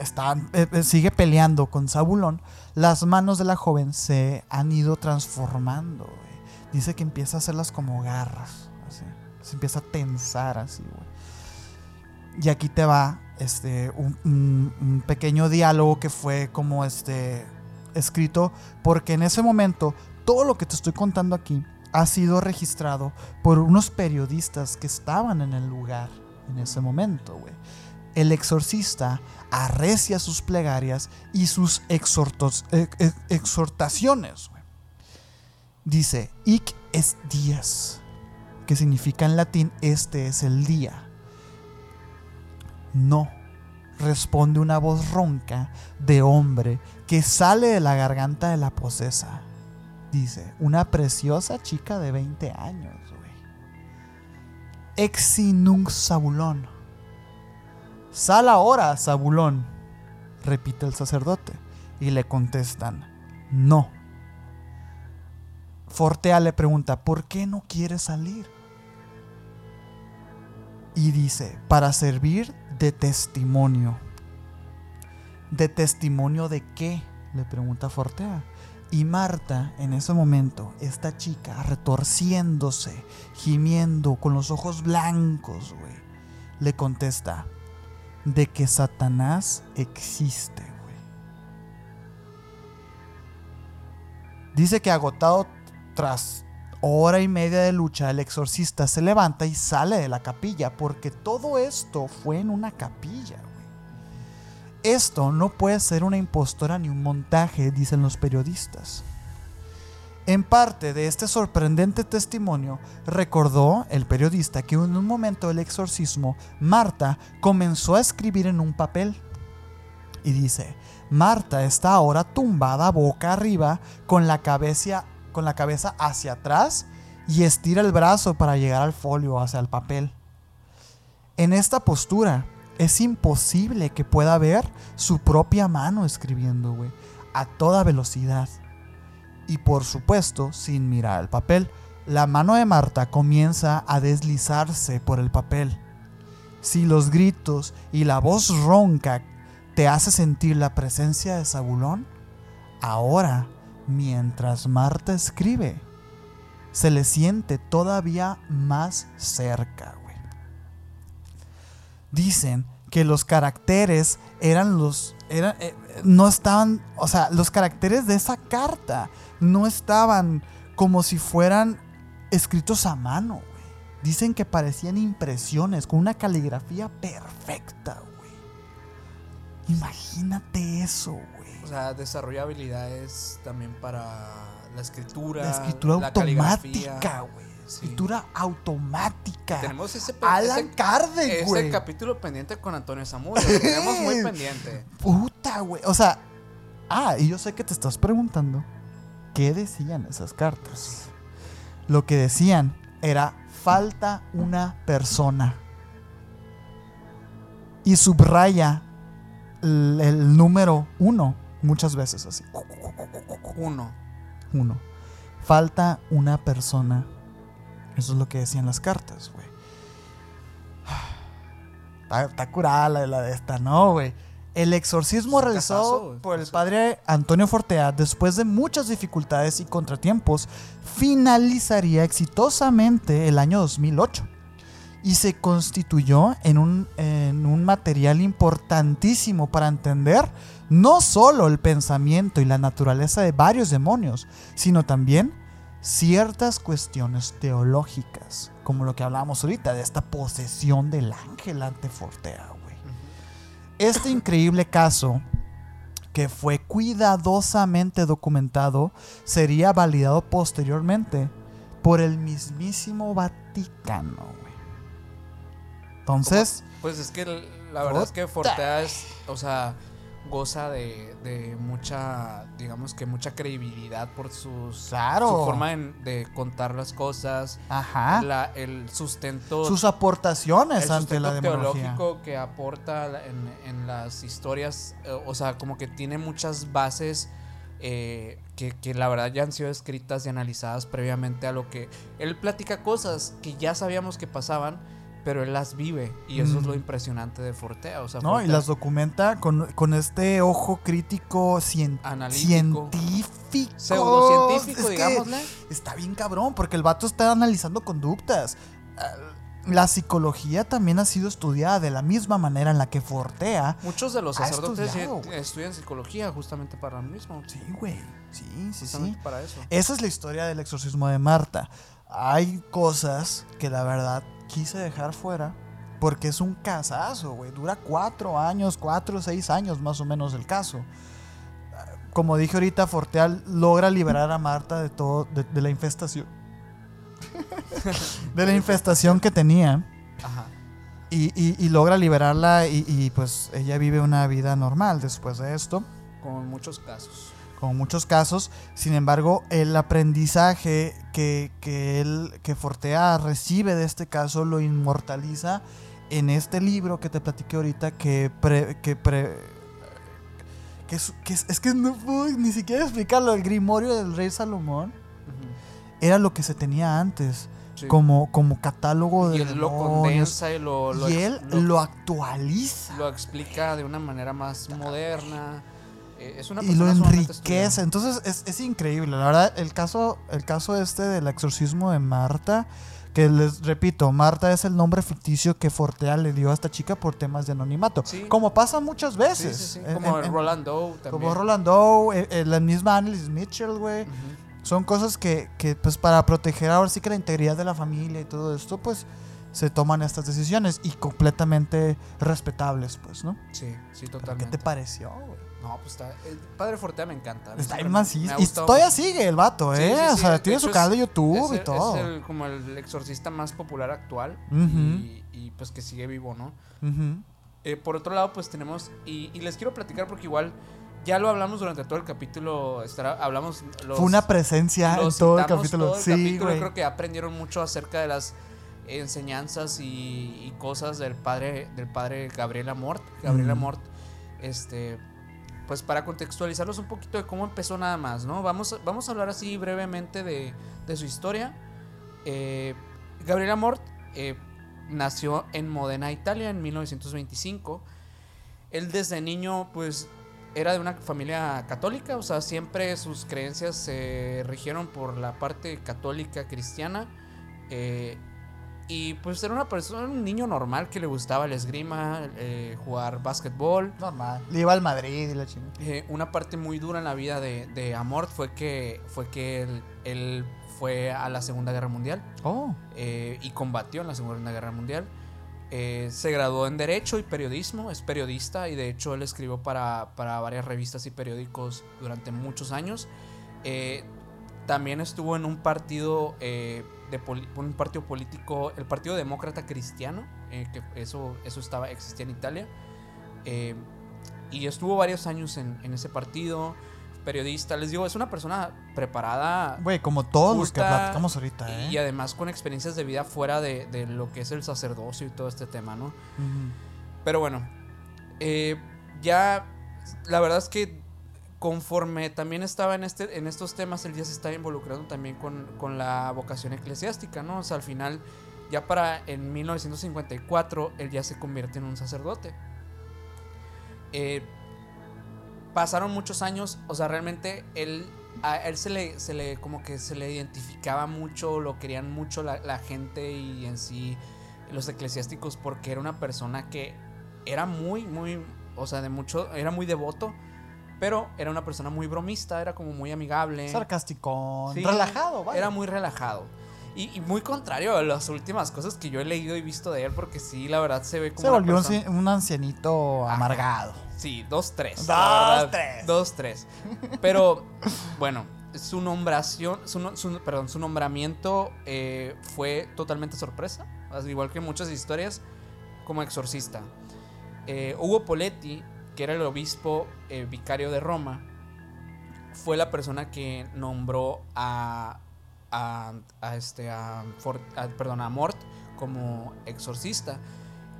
está- eh, eh, sigue peleando con Zabulón, las manos de la joven se han ido transformando. Dice que empieza a hacerlas como garras. Se empieza a tensar así, güey. Y aquí te va este, un, un- un pequeño diálogo que fue como este, escrito, porque en ese momento todo lo que te estoy contando aquí ha sido registrado por unos periodistas que estaban en el lugar en ese momento, güey. El exorcista arrecia sus plegarias y sus exhortos- ex- ex- exhortaciones. Dice, hic es dies, que significa en latín este es el día. No, responde una voz ronca de hombre que sale de la garganta de la posesa. Dice, una preciosa chica de 20 años, güey. Exi nunc Zabulón. Sal ahora, Zabulón, repite el sacerdote. Y le contestan, no. Fortea le pregunta, ¿por qué no quiere salir? Y dice, para servir de testimonio. ¿De testimonio de qué? Le pregunta Fortea. Y Marta, en ese momento, esta chica retorciéndose, gimiendo, con los ojos blancos, güey, le contesta, de que Satanás existe. Dice que agotado tras hora y media de lucha, el exorcista se levanta y sale de la capilla, porque todo esto fue en una capilla. Esto no puede ser una impostora ni un montaje, dicen los periodistas. En parte de este sorprendente testimonio, recordó el periodista que en un momento del exorcismo, Marta comenzó a escribir en un papel. Y dice, Marta está ahora tumbada boca arriba con la cabeza, con la cabeza hacia atrás y estira el brazo para llegar al folio, hacia el papel. En esta postura es imposible que pueda ver su propia mano escribiendo, güey, a toda velocidad y por supuesto sin mirar el papel. La mano de Marta comienza a deslizarse por el papel. Si los gritos y la voz ronca te hace sentir la presencia de Zabulón, ahora, mientras Marta escribe, se le siente todavía más cerca. Dicen que los caracteres eran los eran, eh, no estaban, o sea, los caracteres de esa carta no estaban como si fueran escritos a mano, Dicen que parecían impresiones con una caligrafía perfecta, güey. Imagínate eso, güey. O sea, desarrolla habilidades también para la escritura. La escritura automática, güey. Escritura automática. Tenemos ese, Alan Kardec, güey. Ese capítulo pendiente con Antonio Samuel. Lo tenemos muy *laughs* pendiente. Puta, güey. O sea, ah, y yo sé que te estás preguntando ¿Qué decían esas cartas? Lo que decían era falta una persona. Y subraya el, número uno muchas veces así. Uno. Uno. Falta una persona. Eso es lo que decían las cartas, güey. *sighs* Está, curada la, la de esta, ¿no, güey? El exorcismo realizado por el padre Antonio Fortea, después de muchas dificultades y contratiempos, finalizaría exitosamente el año 2008 y se constituyó en un, en un material importantísimo para entender no solo el pensamiento y la naturaleza de varios demonios, sino también ciertas cuestiones teológicas, como lo que hablábamos ahorita de esta posesión del ángel ante Fortea. Este increíble caso, que fue cuidadosamente documentado, sería validado posteriormente por el mismísimo Vaticano. Entonces... Pues es que la verdad es que Fortea es, o sea, goza de, mucha, digamos que mucha credibilidad por sus, su forma de, contar las cosas, Ajá. el sustento, sus aportaciones el ante la teológico que aporta en, las historias, eh, o sea, como que tiene muchas bases. Eh, que, que, la verdad ya han sido escritas y analizadas previamente a lo que él platica cosas que ya sabíamos que pasaban, pero él las vive y eso es lo impresionante de Fortea. O sea, no, y las documenta con, este ojo crítico científico. Pseudocientífico, digámosle. Está bien cabrón, porque el vato está analizando conductas. Ah, la psicología también ha sido estudiada de la misma manera en la que Fortea. Muchos de los sacerdotes estudian psicología justamente para lo mismo. Sí, güey. Sí, sí, sí. Para eso. Esa es la historia del exorcismo de Marta. Hay cosas que la verdad quise dejar fuera porque es un casazo, güey. Dura cuatro años, cuatro o seis años más o menos el caso. Como dije ahorita, Forteal logra liberar a Marta de todo, de, la infestación. *laughs* de la infestación que tenía. Ajá. Y, logra liberarla y, y, pues ella vive una vida normal después de esto. Con muchos casos como muchos casos. Sin embargo, el aprendizaje que, que, él, que Fortea recibe de este caso lo inmortaliza en este libro que te platiqué ahorita que, que, que, es, que, no puedo ni siquiera explicarlo. El Grimorio del Rey Salomón era lo que se tenía antes. Como, como catálogo de y él lo condensa y lo, y él lo, actualiza lo explica de una manera más moderna eh, y lo enriquece. Entonces es, es, increíble. La verdad, el caso, el caso este del exorcismo de Marta, que les repito, Marta es el nombre ficticio que Fortea le dio a esta chica por temas de anonimato. Como pasa muchas veces. como Rolando Como Rolando, eh, eh, la misma Annelies Mitchell, güey. Son cosas que, que, pues, para proteger ahora sí que la integridad de la familia y todo esto, pues se toman estas decisiones y completamente respetables, pues, ¿no? Sí, sí, ¿Pero totalmente. ¿Qué te pareció, güey? No, pues está. El Padre Fortea me encanta. Está macizo. Y todavía sigue el vato, Sí, ¿eh? sí, o sea, tiene su canal de YouTube y todo. Es el- como el exorcista más popular actual. Ujú. y, y, pues que sigue vivo, ¿no? Eh, por otro lado, pues tenemos. Y, y les quiero platicar porque igual. Ya lo hablamos durante todo el capítulo. Estará, hablamos. Los, Fue una presencia en todo el capítulo. todo el sí, capítulo. Creo que aprendieron mucho acerca de las enseñanzas y, y cosas del padre del padre Gabriel Amort. Gabriel Mm. Amort, este, pues para contextualizarlos un poquito de cómo empezó nada más, ¿no? Vamos, a- vamos a hablar así brevemente de, de su historia. Eh, Gabriel Amort eh, nació en Modena, Italia, en 1925. Él desde niño, pues, era de una familia católica, o sea, siempre sus creencias se rigieron por la parte católica cristiana. eh, y pues era una persona, un niño normal que le gustaba el esgrima, eh, jugar básquetbol. Normal. Le iba al Madrid y la chingada. Eh, una parte muy dura en la vida de, de Amort fue que, fue que él, él fue a la Segunda Guerra Mundial Oh. eh, y combatió en la Segunda Guerra Mundial. Se graduó en Derecho y Periodismo, es periodista y de hecho él escribió para, para varias revistas y periódicos durante muchos años. También estuvo en un partido, de un partido político, el Partido Demócrata Cristiano, eh, que eso, eso estaba, existía en Italia. Eh, y estuvo varios años en, en ese partido, periodista. Les digo, es una persona preparada Güey, como todos los que platicamos ahorita, ¿eh? y además con experiencias de vida fuera de, de lo que es el sacerdocio y todo este tema, ¿no? Ujú. Pero bueno, eh, ya la verdad es que conforme también estaba en, este, en estos temas, él ya se estaba involucrando también con, con la vocación eclesiástica, ¿no? O sea, al final, ya para en 1954, él ya se convierte en un sacerdote. Eh, pasaron muchos años, o sea, realmente él, a él se le, se le, como que se le identificaba mucho, lo querían mucho la, la gente y en sí los eclesiásticos porque era una persona que era muy, muy, o sea, de mucho, era muy devoto, pero era una persona muy bromista, era como muy amigable. Sarcástico, Sí, relajado, vaya. Era muy relajado. Y, y muy contrario a las últimas cosas que yo he leído y visto de él, porque sí, la verdad se ve como. Se volvió un, persona- ci- un ancianito Ajá. amargado. Sí, dos, tres. Dos, tres. Dos, tres. Pero, bueno, su nombración, su, no- su- perdón, su nombramiento eh, fue totalmente sorpresa. Al igual que muchas historias, como exorcista. Eh, Hugo Poletti, que era el obispo eh, vicario de Roma, fue la persona que nombró a, a, a este, a, a- perdón, a Mort como exorcista.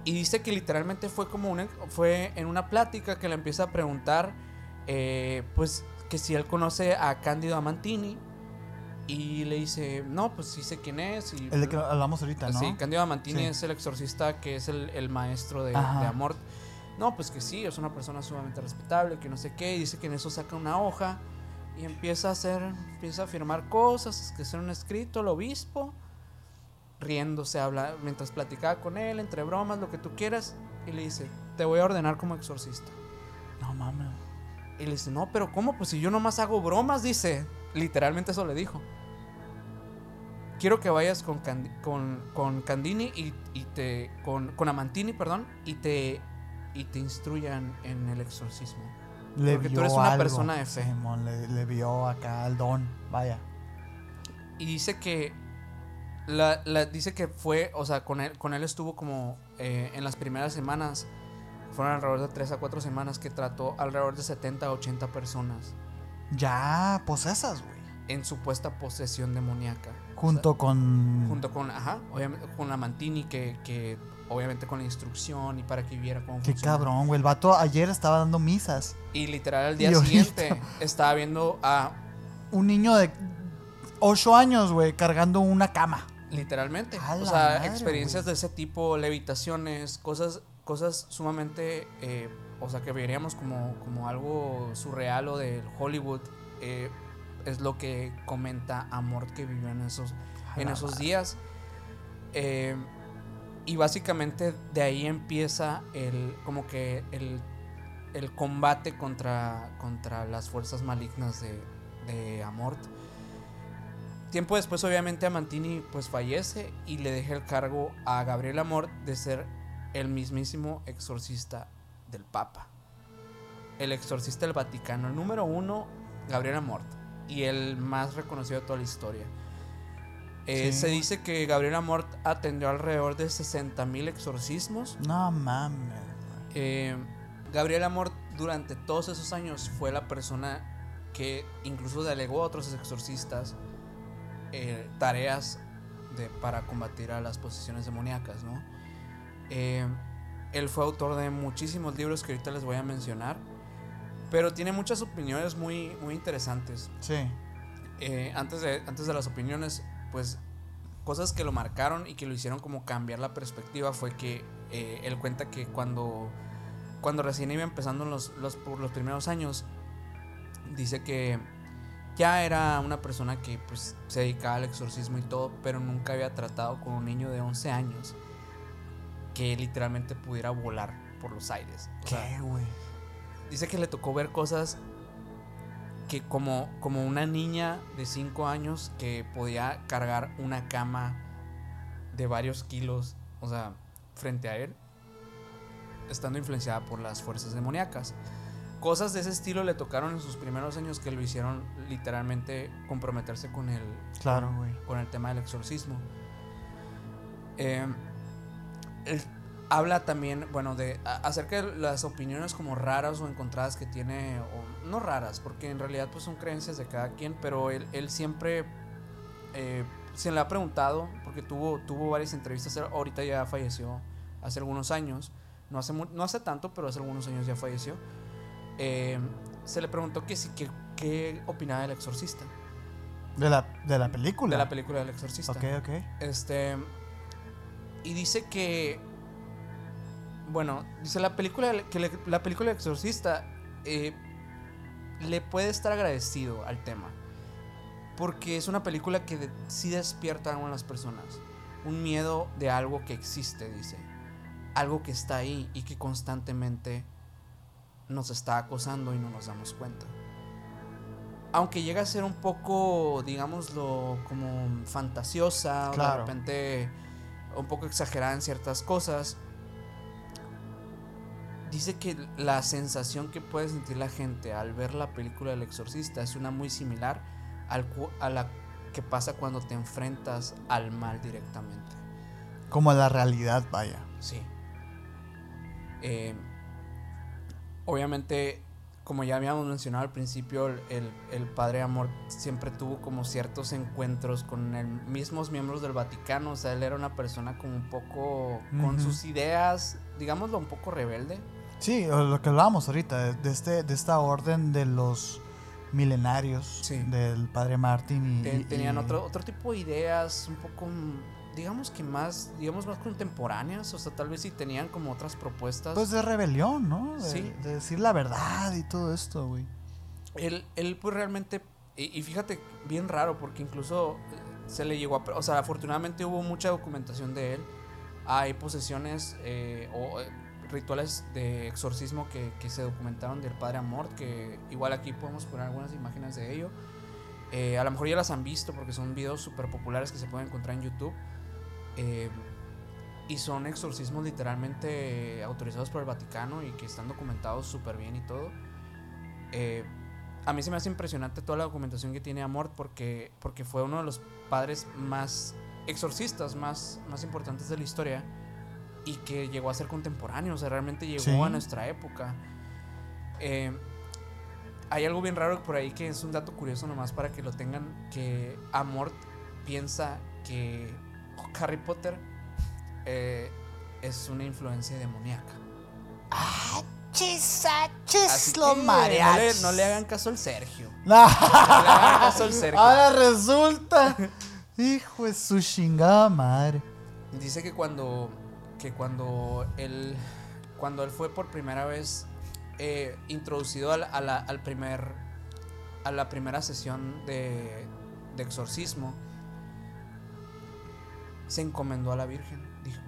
Y dice que literalmente fue como una, fue en una plática que le empieza a preguntar, eh, pues, que si él conoce a Cándido Amantini. Y le dice, no, pues sí sé quién es. Y, El de que hablamos ahorita, ¿no? Sí, Cándido Amantini Sí. es el exorcista que es el, el maestro de, de Amort. No, pues que sí, es una persona sumamente respetable, que no sé qué. Y dice que en eso saca una hoja y empieza a hacer, empieza a firmar cosas, que hacer un escrito, el obispo, riéndose, habla, mientras platicaba con él, entre bromas, lo que tú quieras. Y le dice, te voy a ordenar como exorcista. No mames. Y le dice, no, pero ¿cómo? Pues si yo nomás hago bromas, dice. Literalmente eso le dijo. Quiero que vayas con, Candi- con, con Candini y, y te. Con, con Amantini, perdón, y te. Y te instruyan en el exorcismo. Le Porque tú eres una algo, persona de fe. Simón, le, le vio acá el don. Vaya. Y dice que. La, la- dice que fue. O sea, con él, con él estuvo como. eh, en las primeras semanas. Fueron alrededor de 3 a 4 semanas que trató alrededor de 70 a 80 personas. Ya posesas, güey. En supuesta posesión demoníaca. O Junto con. junto con, ajá, obviamente con la Mantini que, que obviamente con la instrucción y para que viera cómo Qué funciona. cabrón, güey. El vato ayer estaba dando misas. Y literal al día ahorita- siguiente *laughs* estaba viendo a Un niño de 8 años, güey, cargando una cama. literalmente, o sea, madre, experiencias de ese tipo, levitaciones, cosas cosas sumamente eh, o sea, que veríamos como como algo surreal o del Hollywood eh, es lo que comenta Amort que vivió en esos en esos días. Eh, y básicamente de ahí empieza el como que el, el combate contra, contra las fuerzas malignas de, de Amort. tiempo después, obviamente, Amantini pues fallece y le deja el cargo a Gabriel Amor de ser el mismísimo exorcista del Papa. El exorcista del Vaticano. El número uno, Gabriel Amor. Y el más reconocido de toda la historia. Eh, se dice que Gabriel Amort atendió alrededor de 60 mil exorcismos. No mames. Eh, Gabriel Amort durante todos esos años fue la persona que incluso delegó a otros exorcistas eh, tareas de, para combatir a las posesiones demoníacas, ¿no? él fue autor de muchísimos libros que ahorita les voy a mencionar, pero tiene muchas opiniones muy, muy interesantes. Sí. antes, de, antes de las opiniones, pues cosas que lo marcaron y que lo hicieron como cambiar la perspectiva fue que eh, él cuenta que cuando, cuando recién iba empezando los, los, por los primeros años, dice que ya era una persona que pues, se dedicaba al exorcismo y todo, pero nunca había tratado con un niño de 11 años que literalmente pudiera volar por los aires. ¿Qué, güey? Dice que le tocó ver cosas que como, como una niña de 5 años que podía cargar una cama de varios kilos, o sea, frente a él, estando influenciada por las fuerzas demoníacas. Cosas de ese estilo le tocaron en sus primeros años que lo hicieron literalmente comprometerse con el, claro, con, el tema del exorcismo. Eh, habla también, bueno, de acerca de las opiniones como raras o encontradas que tiene, o no raras, porque en realidad pues son creencias de cada quien, pero él, él siempre eh, se le ha preguntado, porque tuvo, tuvo varias entrevistas, ahorita ya falleció hace algunos años, no hace, no hace tanto, pero hace algunos años ya falleció, eh, se le preguntó que sí, que, qué opinaba del exorcista. De la, de la película. De la película del exorcista. Ok, ok. Este, y dice que bueno, dice la película que la película Exorcista eh, le puede estar agradecido al tema. Porque es una película que sí despierta a las personas. Un miedo de algo que existe, dice. Algo que está ahí y que constantemente nos está acosando y no nos damos cuenta. Aunque llega a ser un poco, digámoslo, como fantasiosa, o de repente un poco exagerada en ciertas cosas dice que la sensación que puede sentir la gente al ver la película del exorcista es una muy similar al, a la que pasa cuando te enfrentas al mal directamente. Como la realidad, vaya. Sí. Eh, obviamente, como ya habíamos mencionado al principio, el, el, padre Amor siempre tuvo como ciertos encuentros con el, mismos miembros del Vaticano. O sea, él era una persona como un poco con sus ideas, digámoslo, un poco rebelde. Sí, lo que hablábamos ahorita, de, este, de esta orden de los milenarios del padre Martín y, tenían Otro, otro tipo de ideas un poco digamos que más digamos más contemporáneas o sea tal vez sí tenían como otras propuestas. Pues de rebelión no de, sí. de decir la verdad y todo esto güey. Él, él pues realmente y, fíjate bien raro porque incluso eh, se le llegó a o sea afortunadamente hubo mucha documentación de él. Hay posesiones eh, o eh, rituales de exorcismo que, se documentaron del Padre Amor, que igual aquí podemos poner algunas imágenes de ello. Eh, a lo mejor ya las han visto porque son videos súper populares que se pueden encontrar en YouTube. Eh, y son exorcismos literalmente autorizados por el Vaticano y que están documentados súper bien y todo. Eh, a mí se me hace impresionante toda la documentación que tiene Amor porque, porque fue uno de los padres más exorcistas más, más importantes de la historia y que llegó a ser contemporáneo, o sea, realmente llegó a nuestra época. Eh, hay algo bien raro por ahí que es un dato curioso nomás para que lo tengan, que Amort piensa que Harry Potter eh, es una influencia demoníaca. ¡Ah, chis, lo no, le, no le, hagan caso al Sergio. *laughs* No. le hagan caso al Sergio. Ahora resulta. Hijo de su chingada madre. Dice que cuando que cuando él, cuando él fue por primera vez eh, introducido a la, al primer, a la primera sesión de, de exorcismo, se encomendó a la Virgen. Dijo,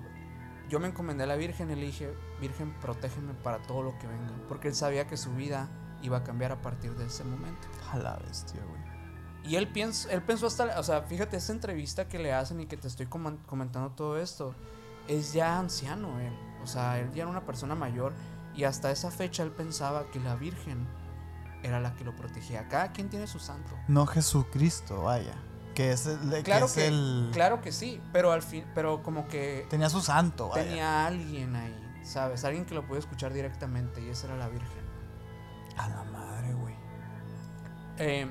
yo me encomendé a la Virgen y le dije, Virgen, protégeme para todo lo que venga. Porque él sabía que su vida iba a cambiar a partir de ese momento. A la bestia, güey. Y él, piensa, él pensó hasta, o sea, fíjate, esta entrevista que le hacen y que te estoy comentando todo esto, es ya anciano él. O sea, él ya era una persona mayor y hasta esa fecha él pensaba que la Virgen era la que lo protegía. Cada quien tiene su santo. No Jesucristo, vaya. Que es el. Claro que, el... claro que sí, pero al fin, pero como que. Tenía su santo, vaya. Tenía alguien ahí, ¿sabes? Alguien que lo podía escuchar directamente y esa era la Virgen. A la madre, güey. Eh,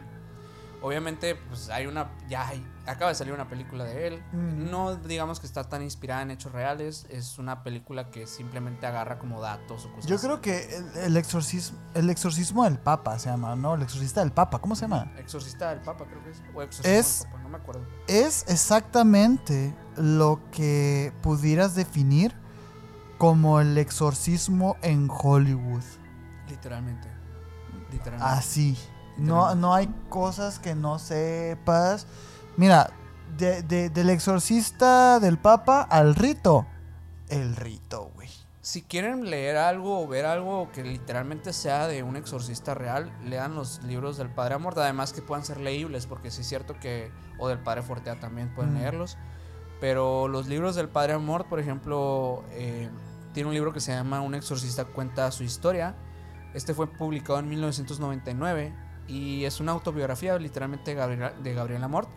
Obviamente, pues hay una. Ya hay, acaba de salir una película de él. Mm. No digamos que está tan inspirada en hechos reales. Es una película que simplemente agarra como datos o cosas Yo creo que el, exorcismo, el exorcismo del Papa se llama, ¿no? El exorcista del Papa, ¿cómo se llama? Exorcista del Papa, creo que es. O exorcismo es, del Papa, no me acuerdo. Es exactamente lo que pudieras definir como el exorcismo en Hollywood. Literalmente. Literalmente. Así. No, no hay cosas que no sepas. Mira, del exorcista del Papa al rito. El rito, güey. Si quieren leer algo o ver algo que literalmente sea de un exorcista real, lean los libros del Padre Amor. Además que puedan ser leíbles, porque sí es cierto que. O del Padre Fortea también pueden mm. leerlos. Pero los libros del Padre Amor, por ejemplo, eh, tiene un libro que se llama Un exorcista cuenta su historia. Este fue publicado en 1999 y es una autobiografía literalmente de Gabriel, Amort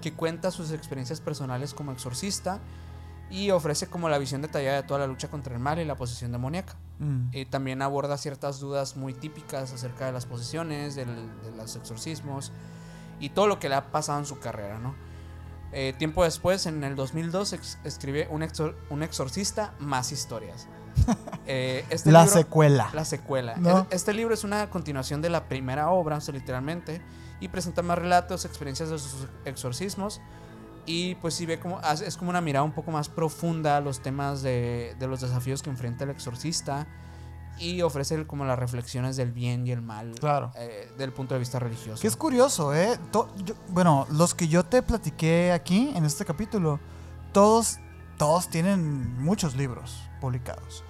que cuenta sus experiencias personales como exorcista y ofrece como la visión detallada de toda la lucha contra el mal y la posesión demoníaca. Mm. Y también aborda ciertas dudas muy típicas acerca de las posesiones, de los exorcismos y todo lo que le ha pasado en su carrera, ¿no? Eh, tiempo después, en el 2002, escribe un, un exorcista más historias. *laughs* Eh, este la secuela. La secuela. Este libro es una continuación de la primera obra, literalmente, y presenta más relatos, experiencias de sus exorcismos. Y pues sí ve como, es como una mirada un poco más profunda a los temas de, los desafíos que enfrenta el exorcista y ofrece como las reflexiones del bien y el mal claro. Eh, del punto de vista religioso. Que es curioso, ¿eh? bueno, los que yo te platiqué aquí en este capítulo, todos, todos tienen muchos libros publicados.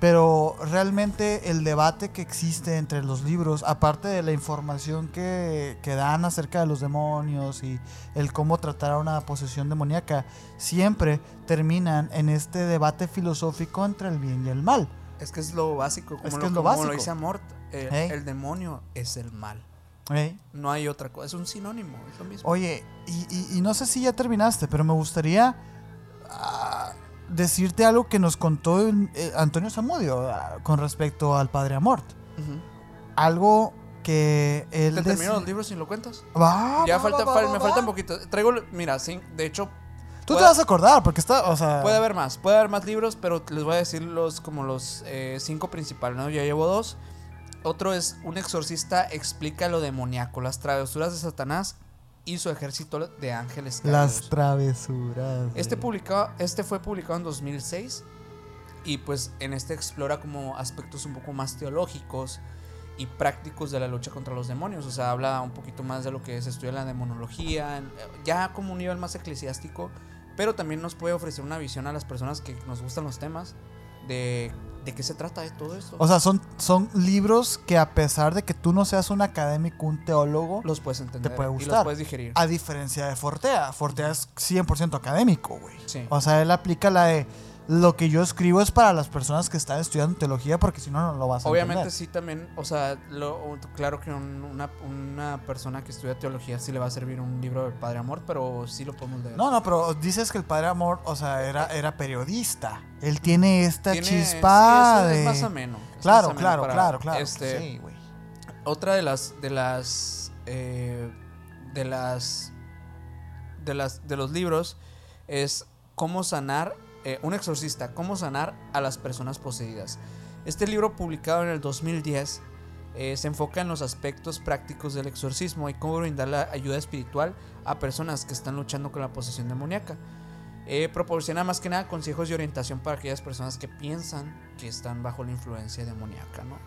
Pero realmente el debate que existe entre los libros, aparte de la información que, que, dan acerca de los demonios y el cómo tratar a una posesión demoníaca, siempre terminan en este debate filosófico entre el bien y el mal. Es que es lo básico, como, lo, lo, como lo, dice Amort, el demonio es el mal. No hay otra cosa, es un sinónimo, es lo mismo. Oye, y, y, no sé si ya terminaste, pero me gustaría... Decirte algo que nos contó eh, Antonio Zamudio ah, con respecto al Padre Amort. Algo que él. ¿Te terminó los libros si lo cuentas? ya falta, me falta un poquito. Traigo, mira, sí, de hecho. Tú te vas a acordar, porque está, o sea... Puede haber más, puede haber más libros, pero les voy a decir los, como los eh, cinco principales, ¿no? Ya llevo dos. Otro es Un exorcista explica lo demoníaco, las travesuras de Satanás y su ejército de ángeles Las travesuras. Este, publicado, este fue publicado en 2006 y pues en este explora como aspectos un poco más teológicos y prácticos de la lucha contra los demonios. O sea, habla un poquito más de lo que se estudia en la demonología, ya como un nivel más eclesiástico, pero también nos puede ofrecer una visión a las personas que nos gustan los temas de ¿De qué se trata de todo esto? O sea, son, son libros que a pesar de que tú no seas un académico, un teólogo, los puedes entender te puede gustar. Y los puedes digerir. A diferencia de Fortea. Fortea es 100% académico, güey. O sea, él aplica la de lo que yo escribo es para las personas que están estudiando teología porque si no, no lo vas a Obviamente sí también, o sea, claro que una, una, persona que estudia teología sí le va a servir un libro del Padre Amor, pero sí lo podemos leer. No, no, pero dices que el Padre Amor, o sea, era, era periodista. Él tiene esta chispa de... Es más ameno. Claro, claro, claro, claro, este, sí, güey. Otra de las, de las, eh, de las, de las, de los libros es cómo sanar eh, un exorcista, cómo sanar a las personas poseídas. Este libro publicado en el 2010 eh, se enfoca en los aspectos prácticos del exorcismo y cómo brindar la ayuda espiritual a personas que están luchando con la posesión demoníaca. Eh, proporciona más que nada consejos y orientación para aquellas personas que piensan que están bajo la influencia demoníaca, ¿no?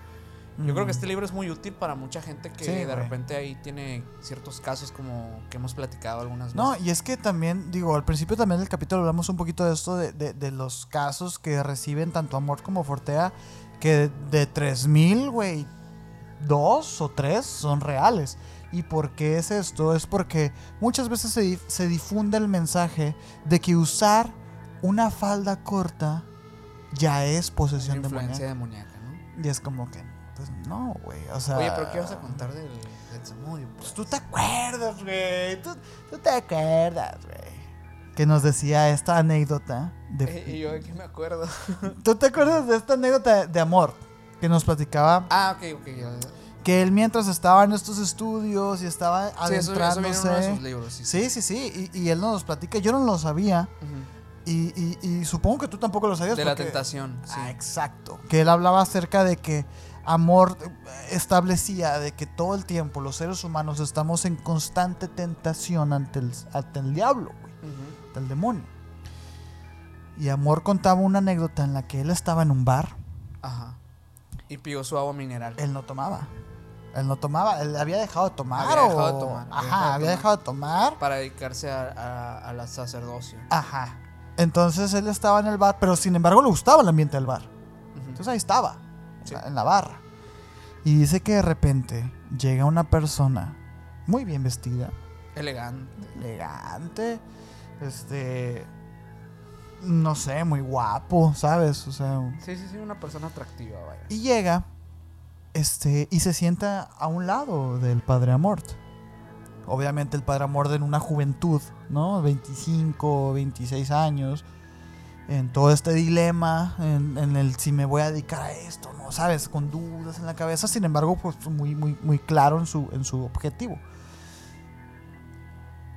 Yo creo que este libro es muy útil para mucha gente que de repente ahí tiene ciertos casos como que hemos platicado algunas veces. No, y es que también, digo, al principio también del capítulo hablamos un poquito de esto, de, de, los casos que reciben tanto Amor como Fortea, que de 3000, güey, dos o tres son reales. ¿Y por qué es esto? Es porque muchas veces se, se difunde el mensaje de que usar una falda corta ya es posesión demoníaca. demoníaca, ¿no? Y es como que, pues no, güey. O sea. Oye, pero ¿qué vas a contar del, del Zamudio? Pues tú te acuerdas, güey. Tú, tú te acuerdas, güey. Que nos decía esta anécdota. De, Eh, y yo de qué me acuerdo. *laughs* ¿Tú te acuerdas de esta anécdota de amor? Que nos platicaba ah, ok, ok. ya. que él mientras estaba en estos estudios y estaba Sí, eso, eso viene en uno de adentrándose. sus libros. Sí, Sí, sí, sí. Y, y él nos platica. Yo no lo sabía. Y, y- y supongo que tú tampoco lo sabías. De la tentación, sí. Ah, exacto. Que él hablaba acerca de que amor establecía de que todo el tiempo los seres humanos estamos en constante tentación ante el, ante el diablo, güey, ante el demonio. Y Amor contaba una anécdota en la que él estaba en un bar. Ajá. Y pidió su agua mineral. Él no tomaba. Él no tomaba. Él había dejado de tomar. Había o- dejado de tomar, había Ajá, dejado de había tomar. dejado de tomar. Para dedicarse a, a, a la sacerdocio. Ajá. Entonces él estaba en el bar, pero sin embargo le gustaba el ambiente del bar. Entonces ahí estaba, Sí. en la barra. Y dice que de repente llega una persona muy bien vestida, Elegante. elegante, este, no sé, muy guapo, ¿sabes? O sea, Sí, sí, sí, una persona atractiva, vaya. y llega, este, y se sienta a un lado del padre Amort. Obviamente el padre Amort en una juventud, ¿no? 25, 26 años. En todo este dilema, en, el si me voy a dedicar a esto, ¿no? ¿Sabes? Con dudas en la cabeza. Sin embargo, pues muy, muy, muy claro en su, en su objetivo.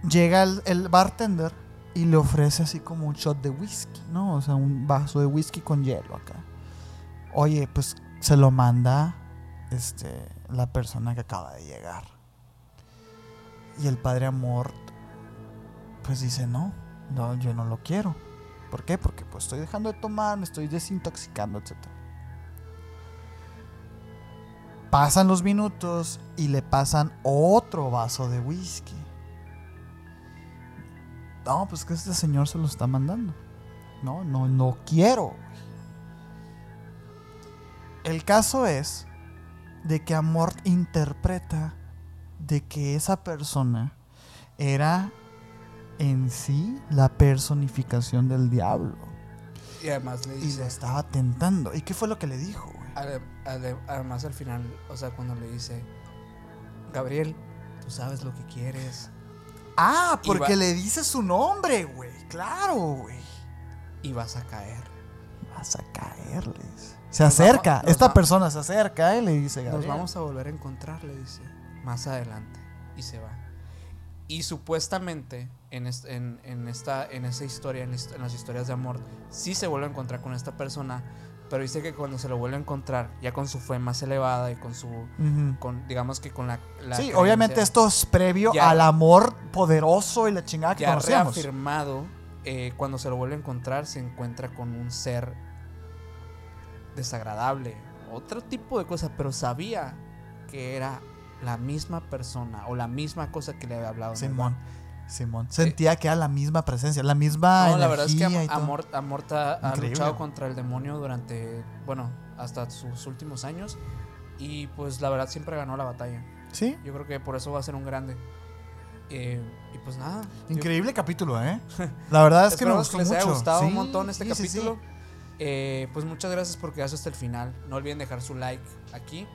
Llega el, el bartender y le ofrece así como un shot de whisky, ¿no? O sea, un vaso de whisky con hielo acá. Oye, pues se lo manda este, la persona que acaba de llegar. Y el padre Amor, pues dice, no, no, yo no lo quiero. ¿Por qué? Porque pues estoy dejando de tomar, me estoy desintoxicando, etc. Pasan los minutos y le pasan otro vaso de whisky. No, pues que este señor se lo está mandando. No, no, no quiero. El caso es de que Amort interpreta de que esa persona era en sí la personificación del diablo Y además le y dice. le estaba tentando. ¿Y qué fue lo que le dijo? además al final, o sea, cuando le dice. Gabriel, tú sabes lo que quieres. Ah, Y porque va- le dice su nombre, güey. Claro, güey. Y vas a caer. Vas a caerles. Se Nos acerca, vamos- nos esta va- persona se acerca y le dice, Nos Gabriel. vamos a volver a encontrar, le dice. Más adelante. Y se va. Y supuestamente, en, est- en, en esta, en esa historia, en, las historias de amor, sí se vuelve a encontrar con esta persona. Pero dice que cuando se lo vuelve a encontrar, ya con su fe más elevada y con su. Con, digamos que con la. la Sí, obviamente esto es previo Ya- al amor poderoso y la chingada que Ya reafirmado, eh, cuando se lo vuelve a encontrar, se encuentra con un ser desagradable. Otro tipo de cosa, pero sabía que era la misma persona o la misma cosa que le había hablado. Simón. Simón. Sentía que era la misma presencia, la misma. No, energía la verdad es que. Amor, Amorta ha Increíble. luchado contra el demonio durante, bueno, hasta sus últimos años. Y pues la verdad siempre ganó la batalla. Sí, Yo creo que por eso va a ser un grande. Eh, y pues nada. yo- increíble capítulo, ¿eh? *laughs* La verdad es que me gustó les haya mucho. gustado Sí, un montón este sí, sí, sí. capítulo. Eh, pues muchas gracias por quedarse hasta el final. No olviden dejar su like aquí.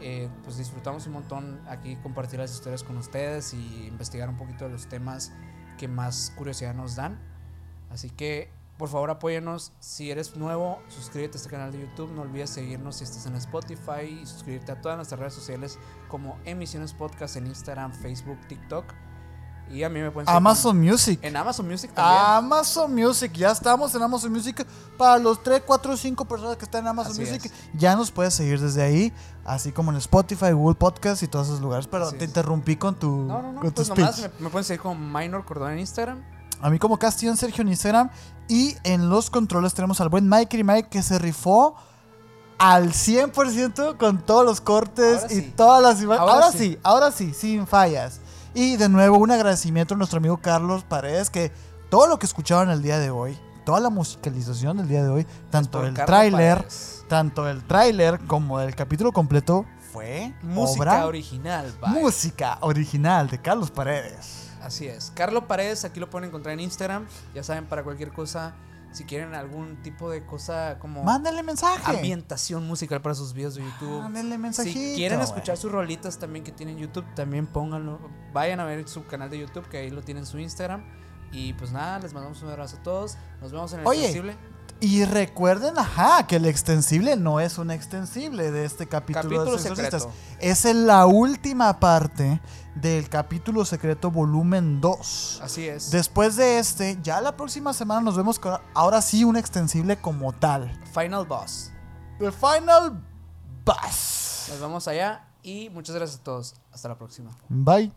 Eh, pues disfrutamos un montón aquí compartir las historias con ustedes y investigar un poquito de los temas que más curiosidad nos dan. Así que por favor apóyenos. Si eres nuevo, suscríbete a este canal de YouTube. No olvides seguirnos si estás en Spotify y suscribirte a todas nuestras redes sociales como Emisiones Podcast en Instagram, Facebook, TikTok. Y a mí me pueden seguir Amazon Music. en Amazon Music también. Amazon Music, ya estamos en Amazon Music. Para los 3, 4, 5 personas que están en Amazon Así Music, es. ya nos puedes seguir desde ahí, así como en Spotify, Google Podcast y todos esos lugares. Pero Así te es. interrumpí con tu, No, no, no. con tu Pues nomás me, me pueden seguir como Minor Cordón en Instagram. A mí como Castillo Sergio en Instagram. Y en los controles tenemos al buen Mike y Mike que se rifó al 100% con todos los cortes Ahora y sí. todas las imágenes. Ahora Ahora, sí. sí. ahora sí, sin fallas. Y de nuevo un agradecimiento a nuestro amigo Carlos Paredes que todo lo que escucharon el día de hoy, toda la musicalización del día de hoy, tanto Por el Carlos tráiler, tanto el tráiler como el capítulo completo fue música original. Música original de Carlos Paredes. Así es. Carlos Paredes, aquí lo pueden encontrar en Instagram. Ya saben, para cualquier cosa, si quieren algún tipo de cosa como... Mándenle mensaje. Ambientación musical para sus videos de YouTube. Mándenle mensajito. Si quieren escuchar sus rolitas también que tienen YouTube, también pónganlo. Vayan a ver su canal de YouTube, que ahí lo tienen su Instagram. Y pues nada, les mandamos un abrazo a todos. Nos vemos en el Oye, Y recuerden, ajá, que el extensible no es un extensible de este capítulo, de secreto. Es la última parte del capítulo secreto volumen 2. Así es. Después de este, ya la próxima semana nos vemos con ahora sí un extensible como tal. Final Boss. The Final Boss. Nos vamos allá y muchas gracias a todos. Hasta la próxima. Bye.